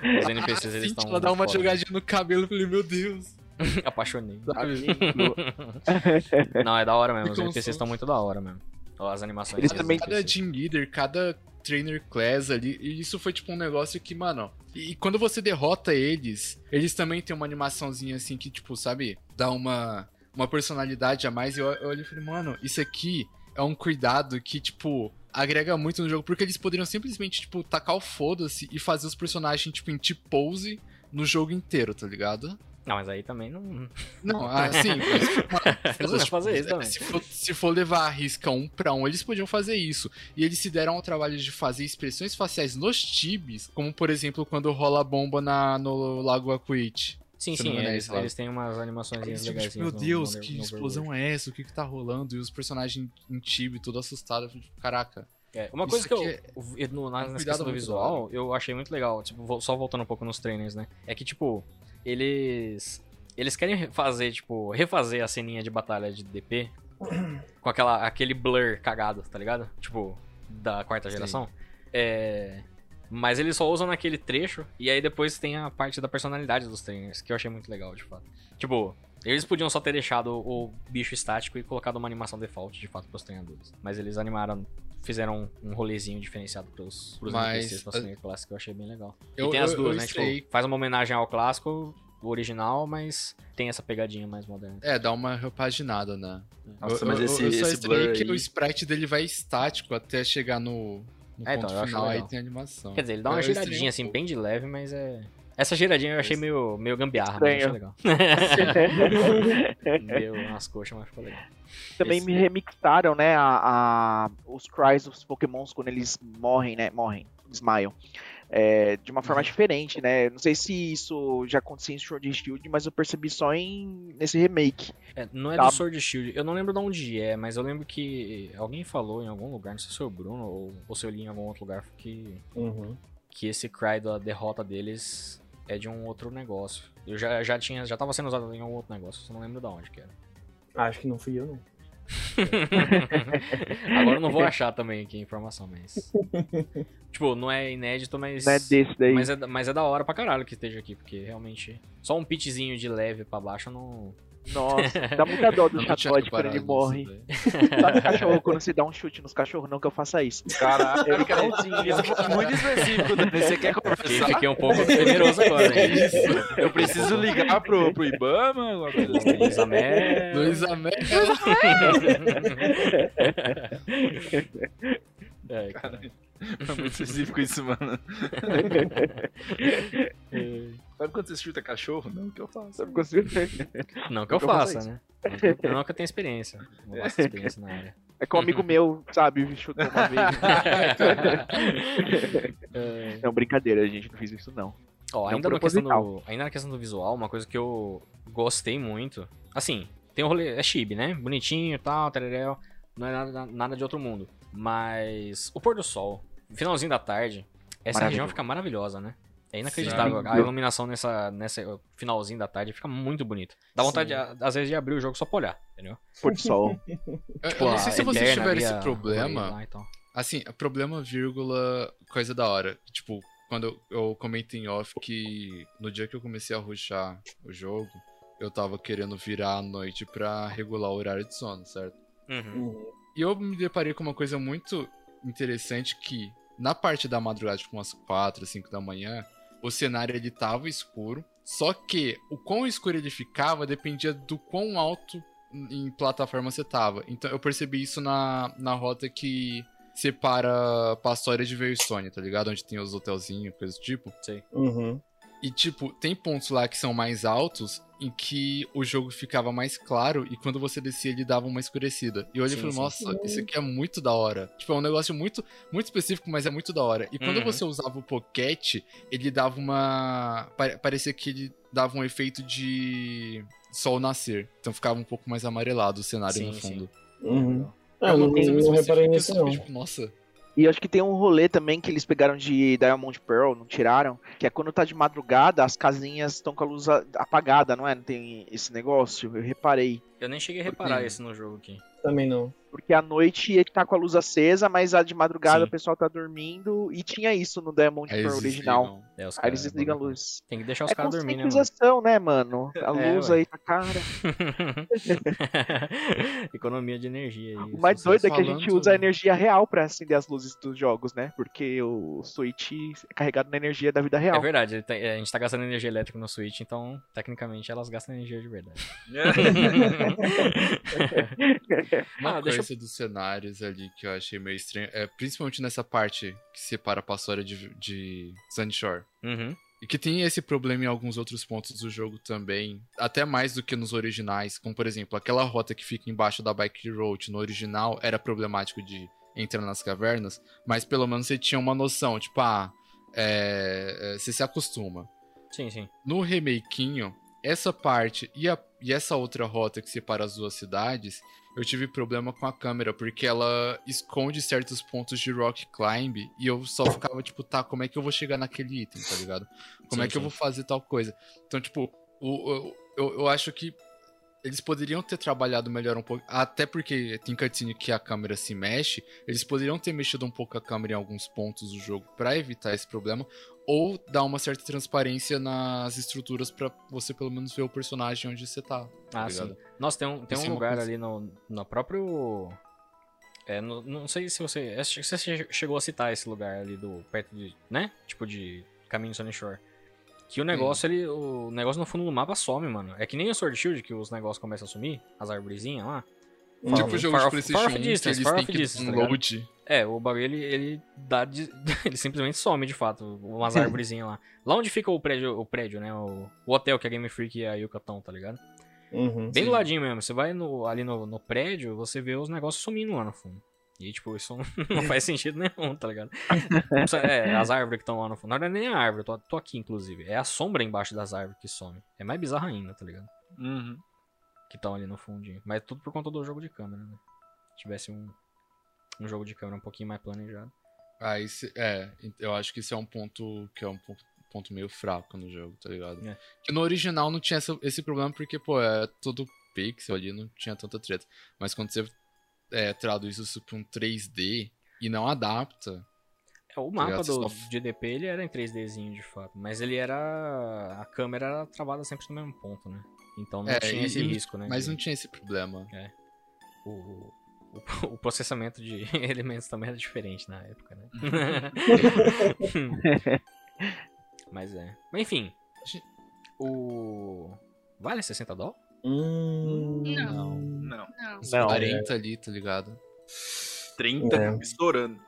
Os NPCs eles assim, estão. Ela dá uma foda. jogadinha no cabelo. Eu falei, meu Deus. Apaixonei. Sabe? Não, é da hora mesmo. Os NPCs estão muito da hora mesmo. As animações. Eles também- Cada team leader, cada trainer class ali, e isso foi tipo um negócio que, mano. E quando você derrota eles, eles também têm uma animaçãozinha assim que, tipo, sabe, dá uma, uma personalidade a mais. E eu, eu olhei e falei, mano, isso aqui é um cuidado que, tipo, agrega muito no jogo, porque eles poderiam simplesmente, tipo, tacar o foda-se e fazer os personagens, tipo, em T-pose no jogo inteiro, tá ligado? Não, mas aí também não. Não, assim, mas, Eles vão fazer isso também. se for, se for levar a risca um pra um, eles podiam fazer isso. E eles se deram ao trabalho de fazer expressões faciais nos tibis, como por exemplo quando rola a bomba na, no Lago Aquit. Sim, sim, é eles, eles têm umas animações legais. ficam, tipo, meu Deus, que explosão é essa? O que que tá rolando? E os personagens em tibi, todo assustado. Tipo, Caraca. É, uma Isso coisa que eu, eu- no, na, nessa cuidado questão do visual, eu achei muito legal. Tipo, só voltando um pouco nos trainers, né? É que, tipo, eles. Eles querem fazer, tipo, refazer a ceninha de batalha de DP com aquela, aquele blur cagado, tá ligado? Tipo, da quarta geração. É. Mas eles só usam naquele trecho, e aí depois tem a parte da personalidade dos trainers, que eu achei muito legal, de fato. Tipo, eles podiam só ter deixado o bicho estático e colocado uma animação default, de fato, pros treinadores. Mas eles animaram, fizeram um rolezinho diferenciado pros, pros Mas, NPCs, pros a- trainers clássicos, que eu achei bem legal. Eu- e tem as eu- duas, eu né? Tipo, faz uma homenagem ao clássico, o original, mas tem essa pegadinha mais moderna. É, dá uma repaginada, né? Nossa, eu, mas eu- esse, eu só esse blur que aí... o sprite dele vai estático até chegar no, no É, ponto então, eu acho final, aí tem animação. Quer dizer, ele dá uma Eu estranhei giradinha um assim, pouco. bem de leve, mas é. Essa giradinha eu achei meio, meio gambiarra, Estranho. mas eu achei legal. Deu umas coxas, mas ficou legal. Também Esse- me remixaram, né, a, a- os cries dos pokémons quando eles morrem, né, morrem, desmaiam. É, de uma Uhum. forma diferente, né? Não sei se isso já acontecia em Sword and Shield, mas eu percebi só em nesse remake. É, não é Tá. do Sword Shield. Eu não lembro de onde é, mas eu lembro que alguém falou em algum lugar, não sei se foi o Bruno ou, ou se eu li em algum outro lugar, que, Uhum. que esse cry da derrota deles é de um outro negócio. Eu já, já tinha, já tava sendo usado em algum outro negócio, só não lembro de onde que era. Acho que não fui eu, não. Agora eu não vou achar também aqui a informação, mas. tipo, não é inédito, mas. Não é desse daí. Mas é, da- mas é da hora pra caralho que esteja aqui, porque realmente. Só um pitchzinho de leve pra baixo não. Nossa, dá muita dó do Chatoide quando ele morre. Sabe cachorro quando você dá um chute nos cachorros? Não que eu faça isso. Caraca, Ele cara, igualzinho. isso foi muito específico. Você quer Fiquei, conversar? fiquei um pouco temeroso agora, hein? Eu preciso ligar pro, pro Ibama? alguma coisa assim? Luiz Amé. Luiz Amé. É, cara. É muito específico isso, mano. Sabe quando você chuta cachorro? Não, o que eu faço? Sabe quando você- Não que eu Eu faço faça, né? Não que eu- Não que eu tenha experiência. Não gosto de experiência na área. É que um amigo meu, sabe, chutou uma vez. É. Não, brincadeira, gente, não fiz isso não. Ó, Não ainda, na questão do, ainda na questão do visual, uma coisa que eu gostei muito. Assim, tem um rolê. É chibi, né? Bonitinho e tal, tereréu. Não é nada, nada de outro mundo. Mas o pôr do sol, finalzinho da tarde, essa região fica maravilhosa, né? É inacreditável. Sim. A iluminação nessa, nessa finalzinho da tarde fica muito bonito. Dá vontade, de, às vezes, de abrir o jogo só pra olhar, entendeu? Pôr do sol. Tipo, eu não sei se vocês ali, esse problema. lá e tal. Assim, problema, vírgula, coisa da hora. Tipo, quando eu, eu comentei em off que no dia que eu comecei a rushar o jogo, eu tava querendo virar à noite pra regular o horário de sono, certo? Uhum. Uhum. E eu me deparei com uma coisa muito interessante que na parte da madrugada, tipo umas 4, 5 da manhã, o cenário ele tava escuro, só que o quão escuro ele ficava dependia do quão alto em plataforma você tava. Então eu percebi isso na, na rota que separa Pastória de Versônia, tá ligado? Onde tem os hotelzinhos, coisas do tipo. Sei. Uhum. E, tipo, tem pontos lá que são mais altos em que o jogo ficava mais claro e quando você descia ele dava uma escurecida. E eu olhei e Sim, falei, sim. nossa, isso aqui é muito da hora. Tipo, é um negócio muito, muito específico, mas é muito da hora. E quando Uhum. você usava o Pocket, ele dava uma. pare- Parecia que ele dava um efeito de sol nascer. Então ficava um pouco mais amarelado o cenário Sim, no sim. fundo. Uhum. É Ah, uma não, coisa muito não reparei específica nisso, não. fiquei, tipo, nossa. E acho que tem um rolê também que eles pegaram de Diamond Pearl, não tiraram, que é quando tá de madrugada, as casinhas estão com a luz apagada, não é? Não tem esse negócio? Eu reparei. Eu nem cheguei a Porque- reparar isso no jogo aqui. Também não. Porque à noite ele tá com a luz acesa, mas a de madrugada Sim. o pessoal tá dormindo. E tinha isso no Diamond Aí Pearl eles original. É, os Aí eles desligam a luz. Tem que deixar os É caras dormirem, né, mano? né, mano? A É, luz ué. aí tá cara. Economia de energia aí. O mais doido é que a gente usa a energia real pra acender as luzes dos jogos, né? Porque o Switch é carregado na energia da vida É real. verdade, ele tem- a gente tá gastando energia elétrica no Switch, então, tecnicamente, elas gastam energia de verdade. Uma Ah, deixa coisa dos cenários ali que eu achei meio estranho, é principalmente nessa parte que separa a Pastória de, de Sunshore. Uhum. E que tem esse problema em alguns outros pontos do jogo também, até mais do que nos originais, como por exemplo, aquela rota que fica embaixo da Bike Road no original era problemático de entrar nas cavernas, mas pelo menos você tinha uma noção, tipo, ah, é, é, você se acostuma. Sim, sim. No remakinho, essa parte e, a- e essa outra rota que separa as duas cidades, eu tive problema com a câmera, porque ela esconde certos pontos de rock climb e eu só ficava tipo, tá, como é que eu vou chegar naquele item, tá ligado? Como Sim, é que eu sim. vou fazer tal coisa? Então, tipo, o, o- eu, eu acho que eles poderiam ter trabalhado melhor um pouco, até porque tem cutscene que a câmera se mexe, eles poderiam ter mexido um pouco a câmera em alguns pontos do jogo pra evitar esse problema, ou dar uma certa transparência nas estruturas pra você pelo menos ver o personagem onde você tá. tá Ah, ligado? sim. Nossa, tem um, tem Isso um é lugar coisa- ali no, no próprio. É, no- não sei se você. Acho que você che- chegou a citar esse lugar ali do. perto de. né? Tipo de caminho Sunny Shore. Que o negócio, ele. O negócio no fundo do mapa some, mano. É que nem o Sword Shield, que os negócios começam a sumir, as arvorezinhas lá. Uhum. Tipo o jogo Far de PlayStation Far 1 off que eles têm que distance, tá ligado? download. É, o bagulho ele, ele dá. de- ele simplesmente some de fato. Umas arvorezinhas lá. Lá onde fica o prédio, o prédio, né? O, o hotel que a Game Freak e a Yuka estão, tá ligado? Uhum. Bem Sim. do ladinho mesmo. Você vai no- ali no, no prédio, você vê os negócios sumindo lá no fundo. E, tipo, isso não faz sentido nenhum, tá ligado? É, as árvores que estão lá no fundo. Na verdade, nem a árvore, eu tô, tô aqui, inclusive. É a sombra embaixo das árvores que some. É mais bizarro ainda, tá ligado? Uhum. Que estão ali no fundinho. Mas tudo por conta do jogo de câmera, né? Se tivesse um, um jogo de câmera um pouquinho mais planejado. Ah, esse, é, eu acho que esse é um ponto que é um ponto, ponto meio fraco no jogo, tá ligado? É. Que no original não tinha essa- esse problema porque, pô, é tudo pixel ali, não tinha tanta treta. Mas quando você é, traduz isso pra um 3D e não adapta, É, o mapa ligado? do só- GDP ele era em 3Dzinho de fato. Mas ele era. A câmera era travada sempre no mesmo ponto, né? Então não É, tinha esse e- risco, né? mas de- não tinha esse problema. o, o, o processamento de elementos também era diferente na época, né? Mas é. Mas enfim. O. Vale 60 dólares? Hum, Não. Não. Não. Não, 40 ali, tá ligado? 30 É. estourando.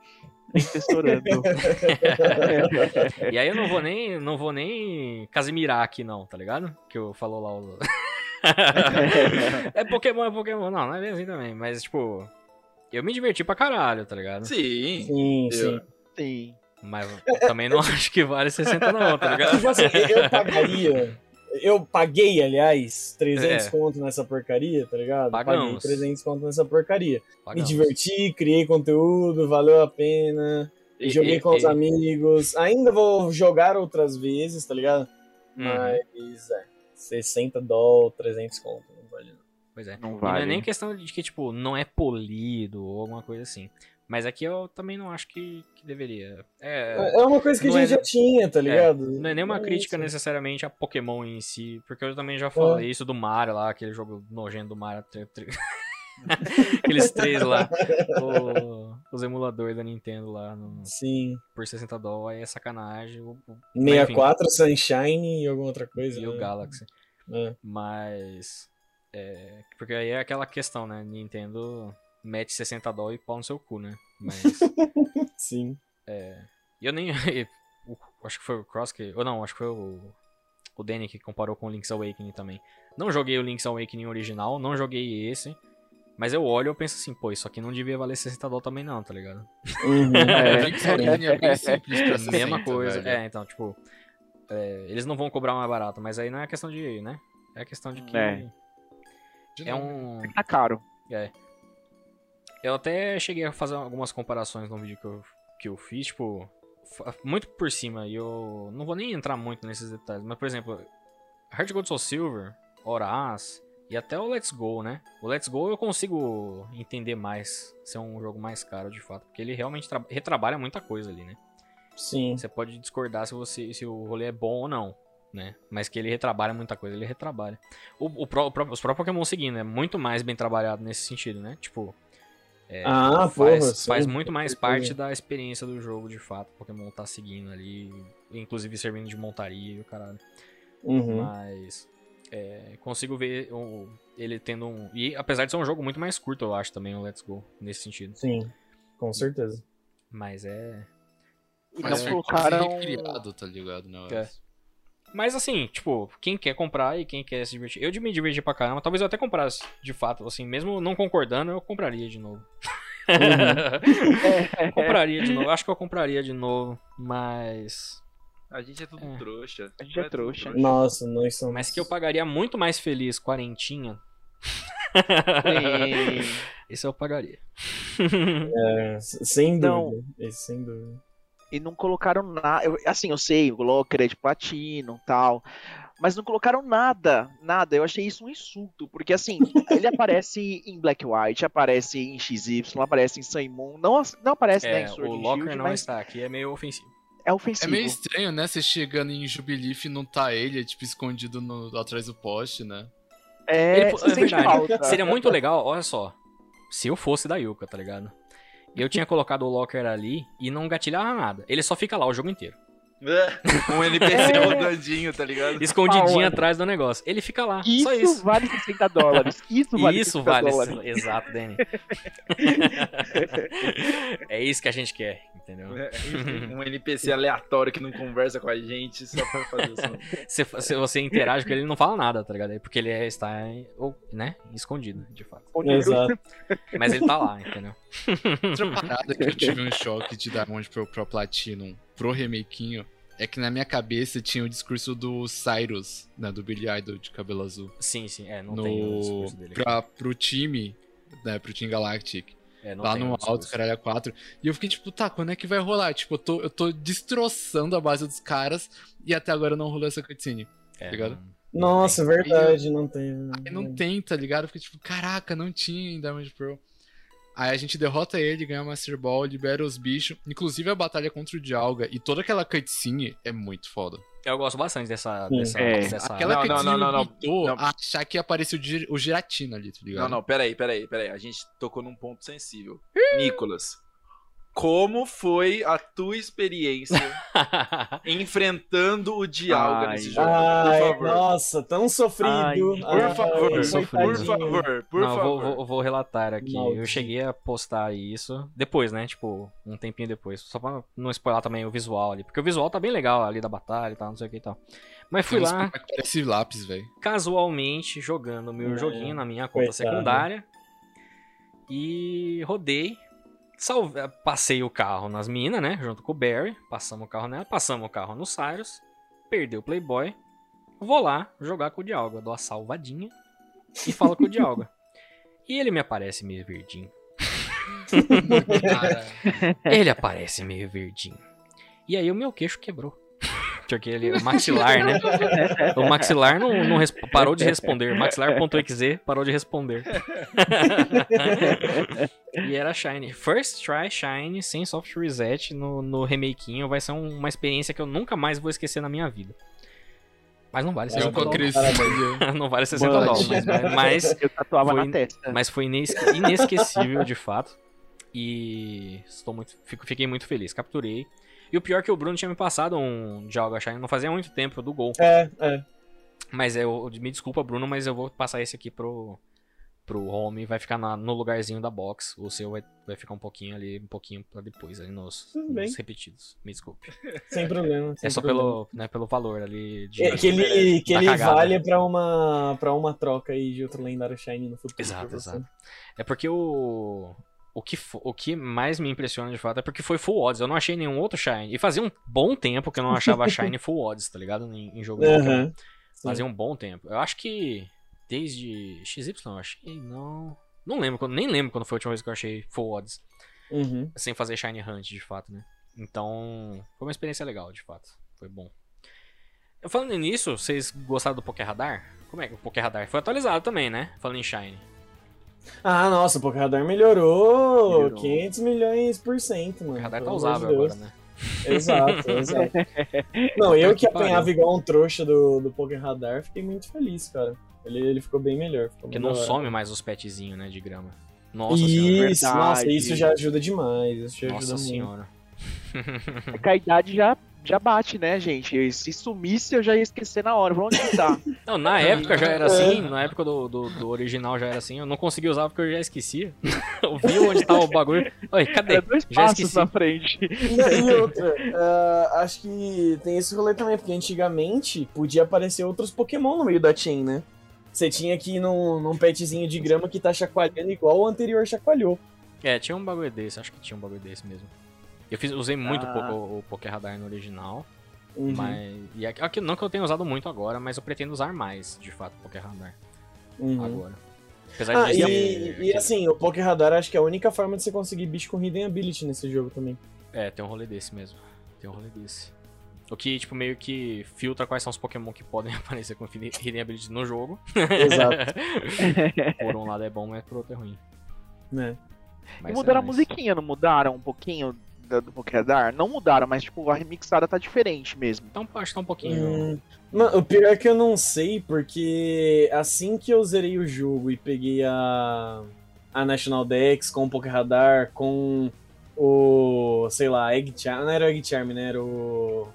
Tesourando. E aí eu não vou nem. Não vou nem Casimirar aqui, não, tá ligado? Que eu falou lá o. é Pokémon, é Pokémon. Não, não é bem assim também. Mas, tipo. Eu me diverti pra caralho, tá ligado? Sim. Sim, Eu- sim. Sim. Mas eu também não acho que vale 60, não, tá ligado? Tipo assim, eu pagaria. Eu paguei, aliás, 300 É. conto nessa porcaria, tá ligado? Pagamos. Paguei 300 conto nessa porcaria. Me Pagamos. diverti, criei conteúdo, valeu a pena. E- joguei e- com os e- amigos. Ainda vou jogar outras vezes, tá ligado? Uhum. Mas é. 60 dólares, 300 conto, não vale não. Pois é. Não E não vale. é nem questão de que, tipo, não é polido ou alguma coisa assim. Mas aqui eu também não acho que, que deveria. É, É uma coisa que a é- gente já tinha, tá ligado? não é nenhuma É crítica isso. necessariamente a Pokémon em si, porque eu também já É. falei isso do Mario lá, aquele jogo nojento do Mario. Aqueles três lá. O- os emuladores da Nintendo lá no, Sim. por 60 dólares, aí é sacanagem. O, o- 64, Sunshine e alguma outra coisa. e o né? Galaxy. É. Mas. É, porque aí é aquela questão, né? Nintendo mete 60 dólares e pau no seu cu, né? Mas. Sim. E eu nem. acho que foi o Cross que. Ou não, acho que foi o. O Danny que comparou com o Link's Awakening também. Não joguei o Link's Awakening original, não joguei esse. Mas eu olho e eu penso assim, pô, isso aqui não devia valer 60 dólares também não, tá ligado? Uhum. É, É. Link's Awakening é bem simples pra ser Mesma 60, coisa. velho. É, então, tipo. é, eles não vão cobrar mais barato, mas aí não é questão de. né? É questão de que. É. De É um. Tá caro. Eu até cheguei a fazer algumas comparações no vídeo que eu, que eu fiz, tipo, muito por cima, e eu não vou nem entrar muito nesses detalhes, mas por exemplo, Heart Gold Soul Silver, Horaz e até o Let's Go, né? O Let's Go eu consigo entender mais, ser um jogo mais caro de fato, porque ele realmente tra- retrabalha muita coisa ali, né? Sim. Você pode discordar se, você, se o rolê é bom ou não, né? Mas que ele retrabalha muita coisa, ele retrabalha. O, o o os próprios Pokémon seguindo é muito mais bem trabalhado nesse sentido, né? Tipo, é, Ah, faz, porra, faz sim, muito mais parte da experiência do jogo, de fato. O Pokémon tá seguindo ali, inclusive servindo de montaria e o caralho. Uhum. Mas é, consigo ver o- ele tendo um. E apesar de ser um jogo muito mais curto, eu acho também o Let's Go, nesse sentido. Sim, com certeza. Mas é. Mas não foi colocaram. recriado, tá ligado? Não, É. Mas assim, tipo, quem quer comprar e quem quer se divertir. Eu de me divertir pra caramba, talvez eu até comprasse, de fato, assim, mesmo não concordando, eu compraria de novo. compraria de novo, acho que eu compraria de novo, mas. A gente é tudo É. trouxa. A gente é Não tudo trouxa. Nossa, nós somos. Mas que eu pagaria muito mais feliz quarentinha. Esse eu pagaria. É, sem dúvida. Esse, sem dúvida. E não colocaram nada. eu- Assim, eu sei, o Locker é de platino e tal. Mas não colocaram nada, nada. Eu achei isso um insulto. Porque assim, ele aparece em Black White, aparece em XY, aparece em Sun Moon. Não, não aparece né, É, em Sword o Locker Shield, não mas está aqui, é meio ofensivo. é É ofensivo. meio estranho, né? Você chegando em Jubilife e não tá ele, tipo, escondido no- atrás do poste, né? É, Ele- é sente verdade. falta. Seria muito legal, olha só. Se eu fosse da Yuka, tá ligado? Eu tinha colocado o Locker ali e não gatilhava nada. Ele só fica lá o jogo inteiro. Um NPC rodandinho, tá ligado? Escondidinho Aonde? atrás do negócio. Ele fica lá. Isso, só isso. vale 60 dólares. Isso vale isso 60 vale. dólares. Exato, Danny. é isso que a gente quer, entendeu? É, um NPC aleatório que não conversa com a gente só pra fazer isso. Se, se você interage com ele, ele não fala nada, tá ligado? É Porque ele é- está, ou, né, escondido, de fato. Exato. Mas ele tá lá, entendeu? Outra parada que eu tive um choque de Diamond pro, pro Platinum pro remakinho é que na minha cabeça tinha o discurso do Cyrus, né, do Billy Idol de cabelo azul. Sim, sim, é, não tem o no, discurso dele. pra, pro time, né, pro Team Galactic. É, não lá tem no o alto, caralho, a 4. E eu fiquei tipo, tá, quando é que vai rolar? Tipo, eu tô, eu tô destroçando a base dos caras e até agora não rolou essa cutscene. É, ligado? não- Nossa, verdade, não tem. Aí não tem, tá ligado? Eu fiquei tipo, caraca, não tinha em Diamond Pearl. Aí a gente derrota ele, ganha o Master Ball, libera os bichos. Inclusive a batalha contra o Dialga e toda aquela cutscene é muito foda. Eu gosto bastante dessa. Sim. dessa, É, dessa- Aquela Não, não, cutscene não, não, não. Não. achar que apareceu o o Giratina ali, tá ligado? Não, não, peraí, peraí, peraí. A gente tocou num ponto sensível. Nicolas, como foi a tua experiência enfrentando o Dialga Ai. nesse jogo? Ai, por favor. nossa, tão sofrido. Ai, Por Ai, favor, por favor, por não, eu vou, favor. vou, vou relatar aqui. Eu cheguei a postar isso depois, né? Tipo, um tempinho depois. Só pra não spoiler também o visual ali. Porque o visual tá bem legal ali da batalha e tal, não sei o que e tal. Mas fui lá, Parece lápis, velho. casualmente, jogando meu É, joguinho na minha conta secundária. E rodei. Salve, passei o carro nas minas, né? Junto com o Barry. Passamos o carro nela. Passamos o carro no Cyrus. Perdeu o Playboy. Vou lá jogar com o Dialga. Dou a salvadinha. E falo com o Dialga. E ele me aparece meio verdinho. Ele aparece meio verdinho. E aí o meu queixo quebrou. Porque ele, o maxilar, né? O maxilar não, não parou de responder. Maxilar.exe parou de responder. e era Shine. First try Shine sem soft reset no, no remakinho. Vai ser um- uma experiência que eu nunca mais vou esquecer na minha vida. Mas não vale eu 60 com a dólares. crescida. não vale 60 Mano. dólares. Mas, mas Eu tatuava Foi- na testa. mas foi inesque- inesquecível, de fato. E estou muito, fico, fiquei muito feliz. Capturei. E o pior é que o Bruno tinha me passado um Dialga Shine não fazia muito tempo do gol. É, é. Mas eu, me desculpa, Bruno, mas eu vou passar esse aqui pro, pro home. Vai ficar na- no lugarzinho da box. O seu vai, vai ficar um pouquinho ali, um pouquinho pra depois, ali nos, nos repetidos. Me desculpe. Sem problema. É sem só problema. pelo, né, pelo valor ali de. É, que ele, que ele cagada. vale pra uma, pra uma troca aí de outro lendário Shine no futuro. Exato, exato. É porque o. O que, o que mais me impressiona de fato é porque foi full odds. Eu não achei nenhum outro Shine. E fazia um bom tempo que eu não achava Shine full odds, tá ligado? Em, em jogo de Pokémon. Aham. Sim. Fazia um bom tempo. Eu acho que desde XY eu achei, não. Não lembro, nem lembro quando foi a última vez que eu achei full odds. Uhum. Sem fazer Shine Hunt, de fato, né? Então, foi uma experiência legal, de fato. Foi bom. Falando nisso, vocês gostaram do Poké Radar? Como é que o Poké Radar foi atualizado também, né? Falando em Shine. Ah, nossa, o Pokéradar melhorou, Melhorou. 500 milhões por cento, O mano. Poké Radar tá usável de agora, né? Exato, exato. Não, eu que apanhava igual um trouxa do, do Poké Radar, fiquei muito feliz, cara. Ele, ele ficou bem melhor. Ficou Porque muito não some mais os petzinhos, né, de grama. Nossa senhora. Isso, Verdade. nossa, isso já ajuda demais. Isso já Nossa ajuda muito. senhora. É que a idade já, já bate, né, gente? Se sumisse, eu já ia esquecer na hora. Pra onde que tá? Não, na época já era assim, na época do, do, do original já era assim. Eu não consegui usar porque eu já esquecia. eu vi onde tava o bagulho. Oi, cadê? É dois Já passos esqueci. na frente. E outra, ah, acho que tem esse rolê também, porque antigamente podia aparecer outros Pokémon no meio da chain, né? Você tinha que ir num, num petzinho de grama que tá chacoalhando igual o anterior chacoalhou. É, tinha um bagulho desse, acho que tinha um bagulho desse mesmo. Eu fiz, usei muito Ah. pouco o, o Poké Radar no original, Uhum. mas. E aqui, não que eu tenha usado muito agora, mas eu pretendo usar mais, de fato, o Poké Radar Uhum. agora. Apesar Ah, de e, ser- e assim, o Poké Radar acho que é a única forma de você conseguir bicho com Hidden Ability nesse jogo também. É, tem um rolê desse mesmo. Tem um rolê desse. O que, tipo, meio que filtra quais são os Pokémon que podem aparecer com Hidden Ability no jogo. Exato. por um lado é bom, mas por outro é ruim. né? Mas e é mudaram a nice. musiquinha, não mudaram um pouquinho da- do Pokédar? Não mudaram, mas tipo, a remixada tá diferente mesmo. Então, acho que tá um pouquinho. Hum, Mano, o pior é que eu não sei, porque assim que eu zerei o jogo e peguei a, a National Dex com o Poké Radar, com o, sei lá, Egg Charm, não era o Egg Charm, né? Era o,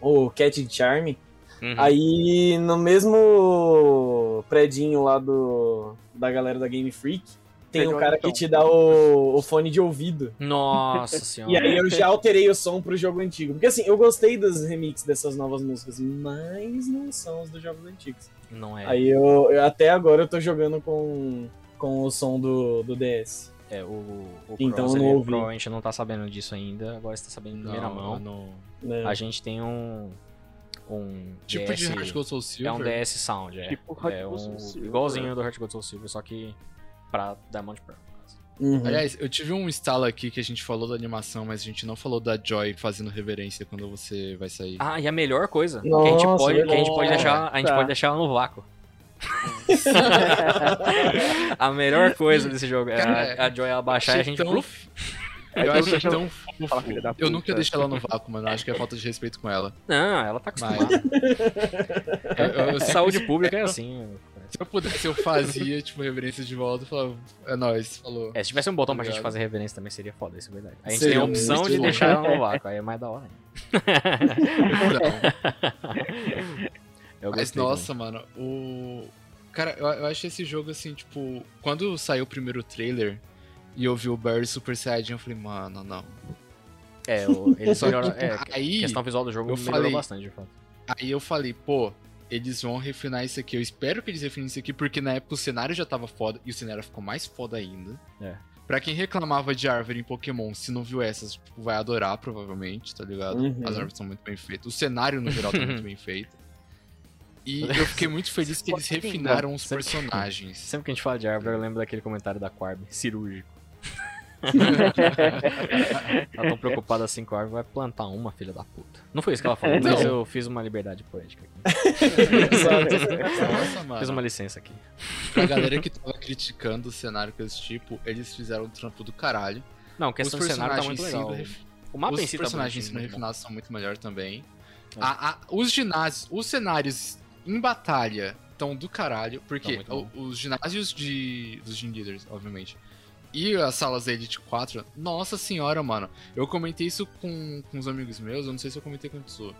o Cat Charm. Uhum. Aí no mesmo predinho lá do, da galera da Game Freak, tem um cara então. que te dá o, o fone de ouvido. Nossa E senhora. aí eu já alterei o som pro jogo antigo. Porque assim, eu gostei dos remixes dessas novas músicas, mas não são os dos jogos antigos. Não é. Aí eu, eu- até agora eu tô jogando com, com o som do, do DS. É, o, o Então Cross, ele provavelmente não tá sabendo disso ainda, agora está sabendo em primeira mão. não. Né? A gente tem um. Um Tipo DS, de Heart Gold Soul É Silver. um DS Sound, é. Tipo, Heart é um, Soul Silver. igualzinho do Heart Gold Soul Silver, só que pra Diamond Pearl. Uhum. Aliás, eu tive um instalo aqui que a gente falou da animação, mas a gente não falou da Joy fazendo reverência quando você vai sair. Ah, e a melhor coisa que a gente Nossa, pode, que a gente pode verdade. deixar, a gente Tá. pode deixar ela no vácuo. a melhor coisa desse jogo é a, a Joy ela baixar e a gente. tão-. Eu acho você tão fofo. Eu nunca deixei ela no vácuo, mano. Acho que é falta de respeito com ela. Não, ela tá Mas- acostumada. Eu- eu- eu- Saúde pública é assim. Se eu pudesse, eu fazia, tipo, reverência de volta e falava, é nóis, falou. É, se tivesse um botão pra gente Obrigado. fazer reverência também seria foda, isso é verdade. A gente Seria tem a opção de bom. deixar ela no vácuo, aí é mais da hora ainda. Eu Mas gostei nossa, mano, o. Cara, eu, eu acho esse jogo assim, tipo, quando saiu o primeiro trailer e eu vi o Barry Super Saiyajin, eu falei, mano, não. É, eles que É, a aí, questão visual do jogo eu melhorou falei- bastante, de fato. aí eu falei, pô, eles vão refinar isso aqui. Eu espero que eles refinem isso aqui, porque na época o cenário já tava foda e o cenário ficou mais foda ainda. É. Pra quem reclamava de árvore em Pokémon, se não viu essas, tipo, vai adorar, provavelmente, tá ligado? Uhum. As árvores são muito bem feitas. O cenário, no geral, tá muito bem feito. E eu fiquei muito feliz que eles refinaram os Sempre- personagens. Sempre que a gente fala de árvore, eu lembro daquele comentário da Quarb, cirúrgico. ela tão preocupada assim com a árvore, vai plantar uma, filha da puta. Não foi isso que ela falou, mas Não. eu fiz uma liberdade poética aqui. Nossa, mano. Fiz uma licença aqui. Pra galera que tava criticando o cenário com esse tipo, eles fizeram um trampo do caralho. Não, questão do os cenário tá personagens muito legal. ref- O mapa os em si tá personagens muito bom. refinados são muito melhor também. É. A- a- os ginásios, os cenários em batalha estão do caralho, porque Tá o- os ginásios de, dos Gym Leaders, obviamente, E as salas da Elite 4, nossa senhora, mano. Eu comentei isso com, com uns amigos meus, eu não sei se eu comentei com o Tsu.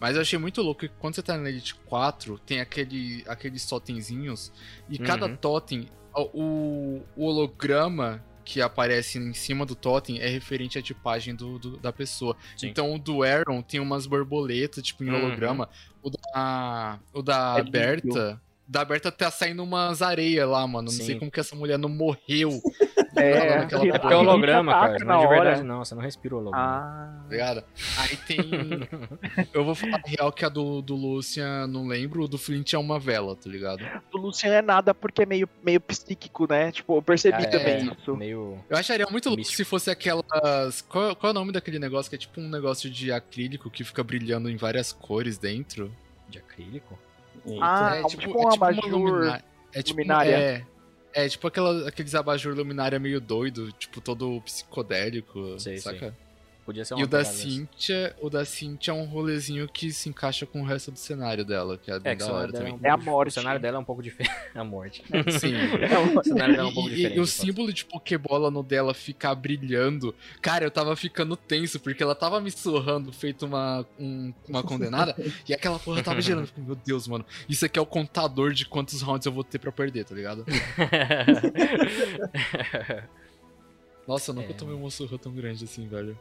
Mas eu achei muito louco que quando você tá na Elite 4, tem aquele, aqueles totemzinhos. E cada Uhum. totem, o, o holograma que aparece em cima do totem é referente à tipagem do, do- da pessoa. Sim. Então o do Aaron tem umas borboletas, tipo, em Uhum. holograma. O da, o da É lindo. Berta. Da Berta tá saindo umas areias lá, mano. Não Sim. sei como que essa mulher não morreu. É, Naquela que- É porque é holograma, cara. Não é de na hora. verdade, não. Você não respira o holograma. Ah. Ligado? Aí tem. Eu vou falar a real que a do, do Lucian, não lembro. O do Flint é uma vela, tá ligado? Do Lucian é nada porque é meio, meio psíquico, né? Tipo, eu percebi É, também isso. Meio. Eu acharia muito louco se fosse aquelas. Qual, qual é o nome daquele negócio que é tipo um negócio de acrílico que fica brilhando em várias cores dentro? de acrílico? Eita. Ah, é tipo um abajur lumina- É tipo, luminária. É, é tipo aquela, aqueles abajur luminária meio doido, tipo todo psicodélico, Sei, saca? Podia ser E uma o da. Cynthia, o da Cynthia é um rolezinho que se encaixa com o resto do cenário dela, que é bem É, da hora cenário dela é, também. um É a morte. O cenário dela é um pouco diferente. a morte. Sim. o cenário dela é um pouco E- e- diferente. E, o fato. símbolo de Pokébola no dela ficar brilhando. Cara, eu tava ficando tenso, porque ela tava me surrando, feito uma, um- uma condenada, e aquela porra tava girando. Eu fiquei, Meu Deus, mano. Isso aqui é o contador de quantos rounds eu vou ter pra perder, tá ligado? Nossa, eu nunca É. tomei uma surra tão grande assim, velho.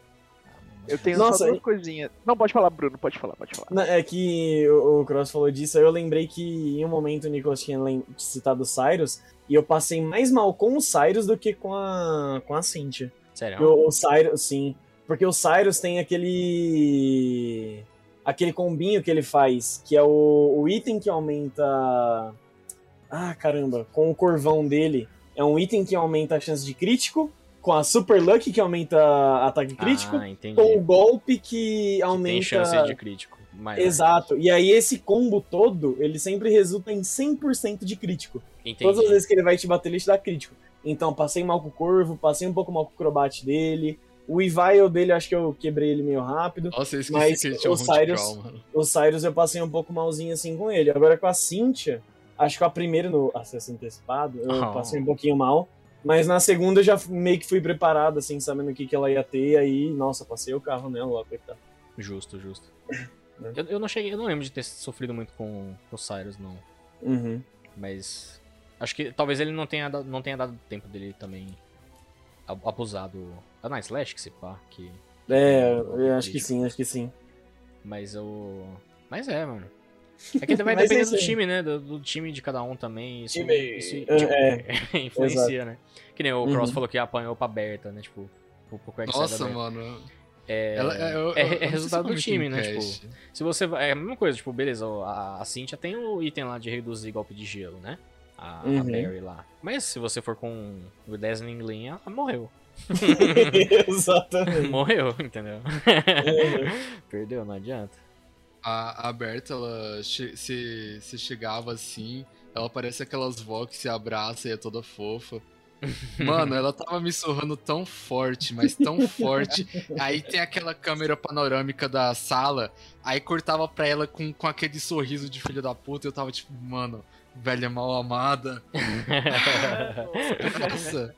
Eu tenho Nossa, só duas e- coisinhas. Não, pode falar, Bruno, pode falar, pode falar. Não, É que o, o Cross falou disso, aí eu lembrei que em um momento o Nicolas tinha citado o Cyrus, e eu passei mais mal com o Cyrus do que com a, com a Cynthia. Sério? Porque O, o Cyrus, sim. Porque o Cyrus tem aquele. aquele combinho que ele faz, que é o, o item que aumenta. Ah, caramba, com o corvão dele. É um item que aumenta a chance de crítico, com a Super Luck que aumenta ataque crítico, Ah, com o golpe que Que aumenta. Tem chance de crítico. maior. Exato. E aí esse combo todo, ele sempre resulta em 100% de crítico. Entendi. Todas as vezes que ele vai te bater, ele te dá crítico. Então, passei mal com o Corvo, passei um pouco mal com o Crobat dele. O Evile dele, acho que eu quebrei ele meio rápido. Nossa, eu esqueci Mas que ele tinha o Cyrus-. O Cyrus eu passei um pouco malzinho assim com ele. Agora com a Cynthia, acho que a primeira no acesso antecipado, eu Oh. passei um pouquinho mal. Mas na segunda eu já meio que fui preparado, assim, sabendo o que, que ela ia ter. Aí, nossa, passei o carro nela lá, coitado. Justo, justo. Né? Eu, eu não cheguei, eu não lembro de ter sofrido muito com, com o Cyrus, não. Uhum. Mas. Acho que talvez ele não tenha, dado- não tenha dado tempo dele também ab- abusar do. Da Night Slash, que se pá, que. É, eu acho que sim, acho que sim. Mas eu. Mas é, mano. É que vai Mas é depender isso do time, né? Do, do time de cada um também. Isso, Time. isso É, tipo, influencia, né? Que nem o Cross Uhum. falou que apanhou pra Berta, né? Tipo, pro, pro Quack Nossa, mano. É, Ela- eu- eu- é, eu não é resultado eu do time, né? Tipo, se você. vai- É a mesma coisa, tipo, beleza, a, a Cintia tem o item lá de reduzir golpe de gelo, né? A, a Uhum. Barry lá. Mas se você for com o Dazzling Gleam, ela morreu. Exatamente. morreu, entendeu? Uhum. Perdeu, não adianta. A, a Berta, ela che- se, se chegava assim, ela parece aquelas vó que se abraça e é toda fofa. Mano, ela tava me surrando tão forte, mas tão forte. Aí tem aquela câmera panorâmica da sala, aí cortava pra ela com, com aquele sorriso de filho da puta, e eu tava tipo, mano, velha mal amada. Nossa.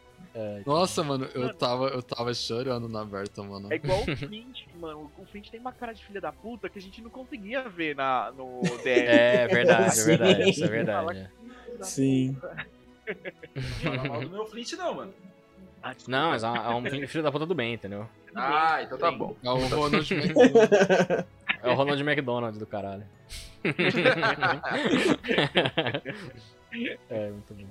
Nossa, mano, eu tava, eu tava chorando na Berta, mano. É igual o Flint, mano. O Flint tem uma cara de filha da puta que a gente não conseguia ver na, no DR. É verdade, é verdade, isso é verdade. é. Sim. Não fala mal do meu Flint, não, mano. Ah. Não, mas é um é um filho da puta do bem, entendeu? Ah, então tá bom. É o Ronald McDonald. É o Ronald McDonald do caralho. é, muito bom.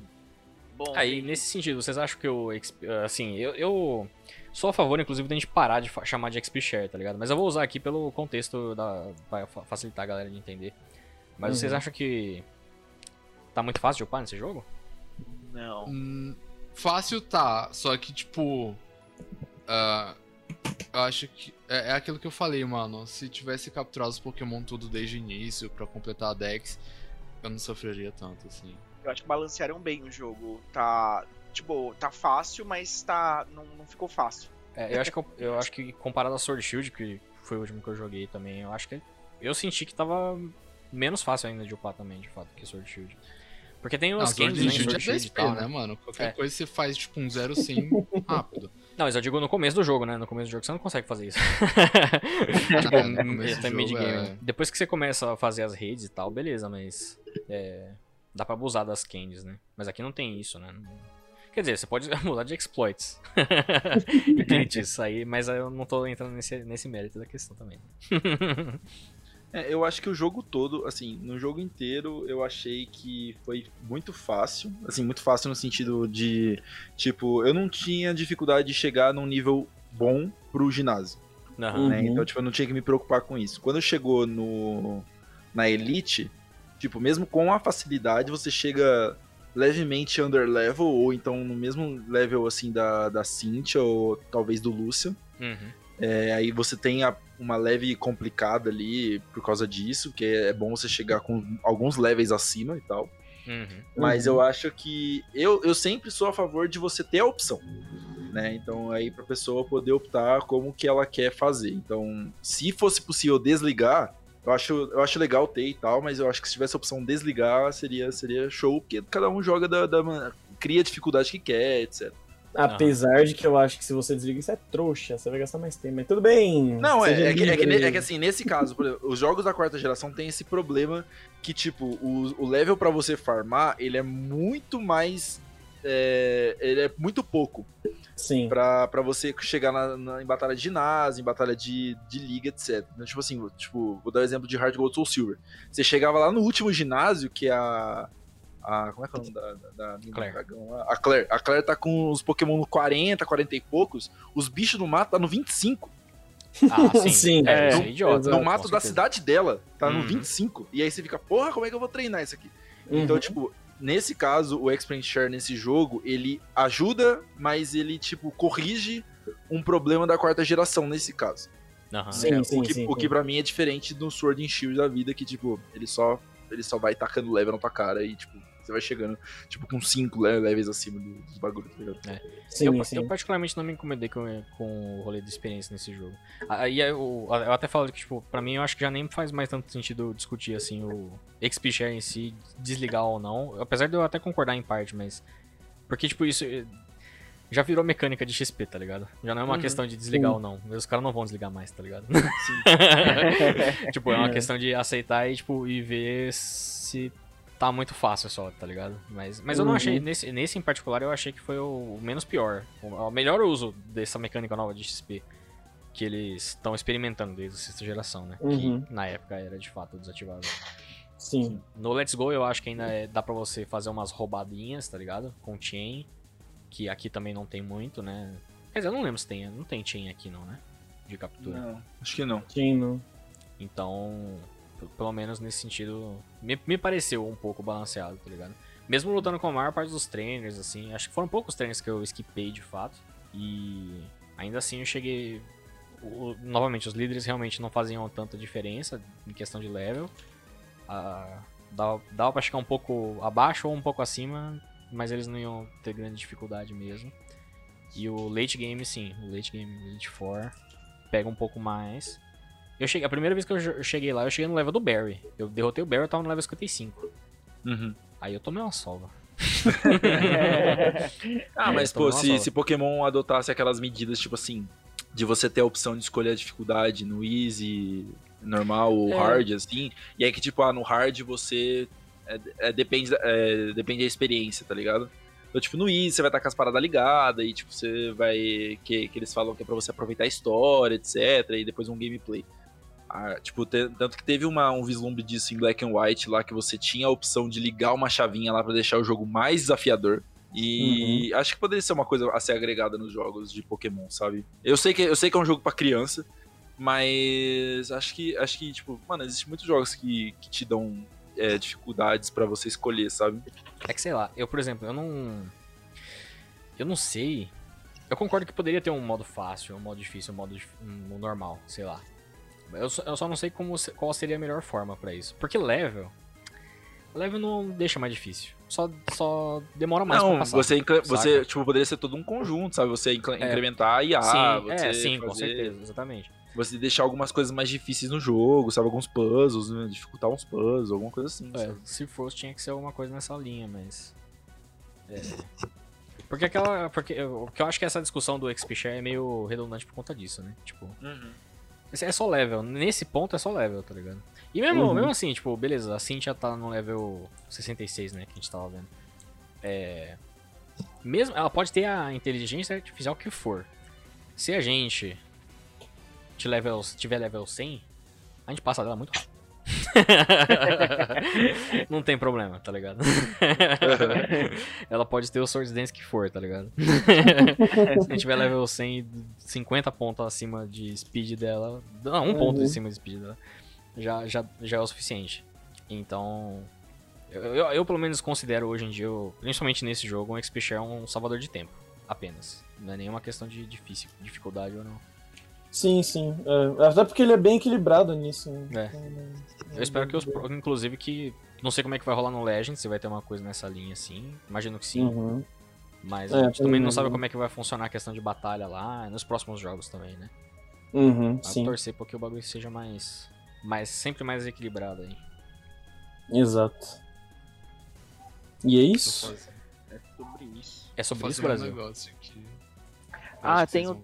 Bom, Aí, nesse sentido, vocês acham que o XP, assim, eu, eu sou a favor, inclusive, da gente parar de chamar de XP Share, tá ligado? Mas eu vou usar aqui pelo contexto da pra fa- facilitar a galera de entender. Mas vocês Uhum. acham que tá muito fácil de upar nesse jogo? não. Hum, fácil tá, só que tipo. ah, eu acho que. É, é aquilo que eu falei, mano. Se tivesse capturado os Pokémon tudo desde o início pra completar a Dex, eu não sofreria tanto, assim. Eu acho que balancearam bem o jogo. Tá. Tipo, tá fácil, mas tá. Não, não ficou fácil. É, eu acho que eu, eu acho que comparado a Sword Shield, que foi o último que eu joguei também, eu acho que eu senti que tava menos fácil ainda de upar também, de fato, que Sword Shield. Porque tem os Sword games, né? Shield é Sword and Shield e 2P, tal, né, né? mano? Qualquer É. coisa você faz, tipo, um zero sim rápido. Não, mas eu digo no começo do jogo, né? No começo do jogo você não consegue fazer isso. tipo, É, no começo até do mid-game. jogo, né? Depois que você começa a fazer as redes e tal, beleza, mas. É, dá pra abusar das candies, né? Mas aqui não tem isso, né? Quer dizer, você pode abusar de exploits. e glitches aí, mas eu não tô entrando nesse, nesse mérito da questão também. É, eu acho que o jogo todo, assim, no jogo inteiro, eu achei que foi muito fácil. Assim, muito fácil no sentido de, tipo, eu não tinha dificuldade de chegar num nível bom pro ginásio. Né? Uhum. Então, tipo, eu não tinha que me preocupar com isso. Quando chegou no na Elite, tipo, mesmo com a facilidade, você chega levemente under level, ou então no mesmo level, assim, da, da Cynthia, ou talvez do Lucian. Uhum. É, aí você tem a- uma leve complicada ali por causa disso, que é bom você chegar com alguns levels acima e tal. Uhum. Mas Uhum. eu acho que. Eu, eu sempre sou a favor de você ter a opção. Né? Então, aí pra pessoa poder optar como que ela quer fazer. Então, se fosse possível desligar, eu acho, eu acho legal ter e tal, mas eu acho que se tivesse a opção desligar, seria, seria show, porque cada um joga da, da cria a dificuldade que quer, etc. Apesar de que eu acho que se você desliga isso é trouxa, você vai gastar mais tempo. Mas tudo bem. Não, é, é, que, é, que, é que assim, nesse caso, por exemplo, os jogos da quarta geração tem esse problema que, tipo, o, o level pra você farmar, ele é muito mais. é, ele é muito pouco. Sim. Pra, pra você chegar na, na- em batalha de ginásio, em batalha de, de liga, etc. Então, tipo assim, tipo, vou dar o exemplo de Hard Gold Soul Silver. Você chegava lá no último ginásio, que é a. a como é que é o nome da, da, da Claire. dragão lá? A Claire. A Claire tá com os Pokémon no 40, 40 e poucos. Os bichos no mato tá no 25. Ah, sim. Sim, é, é, isso é idiota. no mato da cidade dela, tá no Uhum. 25. E aí você fica, porra, como é que eu vou treinar isso aqui? Uhum. Então, tipo, nesse caso, o Experience Share nesse jogo, ele ajuda, mas ele, tipo, corrige um problema da quarta geração nesse caso. Aham. Sim, né? sim, o que, sim, o que sim. pra mim é diferente do Sword and Shield da vida, que, tipo, ele só, ele só vai tacando level na tua cara e, tipo, você vai chegando, tipo, com 5 levels acima do- dos bagulhos, tá ligado? Sim, eu, sim. eu particularmente não me incomodei com, com o rolê de experiência nesse jogo. Aí eu, eu até falo que, tipo, pra mim eu acho que já nem faz mais tanto sentido discutir, assim, o XP Share em si, desligar ou não. Apesar de eu até concordar em parte, mas... Porque, tipo, isso eh, já virou mecânica de XP, tá ligado? Já não é uma Uhum. questão de desligar Sim. ou não. Os caras não vão desligar mais, tá ligado? Sim. tipo, é uma É. questão de aceitar e, tipo, e ver se tá muito fácil só, tá ligado? Mas, mas eu não achei, nesse, nesse em particular, eu achei que foi o, menos pior. O, melhor uso dessa mecânica nova de XP que eles estão experimentando desde a sexta geração, né? Uhum. Que na época era de fato desativável. Sim. No Let's Go eu acho que ainda é- dá pra você fazer umas roubadinhas, tá ligado? Com chain, que aqui também não tem muito, né? Quer dizer, eu não lembro se tem, não tem chain aqui não, né? De captura. Não, acho que não. Sim, não. Então, pelo menos nesse sentido, me, me pareceu um pouco balanceado, tá ligado? Mesmo lutando com a maior parte dos trainers, assim, acho que foram poucos trainers que eu skipei de fato. E ainda assim eu cheguei. o- novamente, os líderes realmente não faziam tanta diferença em questão de level. Ah, dava, dava pra chegar um pouco abaixo ou um pouco acima, mas eles não iam ter grande dificuldade mesmo. E o late game, sim, o late game Elite 4 pega um pouco mais. Eu cheguei, a primeira vez que eu cheguei lá, eu cheguei no level do Barry. Eu derrotei o Barry, eu tava no level 55. Uhum. Aí eu tomei uma sova. Ah, mas pô, se, se Pokémon adotasse aquelas medidas, tipo assim, de você ter a opção de escolher a dificuldade no easy, normal ou É. hard, assim, e aí que, tipo, ah, no hard você. é- é, depende, da- é, depende da experiência, tá ligado? Então, tipo, no easy você vai estar com as paradas ligadas, e tipo, você vai. Que, que eles falam que é pra você aproveitar a história, etc. E depois um gameplay. Ah, tipo, te- tanto que teve uma, um vislumbre disso em Black and White lá, que você tinha a opção de ligar uma chavinha lá pra deixar o jogo mais desafiador. E acho que poderia ser uma coisa a ser agregada nos jogos de Pokémon, sabe? Eu sei que, eu sei que é um jogo pra criança, mas acho que, acho que tipo, mano, existem muitos jogos que, que te dão é, dificuldades pra você escolher, sabe? É que sei lá, eu, por exemplo, eu não. Eu não sei. Eu concordo que poderia ter um modo fácil, um modo difícil, um modo um normal, sei lá. Eu só, eu só não sei como, qual seria a melhor forma pra isso. Porque level. Level não deixa mais difícil. Só, só demora mais pra Não, passar. você, incre- você saca? tipo, poderia ser todo um conjunto, sabe? Você incre- É. incrementar a IA, sim, você é, sim, com fazer- certeza, exatamente. Você deixar algumas coisas mais difíceis no jogo, sabe? Alguns puzzles, né? dificultar uns puzzles, alguma coisa assim. É, se fosse, tinha que ser alguma coisa nessa linha, mas. É. Porque aquela. Porque eu, porque eu acho que essa discussão do XP Share é meio redundante por conta disso, né? Tipo, Uhum. É só level. Nesse ponto é só level, tá ligado? E mesmo, Uhum. mesmo assim, tipo, beleza, a Cintia tá no level 66, né? Que a gente tava vendo. É. Mesmo. Ela pode ter a inteligência artificial que for. Se a gente te level, tiver level 100, a gente passa dela muito rápido. Não tem problema, tá ligado? Ela pode ter o Swords Dance que for, tá ligado? Se a gente tiver level 100 e 50 pontos acima de speed dela. Não, um ponto Uhum. acima de speed dela. Já, já, já é o suficiente. Então. Eu, eu, eu, pelo menos considero hoje em dia, eu- principalmente nesse jogo, um XP Share um salvador de tempo. Apenas. Não é nenhuma questão de difícil, dificuldade ou não. Sim, sim. É, até porque ele é bem equilibrado nisso. né? É. Então, é Eu espero que os. Inclusive que. Não sei como é que vai rolar no Legend, se vai ter uma coisa nessa linha assim. Imagino que sim. Uhum. Mas É, a gente também não sabe como é que vai funcionar a questão de batalha lá, nos próximos jogos também, né? Uhum, Vai sim, torcer porque o bagulho seja mais. mais sempre mais equilibrado aí. exato. E é isso? É sobre isso. É sobre isso, um Brasil? negócio aqui. Ah, que tem um-.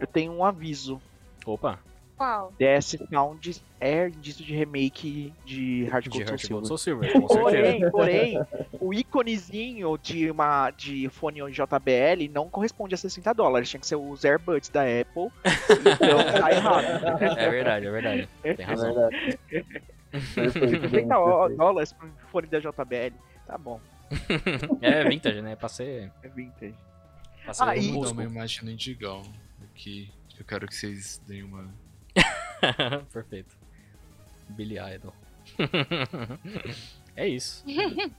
Eu tenho um aviso. Opa, Qual? DS Found é indício de remake de Hard de Gold Heart Soul. Soul Silver, com certeza. Porém, porém, o íconezinho de uma de fone JBL não corresponde a 60 dólares. Tinha que ser os AirBuds da Apple. Então tá errado. É verdade, é verdade. Tem É razão. verdade. Perfeito, 60 perfeito. dólares pro fone da JBL. Tá bom, É vintage, né? Pra ser. é vintage. Pra ser Ah, e- Vou old dar uma school. imagem no Indigão. Que Eu quero que vocês deem uma. Perfeito. Billy Idol. é isso.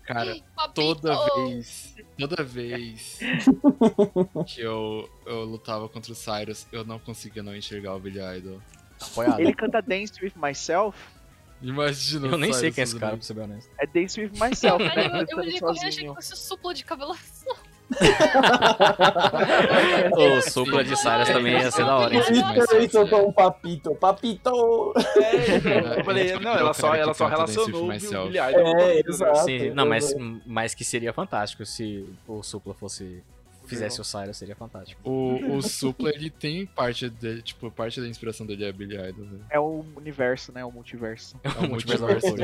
Cara, toda vez. Toda vez que eu, eu lutava contra o Cyrus, eu não conseguia não enxergar o Billy Idol. Apoiado. Ele canta Dance With Myself. Imagina Eu o nem sei quem é esse cara, pra ser bem honesto. É Dance With Myself, né? eu, eu Cantando olhei correndo e achei que fosse o suplo de cabelo azul. O supla de Cyrus também ia ser da hora, também soltou um papito. Papito! Eu falei, não, ela só, ela só relacionou o. Billy Idol. É, exato. Sim, não, mas, mas que seria fantástico se o Supla fosse. Fizesse o Cyrus, seria fantástico. O, o Supla, ele tem parte dele, tipo, parte da inspiração dele é Billy Idol, velho. É o universo, né? O multiverso. É o multiverso de.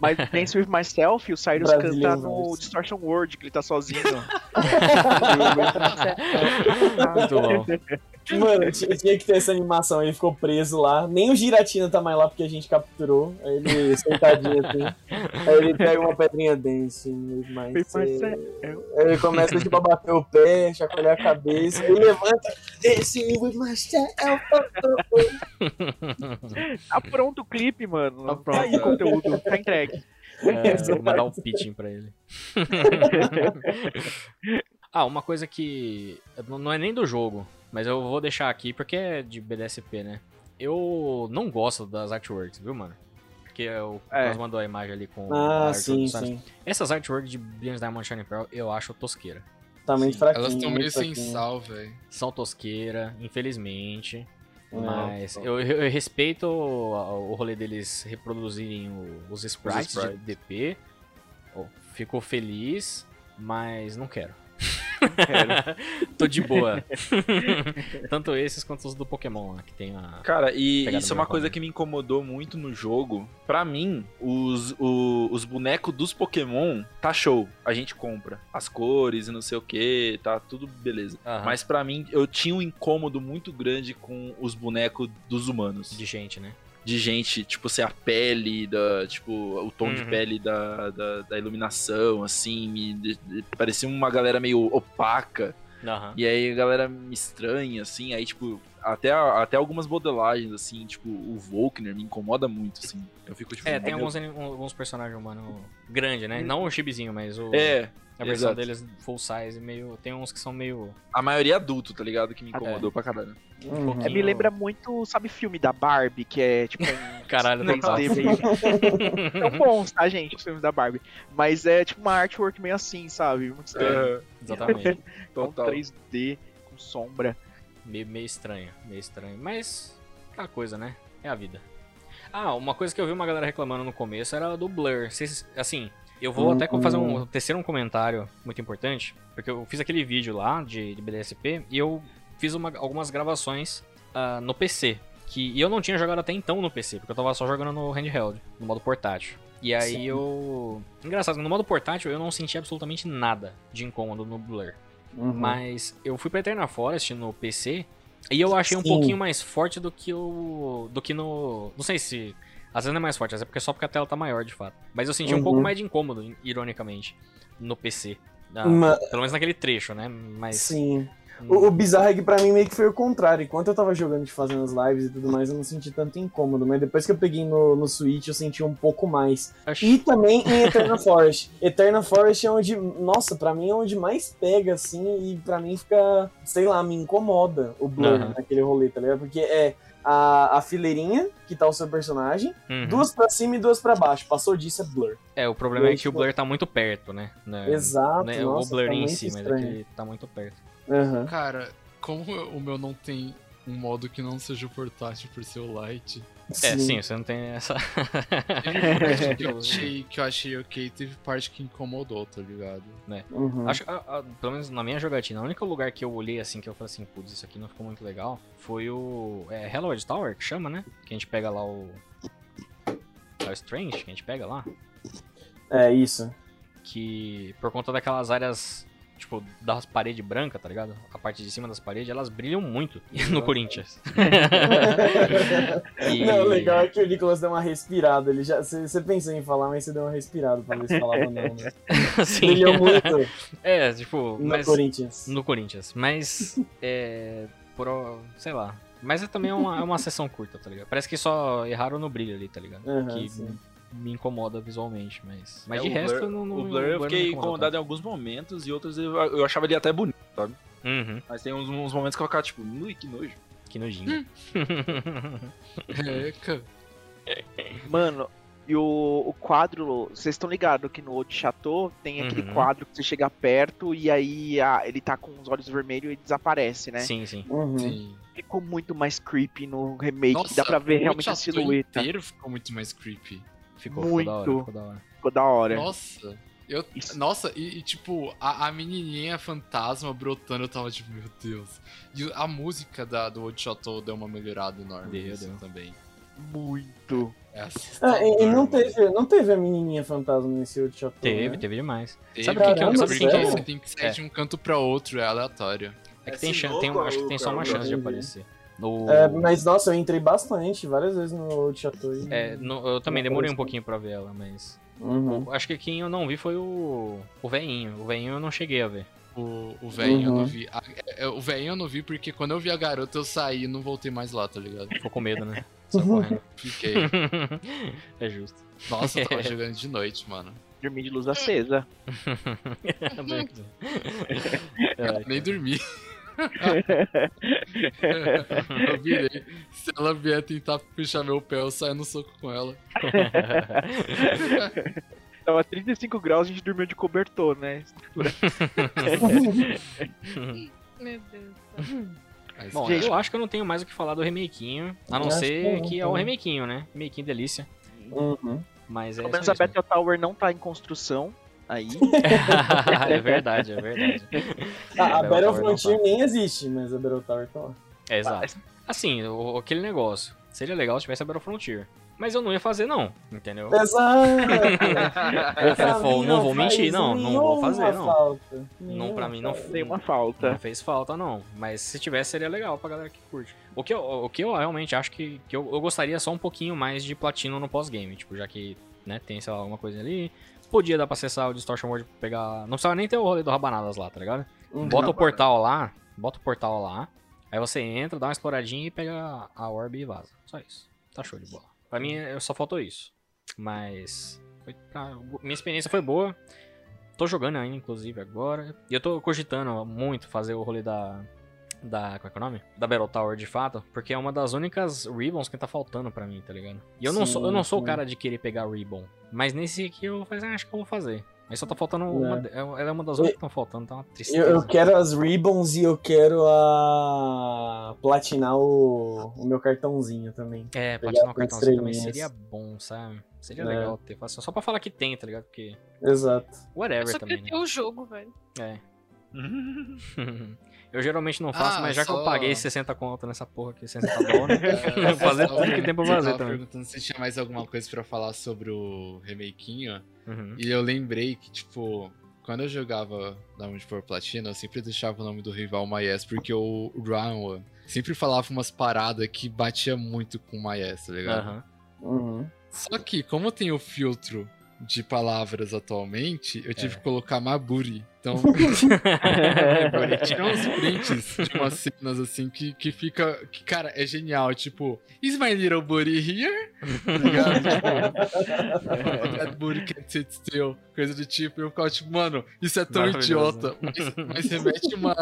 Mas Dance With Myself, o Cyrus Brasileiro, canta no Distortion World, que ele tá sozinho. Muito bom. Mano, tinha, tinha que ter essa animação. Ele ficou preso lá. Nem o Giratina tá mais lá porque a gente capturou. Aí ele sentadinho assim. Aí ele pega uma pedrinha dance. Mas. É. Aí ele começa tipo, a bater o pé, chacoalhar a cabeça. Ele levanta. Dance with myself. Tá pronto o clipe, mano. Tá Tá pronto. aí o conteúdo, tá entregue. É, vou mandar um pitching pra ele. ah, uma coisa que não é nem do jogo, mas eu vou deixar aqui porque é de BDSP, né? Eu não gosto das artworks, viu, mano? Porque o É. Mandou a imagem ali com Ah, sim, sim. Essas artworks de Brilliant Diamond Shining Pearl eu acho tosqueira. Tá muito fraquinho. Elas estão meio sem sal, velho. São tosqueira, infelizmente. Não, Mas não. eu, eu respeito o, o rolê deles reproduzirem o- os sprites, sprites. de DP. Oh, fico feliz, mas não quero. Tô de boa. Tanto esses quanto os do Pokémon lá, que tem a. Cara, e isso é uma coisa que me incomodou muito no jogo. Pra mim, os, o- os bonecos dos Pokémon tá show. A gente compra as cores e não sei o que, tá tudo beleza. Aham, Mas pra mim, eu tinha um incômodo muito grande com os bonecos dos humanos. de gente, né? De gente, tipo, ser a pele, da, tipo, o tom de Uhum. pele da, da, da iluminação, assim, me, de- de- parecia uma galera meio opaca, Aham. e aí a galera me estranha, assim, aí, tipo, até, até algumas modelagens, assim, tipo, o Volkner me incomoda muito, assim, eu fico, tipo... É, tem meu- alguns, alguns personagens humanos grande, né? Não o chibizinho, mas o, É, a versão exato. deles full size, meio. Tem uns que são meio. a maioria adulto, tá ligado, que me Ah, é. incomodou pra caralho. Uhum. É, me lembra muito, sabe, filme da Barbie, que é tipo um Caralho, não 3D meio. São bons, tá, gente, os filmes da Barbie. Mas é tipo uma artwork meio assim, sabe? Muito estranho. É, Exatamente. É total. 3D com sombra. Meio, meio estranho, meio estranho. Mas, aquela coisa, né? É a vida. Ah, uma coisa que eu vi uma galera reclamando no começo era do Blur. Vocês- assim, eu vou até fazer um terceiro um comentário muito importante, porque eu fiz aquele vídeo lá de, de BDSP e eu fiz uma- algumas gravações ah, no PC. Que, e eu não tinha jogado até então no PC, porque eu tava só jogando no handheld, no modo portátil. E aí Sim. eu. Engraçado, no modo portátil eu não senti absolutamente nada de incômodo no Blur. Uhum. Mas eu fui pra Eternal Forest no PC e eu achei um Sim. pouquinho mais forte do que o. do que no. Não sei se. Às vezes não é mais forte, às vezes é porque só porque a tela tá maior de fato. Mas eu senti um Uhum. pouco mais de incômodo, ironicamente, no PC. Ah, Pelo menos naquele trecho, né? Mas. Sim. O, o bizarro é que pra mim meio que foi o contrário. Enquanto eu tava jogando de fazendo as lives e tudo mais, eu não senti tanto incômodo. Mas depois que eu peguei no, no Switch, eu senti um pouco mais. Acho- E também em Eternal Forest. Eternal Forest é onde, nossa, pra mim é onde mais pega, assim, e pra mim fica, sei lá, me incomoda o Blur Aham. naquele rolê, tá ligado? Porque é a, a fileirinha que tá o seu personagem, Uhum. duas pra cima e duas pra baixo. Passou disso é Blur. É, o problema é Dois que o Blur tá muito perto, né? Né- Exato, né, nossa, o Blur tá em si, mas é que ele tá muito perto. Aham. Cara, como o meu não tem um modo que não seja portátil por ser o Lite, É, sim, você não tem essa. que eu achei, que eu achei ok, teve parte que incomodou, tá ligado? Uhum. Acho, a- a- pelo menos na minha jogatina, o único lugar que eu olhei assim, que eu falei assim, putz, isso aqui não ficou muito legal, foi o. É Hallowed Tower, que chama, né? Que a gente pega lá o. É o Strange, que a gente pega lá. É isso. Que por conta daquelas áreas, tipo, das paredes brancas, tá ligado? A parte de cima das paredes, elas brilham muito no Corinthians. E- Não, o legal é que o Nicolas deu uma respirada. Ele já, você pensou em falar, mas você deu uma respirada pra ver se falava não. Né? Sim. Brilhou muito É, tipo, no mas. Corinthians. No Corinthians. Mas, é. Por, sei lá. Mas é também uma, é uma sessão curta, tá ligado? Parece que só erraram no brilho ali, tá ligado? Aham, que sim. Me incomoda visualmente, mas. Mas É, de o resto, Blur- não, não. O Blur eu fiquei incomodado em alguns momentos e outros eu, eu achava ele até bonito, sabe? tanto. Uhum, Mas tem uns, uns momentos que eu ficava tipo, ui, que nojo. que nojinho. É, cara. Mano, e o, o quadro, vocês estão ligados que no Old Chateau tem aquele Uhum. quadro que você chega perto e aí a- ele tá com os olhos vermelhos e desaparece, né? sim, sim. Uhum. Sim. Ficou muito mais creepy no remake, Nossa, dá pra ver realmente a silhueta. inteiro ficou muito mais creepy. Ficou, ficou da hora, Muito. ficou da hora. Ficou da hora. Nossa. Eu, Isso. nossa, e, e, tipo, a, a menininha fantasma brotando, eu tava tipo, meu Deus. E a música da, do Old Chateau deu uma melhorada enorme Deu, também. Muito. É Ah, e, e não, teve, não teve a menininha fantasma nesse outro Chateau, Teve, né? teve demais. Teve, Sabe o que que é- Caramba, sabe que é- sério? Você tem que sair É. de um canto pra outro, é aleatório. É que É tem, sinuca tem acho que tem só uma chance de aparecer. No... É, mas nossa, eu entrei bastante, várias vezes no Chateau. E... É, no- eu também demorei um pouquinho pra ver ela, mas. Uhum. Acho que quem eu não vi foi o. O veinho. O veinho eu não cheguei a ver. O, o velhinho eu Uhum. não vi. Ah, é, é, o velhinho eu não vi porque quando eu vi a garota eu saí e não voltei mais lá, tá ligado? Ficou com medo, né? Só correndo. Fiquei. é justo. Nossa, eu tava jogando de noite, mano. Dormir de luz acesa. É, Nem dormi. Eu virei. Se ela vier tentar puxar meu pé, eu saio no soco com ela. Tava 35 graus, a gente dormiu de cobertor, né? Meu Deus. Mas, Bom, Gente. eu acho que eu não tenho mais o que falar do remakinho. A não ser que que é o também. remakinho, né? Remakinho delícia. Uhum. Mas é Pelo menos a? Battle Tower não tá em construção. Aí. é verdade, é verdade. Ah, a Battle Battle não Frontier tá. nem existe, mas a Battle Tower tá lá. É, exato. Assim, o- aquele negócio. Seria legal se tivesse a Battle Frontier. Mas eu não ia fazer, não. Entendeu? Exato! Eu Pra vou- mim não vou faz mentir, não, não vou fazer, não. Falta. Não, pra mim, não, Tem uma Não falta. fez falta, não. Mas se tivesse, seria legal pra galera que curte. O que eu, o que eu realmente acho que, que eu, eu gostaria só um pouquinho mais de platino no pós-game. Tipo, já que, né, tem, sei lá, alguma coisa ali. Podia dar pra acessar o Distortion World pra pegar. Não precisava nem ter o rolê do Rabanadas lá, tá ligado? Uhum. Bota o portal lá, bota o portal lá. Aí você entra, dá uma exploradinha e pega a orb e vaza. Só isso. Tá show de bola. Pra mim, só faltou isso. Mas. pra- minha experiência foi boa. Tô jogando ainda, inclusive, agora. E eu tô cogitando muito fazer o rolê da. Da. Como é que é o nome? Da Battle Tower de fato. Porque é uma das únicas Ribbons que tá faltando pra mim, tá ligado? E eu não Sim, sou, eu não sou o cara de querer pegar Ribbon. Mas nesse aqui eu falei, ah, acho que eu vou fazer. Mas só tá faltando É. uma. Ela é uma das outras que estão faltando, tá uma tristeza. Eu, eu quero as ribbons e eu quero a. platinar o, o meu cartãozinho também. É, platinar o cartãozinho também seria bom, sabe? Seria É. legal ter. Só só pra falar que tem, tá ligado? Porque. Exato. Eu Whatever só também, né? ter o jogo, velho. É. eu geralmente não faço, Ah, mas já que eu só- paguei 60 conto nessa porra aqui, 60 dólares. É, Fazer eu tava tudo que tem pra fazer eu tava também. perguntando se tinha mais alguma coisa pra falar sobre o remakinho. Uhum. E eu lembrei que, tipo, quando eu jogava Diamond for Platina, eu sempre deixava o nome do rival Maes, porque o Ranwa sempre falava umas paradas que batia muito com o Maes, tá ligado? Aham. Uhum. Só que, como tem o filtro de palavras atualmente, eu tive É. que colocar Maburi. Então, tinha uns prints de umas cenas assim que, que fica. Que, cara, é genial. Tipo, is my little booty here? Tá ligado? Tipo, that booty can't sit still. Coisa do tipo. Eu ficava tipo, mano, isso é tão idiota. Mas, mas remete uma.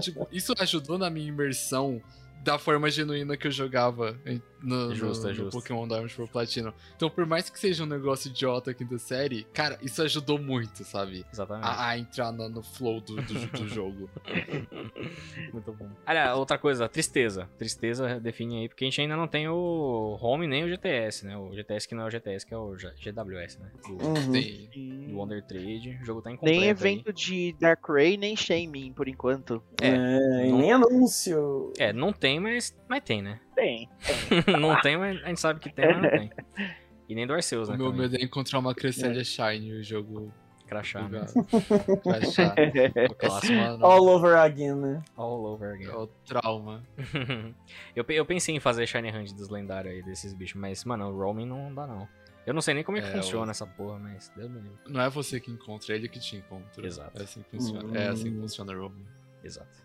Tipo, isso ajudou na minha imersão da forma genuína que eu jogava no, no- Justo, é no justo. Pokémon Diamond for Platinum. Então, por mais que seja um negócio idiota aqui da série, cara, isso ajudou muito, sabe? Exatamente. A, a entrar no, no flow do, do, do jogo. Muito bom. Olha, outra coisa, tristeza. Tristeza define aí, porque a gente ainda não tem o Home nem o GTS, né? O GTS que não é o GTS, que é o G- GWS, né? Do, Uhum. Tem, do Wonder Trade. O jogo tá incompleto Nem aí. evento de Darkrai, nem Shaming, por enquanto. É, É, não- nem anúncio. É, não tem, mas, mas tem, né? Tem. não tem, mas a gente sabe que tem, mas não tem. E nem do Arceus, né? o meu também. medo é encontrar uma Cresselia Shine e o jogo Crachá, né? clássico. Mano, All over again, né? All over again. é o trauma. eu, eu pensei em fazer Shiny Hunt dos lendários aí, desses bichos, mas, mano, o roaming não dá, não. Eu não sei nem como é que É, funciona o- essa porra, mas Deus me livre. Não é você que encontra, é ele que te encontra. Exato. É assim que funciona. Hum. É assim que funciona o roaming. Exato.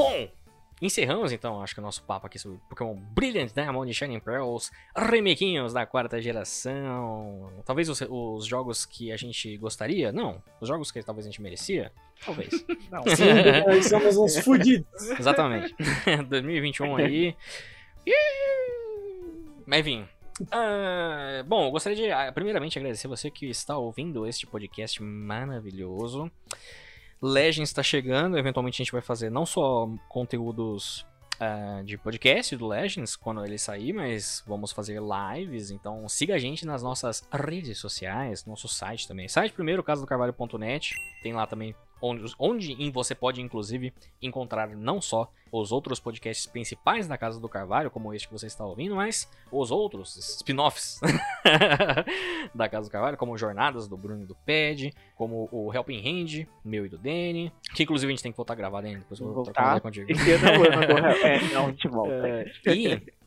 Bom, encerramos então, acho que o nosso papo aqui sobre Pokémon Brilliant Diamond e Shining Pearls, remakinhos da quarta geração. Talvez os, os jogos que a gente gostaria? Não. Os jogos que talvez a gente merecia? Talvez. Não. Sim, somos uns fudidos. Exatamente. 2021 aí. Mas enfim. Ah, bom, eu gostaria de, ah, primeiramente, agradecer você que está ouvindo este podcast maravilhoso. Legends está chegando, eventualmente a gente vai fazer não só conteúdos ah, de podcast do Legends quando ele sair, mas vamos fazer lives. Então siga a gente nas nossas redes sociais, nosso site também. Site primeiro, casadocarvalho.net. Tem lá também onde, onde em você pode, inclusive, encontrar não só os outros podcasts principais da Casa do Carvalho, como este que você está ouvindo, mas os outros spin-offs da Casa do Carvalho, como Jornadas do Bruno e do Ped, como o Helping Hand, meu e do Danny, que inclusive a gente tem que voltar a gravar, Danny, depois eu vou Voltar. contigo. Esse ano eu não vou. É, não, a gente volta. É, e,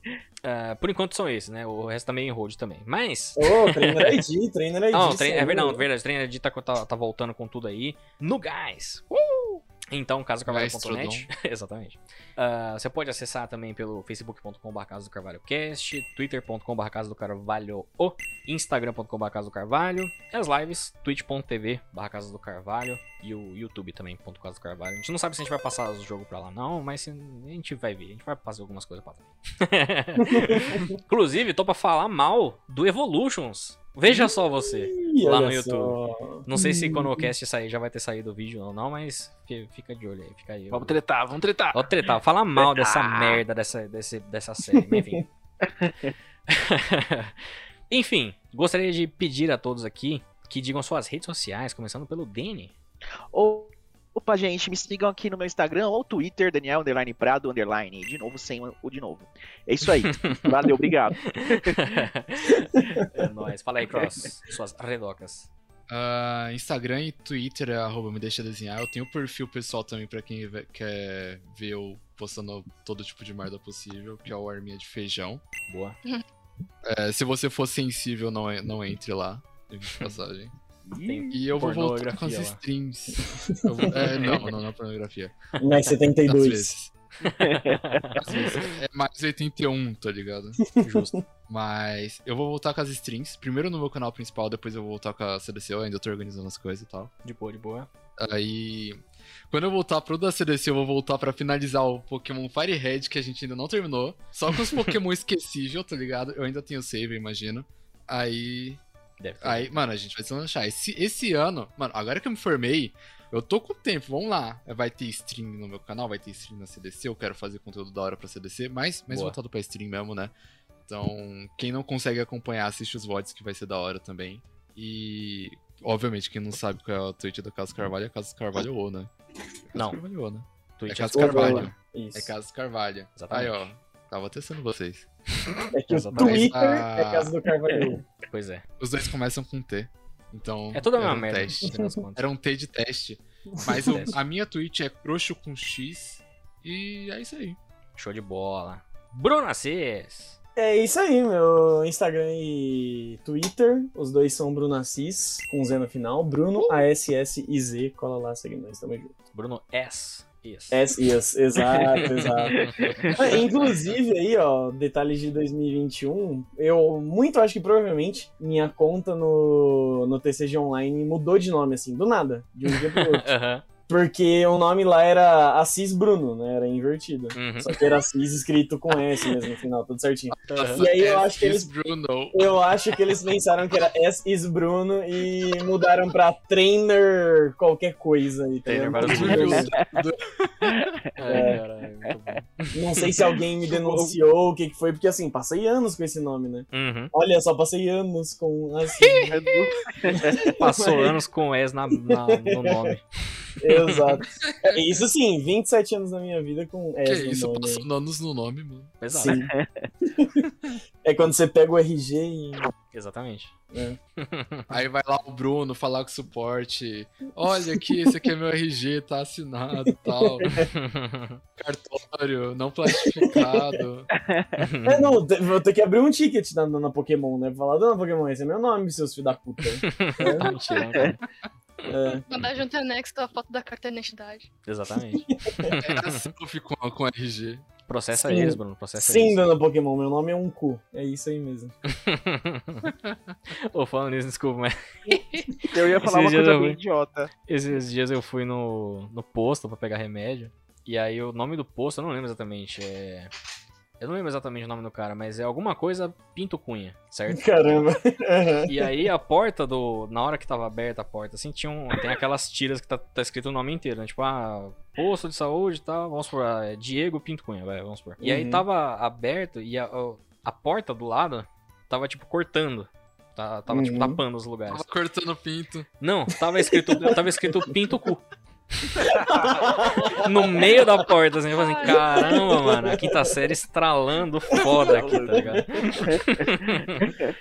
ah, por enquanto são esses, né? O resto também em hold também. Mas, Ô, Trainer ID, Trainer ID. não, trein- é verdade, verdade. O Trainer tá, tá, tá voltando com tudo aí. No gás! Uh! Então, casocarvalho.net. Exatamente. Ah, você pode acessar também pelo facebook.com.br Casa do Carvalho Cast, twitter.com.br Casa do Carvalho, o instagram.com.br Casa do Carvalho, as lives, twitch.tv Casa do Carvalho e o youtube também, ponto Casa do Carvalho. A gente não sabe se a gente vai passar o jogo pra lá não, mas a gente vai ver, a gente vai fazer algumas coisas pra lá. Inclusive, tô pra falar mal do Evolutions. Veja só você. Ih, lá no só. Não sei se quando o cast sair já vai ter saído o vídeo ou não, mas fi- fica de olho aí, fica aí. Vamos tretar, vamos tretar. Vou tretar, vou falar mal dessa Ah. merda dessa, desse, dessa série, enfim. enfim, gostaria de pedir a todos aqui que digam suas redes sociais, começando pelo Danny. Ou, opa, gente, me sigam aqui no meu Instagram ou Twitter, Daniel Underline Prado Underline. De novo, sem o de novo. É isso aí. Valeu, obrigado. é nóis. Fala aí, Cross, suas redocas. Ah, Instagram e Twitter é arroba me deixa desenhar. Eu tenho o perfil pessoal também pra quem quer ver eu postando todo tipo de merda possível, que é o Arminha de Feijão. Boa. É, se você for sensível, não, en- não entre lá. de passagem. Tem E eu vou voltar com as lá. streams. Eu vou- é, não, não, não é pornografia. Mais Às 72. vezes. Às vezes. É mais 81, tá ligado? Justo. Mas eu vou voltar com as streams. Primeiro no meu canal principal, depois eu vou voltar com a CDC. Eu ainda tô organizando as coisas e tal. De boa, de boa. Aí. Quando eu voltar pro da CDC, eu vou voltar pra finalizar o Pokémon Fire Red, que a gente ainda não terminou. Só com os Pokémon esquecíveis, tá ligado? Eu ainda tenho save, eu imagino. Aí. Deve ter. Aí, mano, a gente vai se lançar. Esse, esse ano, mano, agora que eu me formei, eu tô com tempo, vamos lá. Vai ter stream no meu canal, vai ter stream na CDC, eu quero fazer conteúdo da hora pra CDC, mas mais Boa. voltado pra stream mesmo, né? Então, quem não consegue acompanhar, assiste os VODs que vai ser da hora também. E, obviamente, quem não sabe qual é o tweet da Casa Carvalho é Casa Carvalho O, né? Casa Não. Carvalho né? Twitch é é Casa Carvalho. Isso. É Casa Carvalho. Exatamente. Aí, ó. Tava testando vocês. É que o. Twitter Ah. é casa do Carvalho. Pois é. Os dois começam com T. Então. É toda uma um merda. teste. Era um T de teste. Mas a minha Twitch é Croxo com X. E é isso aí. Show de bola. Bruno Assis. É isso aí, meu Instagram e Twitter. Os dois são Bruno Assis, com Z no final. Bruno, A-S-S-I-Z. Cola lá, segue nós, tamo junto. Bruno S. Isso. S, yes, exato, exato. Ah, Inclusive, aí, ó, detalhes de 2021. Eu muito acho que provavelmente minha conta no, no TCG Online mudou de nome, assim, do nada, de um dia pro outro. Aham. Porque o nome lá era Assis Bruno, né? Era invertido. Uhum. Só que era Assis escrito com S mesmo no final, tudo certinho. Aham. E aí eu acho que eles Bruno. eu acho que eles pensaram que era S is Bruno e mudaram pra trainer qualquer coisa. aí, tá Trainer números. Ai, caralho. Não sei se alguém me denunciou, o que, que foi, porque assim, passei anos com esse nome, né? Uhum. Olha só, passei anos com assim. Passou anos com S na, na- no nome. Exato. É, Isso sim, 27 anos da minha vida com Que S no isso, nome. passando anos no nome, mano. Pesado. Sim. é quando você pega o RG e. Exatamente. Aí vai lá o Bruno falar com o suporte. Olha aqui, esse aqui é meu RG, tá assinado e tal. Cartório, não plastificado. É, não, vou ter que abrir um ticket na, na Pokémon, né? Falar, dona Pokémon, esse é meu nome, seus filhos da puta. Tá mentira, né? É, Mandar junto anexo a foto da carta de identidade. Exatamente. É selfie com, com RG. Processa Sim. eles, Bruno. Processa sim, eles. dona Pokémon, meu nome é um cu. É isso aí mesmo. Ô, falando nisso, desculpa, mas Eu ia falar Esses uma coisa bem idiota. esses dias eu fui no, no posto pra pegar remédio. E aí o nome do posto, eu não lembro exatamente. É. Eu não lembro exatamente o nome do cara, mas é alguma coisa Pinto Cunha, certo? Caramba. E aí a porta do. Na hora que tava aberta a porta, assim, tinha um, tem aquelas tiras que tá, tá escrito o nome inteiro, né? Tipo, ah, posto de saúde e tal. Vamos por é Diego Pinto Cunha, vai, vamos por. E aí Uhum. tava aberto e a, a- porta do lado tava, tipo, cortando. Tá- Tava, tipo, Uhum. tapando os lugares. Tava cortando pinto. Não, tava escrito, tava escrito Pinto Cu. No meio da porta, assim, eu falei assim, caramba, mano, a quinta série estralando foda aqui, tá ligado?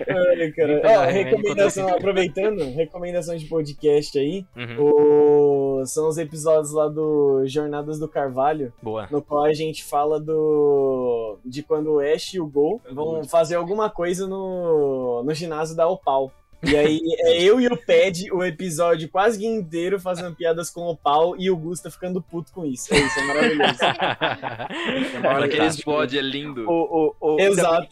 Ai, cara. remédio recomendação, aproveitando, recomendação de podcast aí. Uhum, O... São os episódios lá do Jornadas do Carvalho, boa. no qual a gente fala do. de quando o Ash e o Gol vão fazer alguma coisa no, no ginásio da Opal. E aí é eu e o Ped o episódio quase que inteiro fazendo piadas com o Opal e o Gusta ficando puto com isso. É isso, é maravilhoso. Olha, Fantástico. bode é lindo. O, o, o, Exato.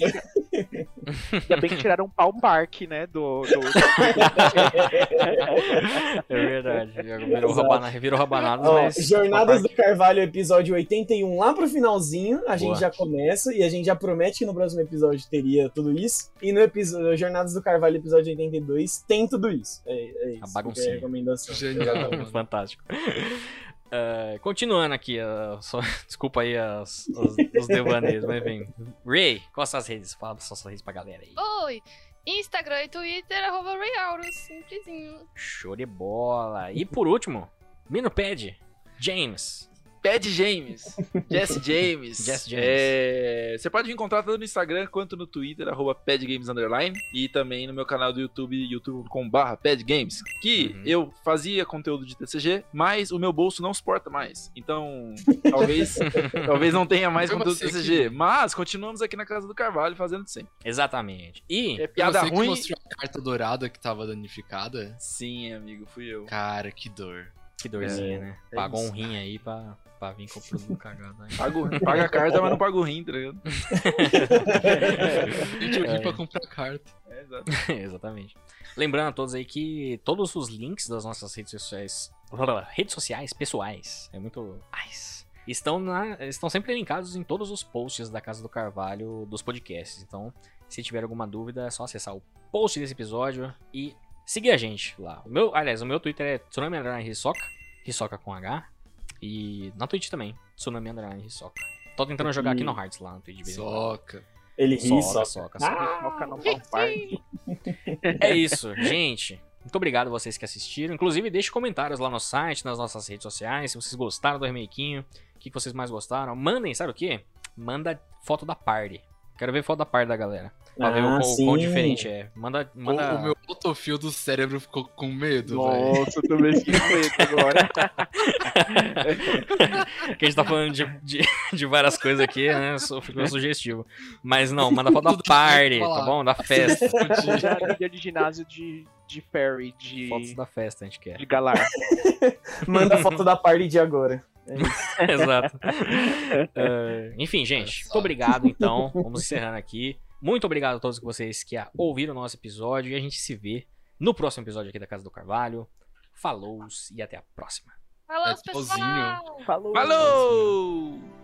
Ainda bem que tiraram um pau park, né? Do, do... É verdade. Virou, rabana, virou rabanadas, Ó, mas. Jornadas do Carvalho, episódio 81, lá pro finalzinho, a gente Boa. já começa e a gente já promete que no próximo episódio teria tudo isso. E no episódio Jornadas do Carvalho, episódio 82, tem tudo isso. É, é isso. A baguncinha. É a recomendação. Genial. Fantástico. É, continuando aqui, ah, só, desculpa aí as, os, os devaneios, mas vem. Ray, quais são as redes? Fala suas redes pra galera aí. Oi! Instagram e Twitter, arroba Rayaurus, simplesinho. Show de bola. E por último, Minopad, James. Pad James. Jesse James. Jesse James. É, Você pode me encontrar tanto no Instagram quanto no Twitter, arroba padgames underline, e também no meu canal do YouTube, youtube.com.br padgames, que Uhum. eu fazia conteúdo de TCG, mas o meu bolso não suporta mais. Então, talvez, talvez não tenha mais conteúdo de assim, TCG, mas continuamos aqui na Casa do Carvalho fazendo sempre. Exatamente. E É piada Você que ruim. mostrou a carta dourada que tava danificada? Sim, amigo, fui eu. Cara, que dor. Que dorzinha, né? é Pagou isso. um rim aí pra, pra vir com o produto cagado aí. Pago, paga a carta, mas não paga o rim, tá ligado? Gente, eu vim pra comprar carta. É. Exatamente. Lembrando a todos aí que todos os links das nossas redes sociais redes sociais pessoais. É muito. Ais. Estão, na, estão sempre linkados em todos os posts da Casa do Carvalho dos podcasts. Então, se tiver alguma dúvida, é só acessar o post desse episódio e seguir a gente lá. O meu, aliás, o meu Twitter é Tsunami Underline Hisoka, Hisoka com H. E na Twitch também, Tsunami Underline Hisoka. Tô tentando jogar aqui no Hearts lá no Twitch. Soca. Ele ri, Soca, soca, soca. Valpar. É isso, gente. Muito obrigado a vocês que assistiram. Inclusive, deixe comentários lá no site, nas nossas redes sociais, se vocês gostaram do remakinho, o que que vocês mais gostaram. Mandem, sabe o quê? Manda foto da party. Quero ver foto da party da galera. Pra ver o Ah, quão- diferente é. Manda. O- manda... O, meu autofio do cérebro ficou com medo, velho. Nossa, eu também fiquei com medo agora. que a gente tá falando de, de, de várias coisas aqui, né? Só ficou sugestivo. Mas não, manda foto da party, tá bom? Da festa. Já líder de ginásio de, de Perry, de, Fotos da festa a gente quer. de Galar. Manda foto da party de agora. Exato. Eh, enfim, gente, muito obrigado então. Vamos encerrando aqui. Muito obrigado a todos vocês que ouviram o nosso episódio e a gente se vê no próximo episódio aqui da Casa do Carvalho. Falou e até a próxima. Falou, É pessoal! Falou! Falou!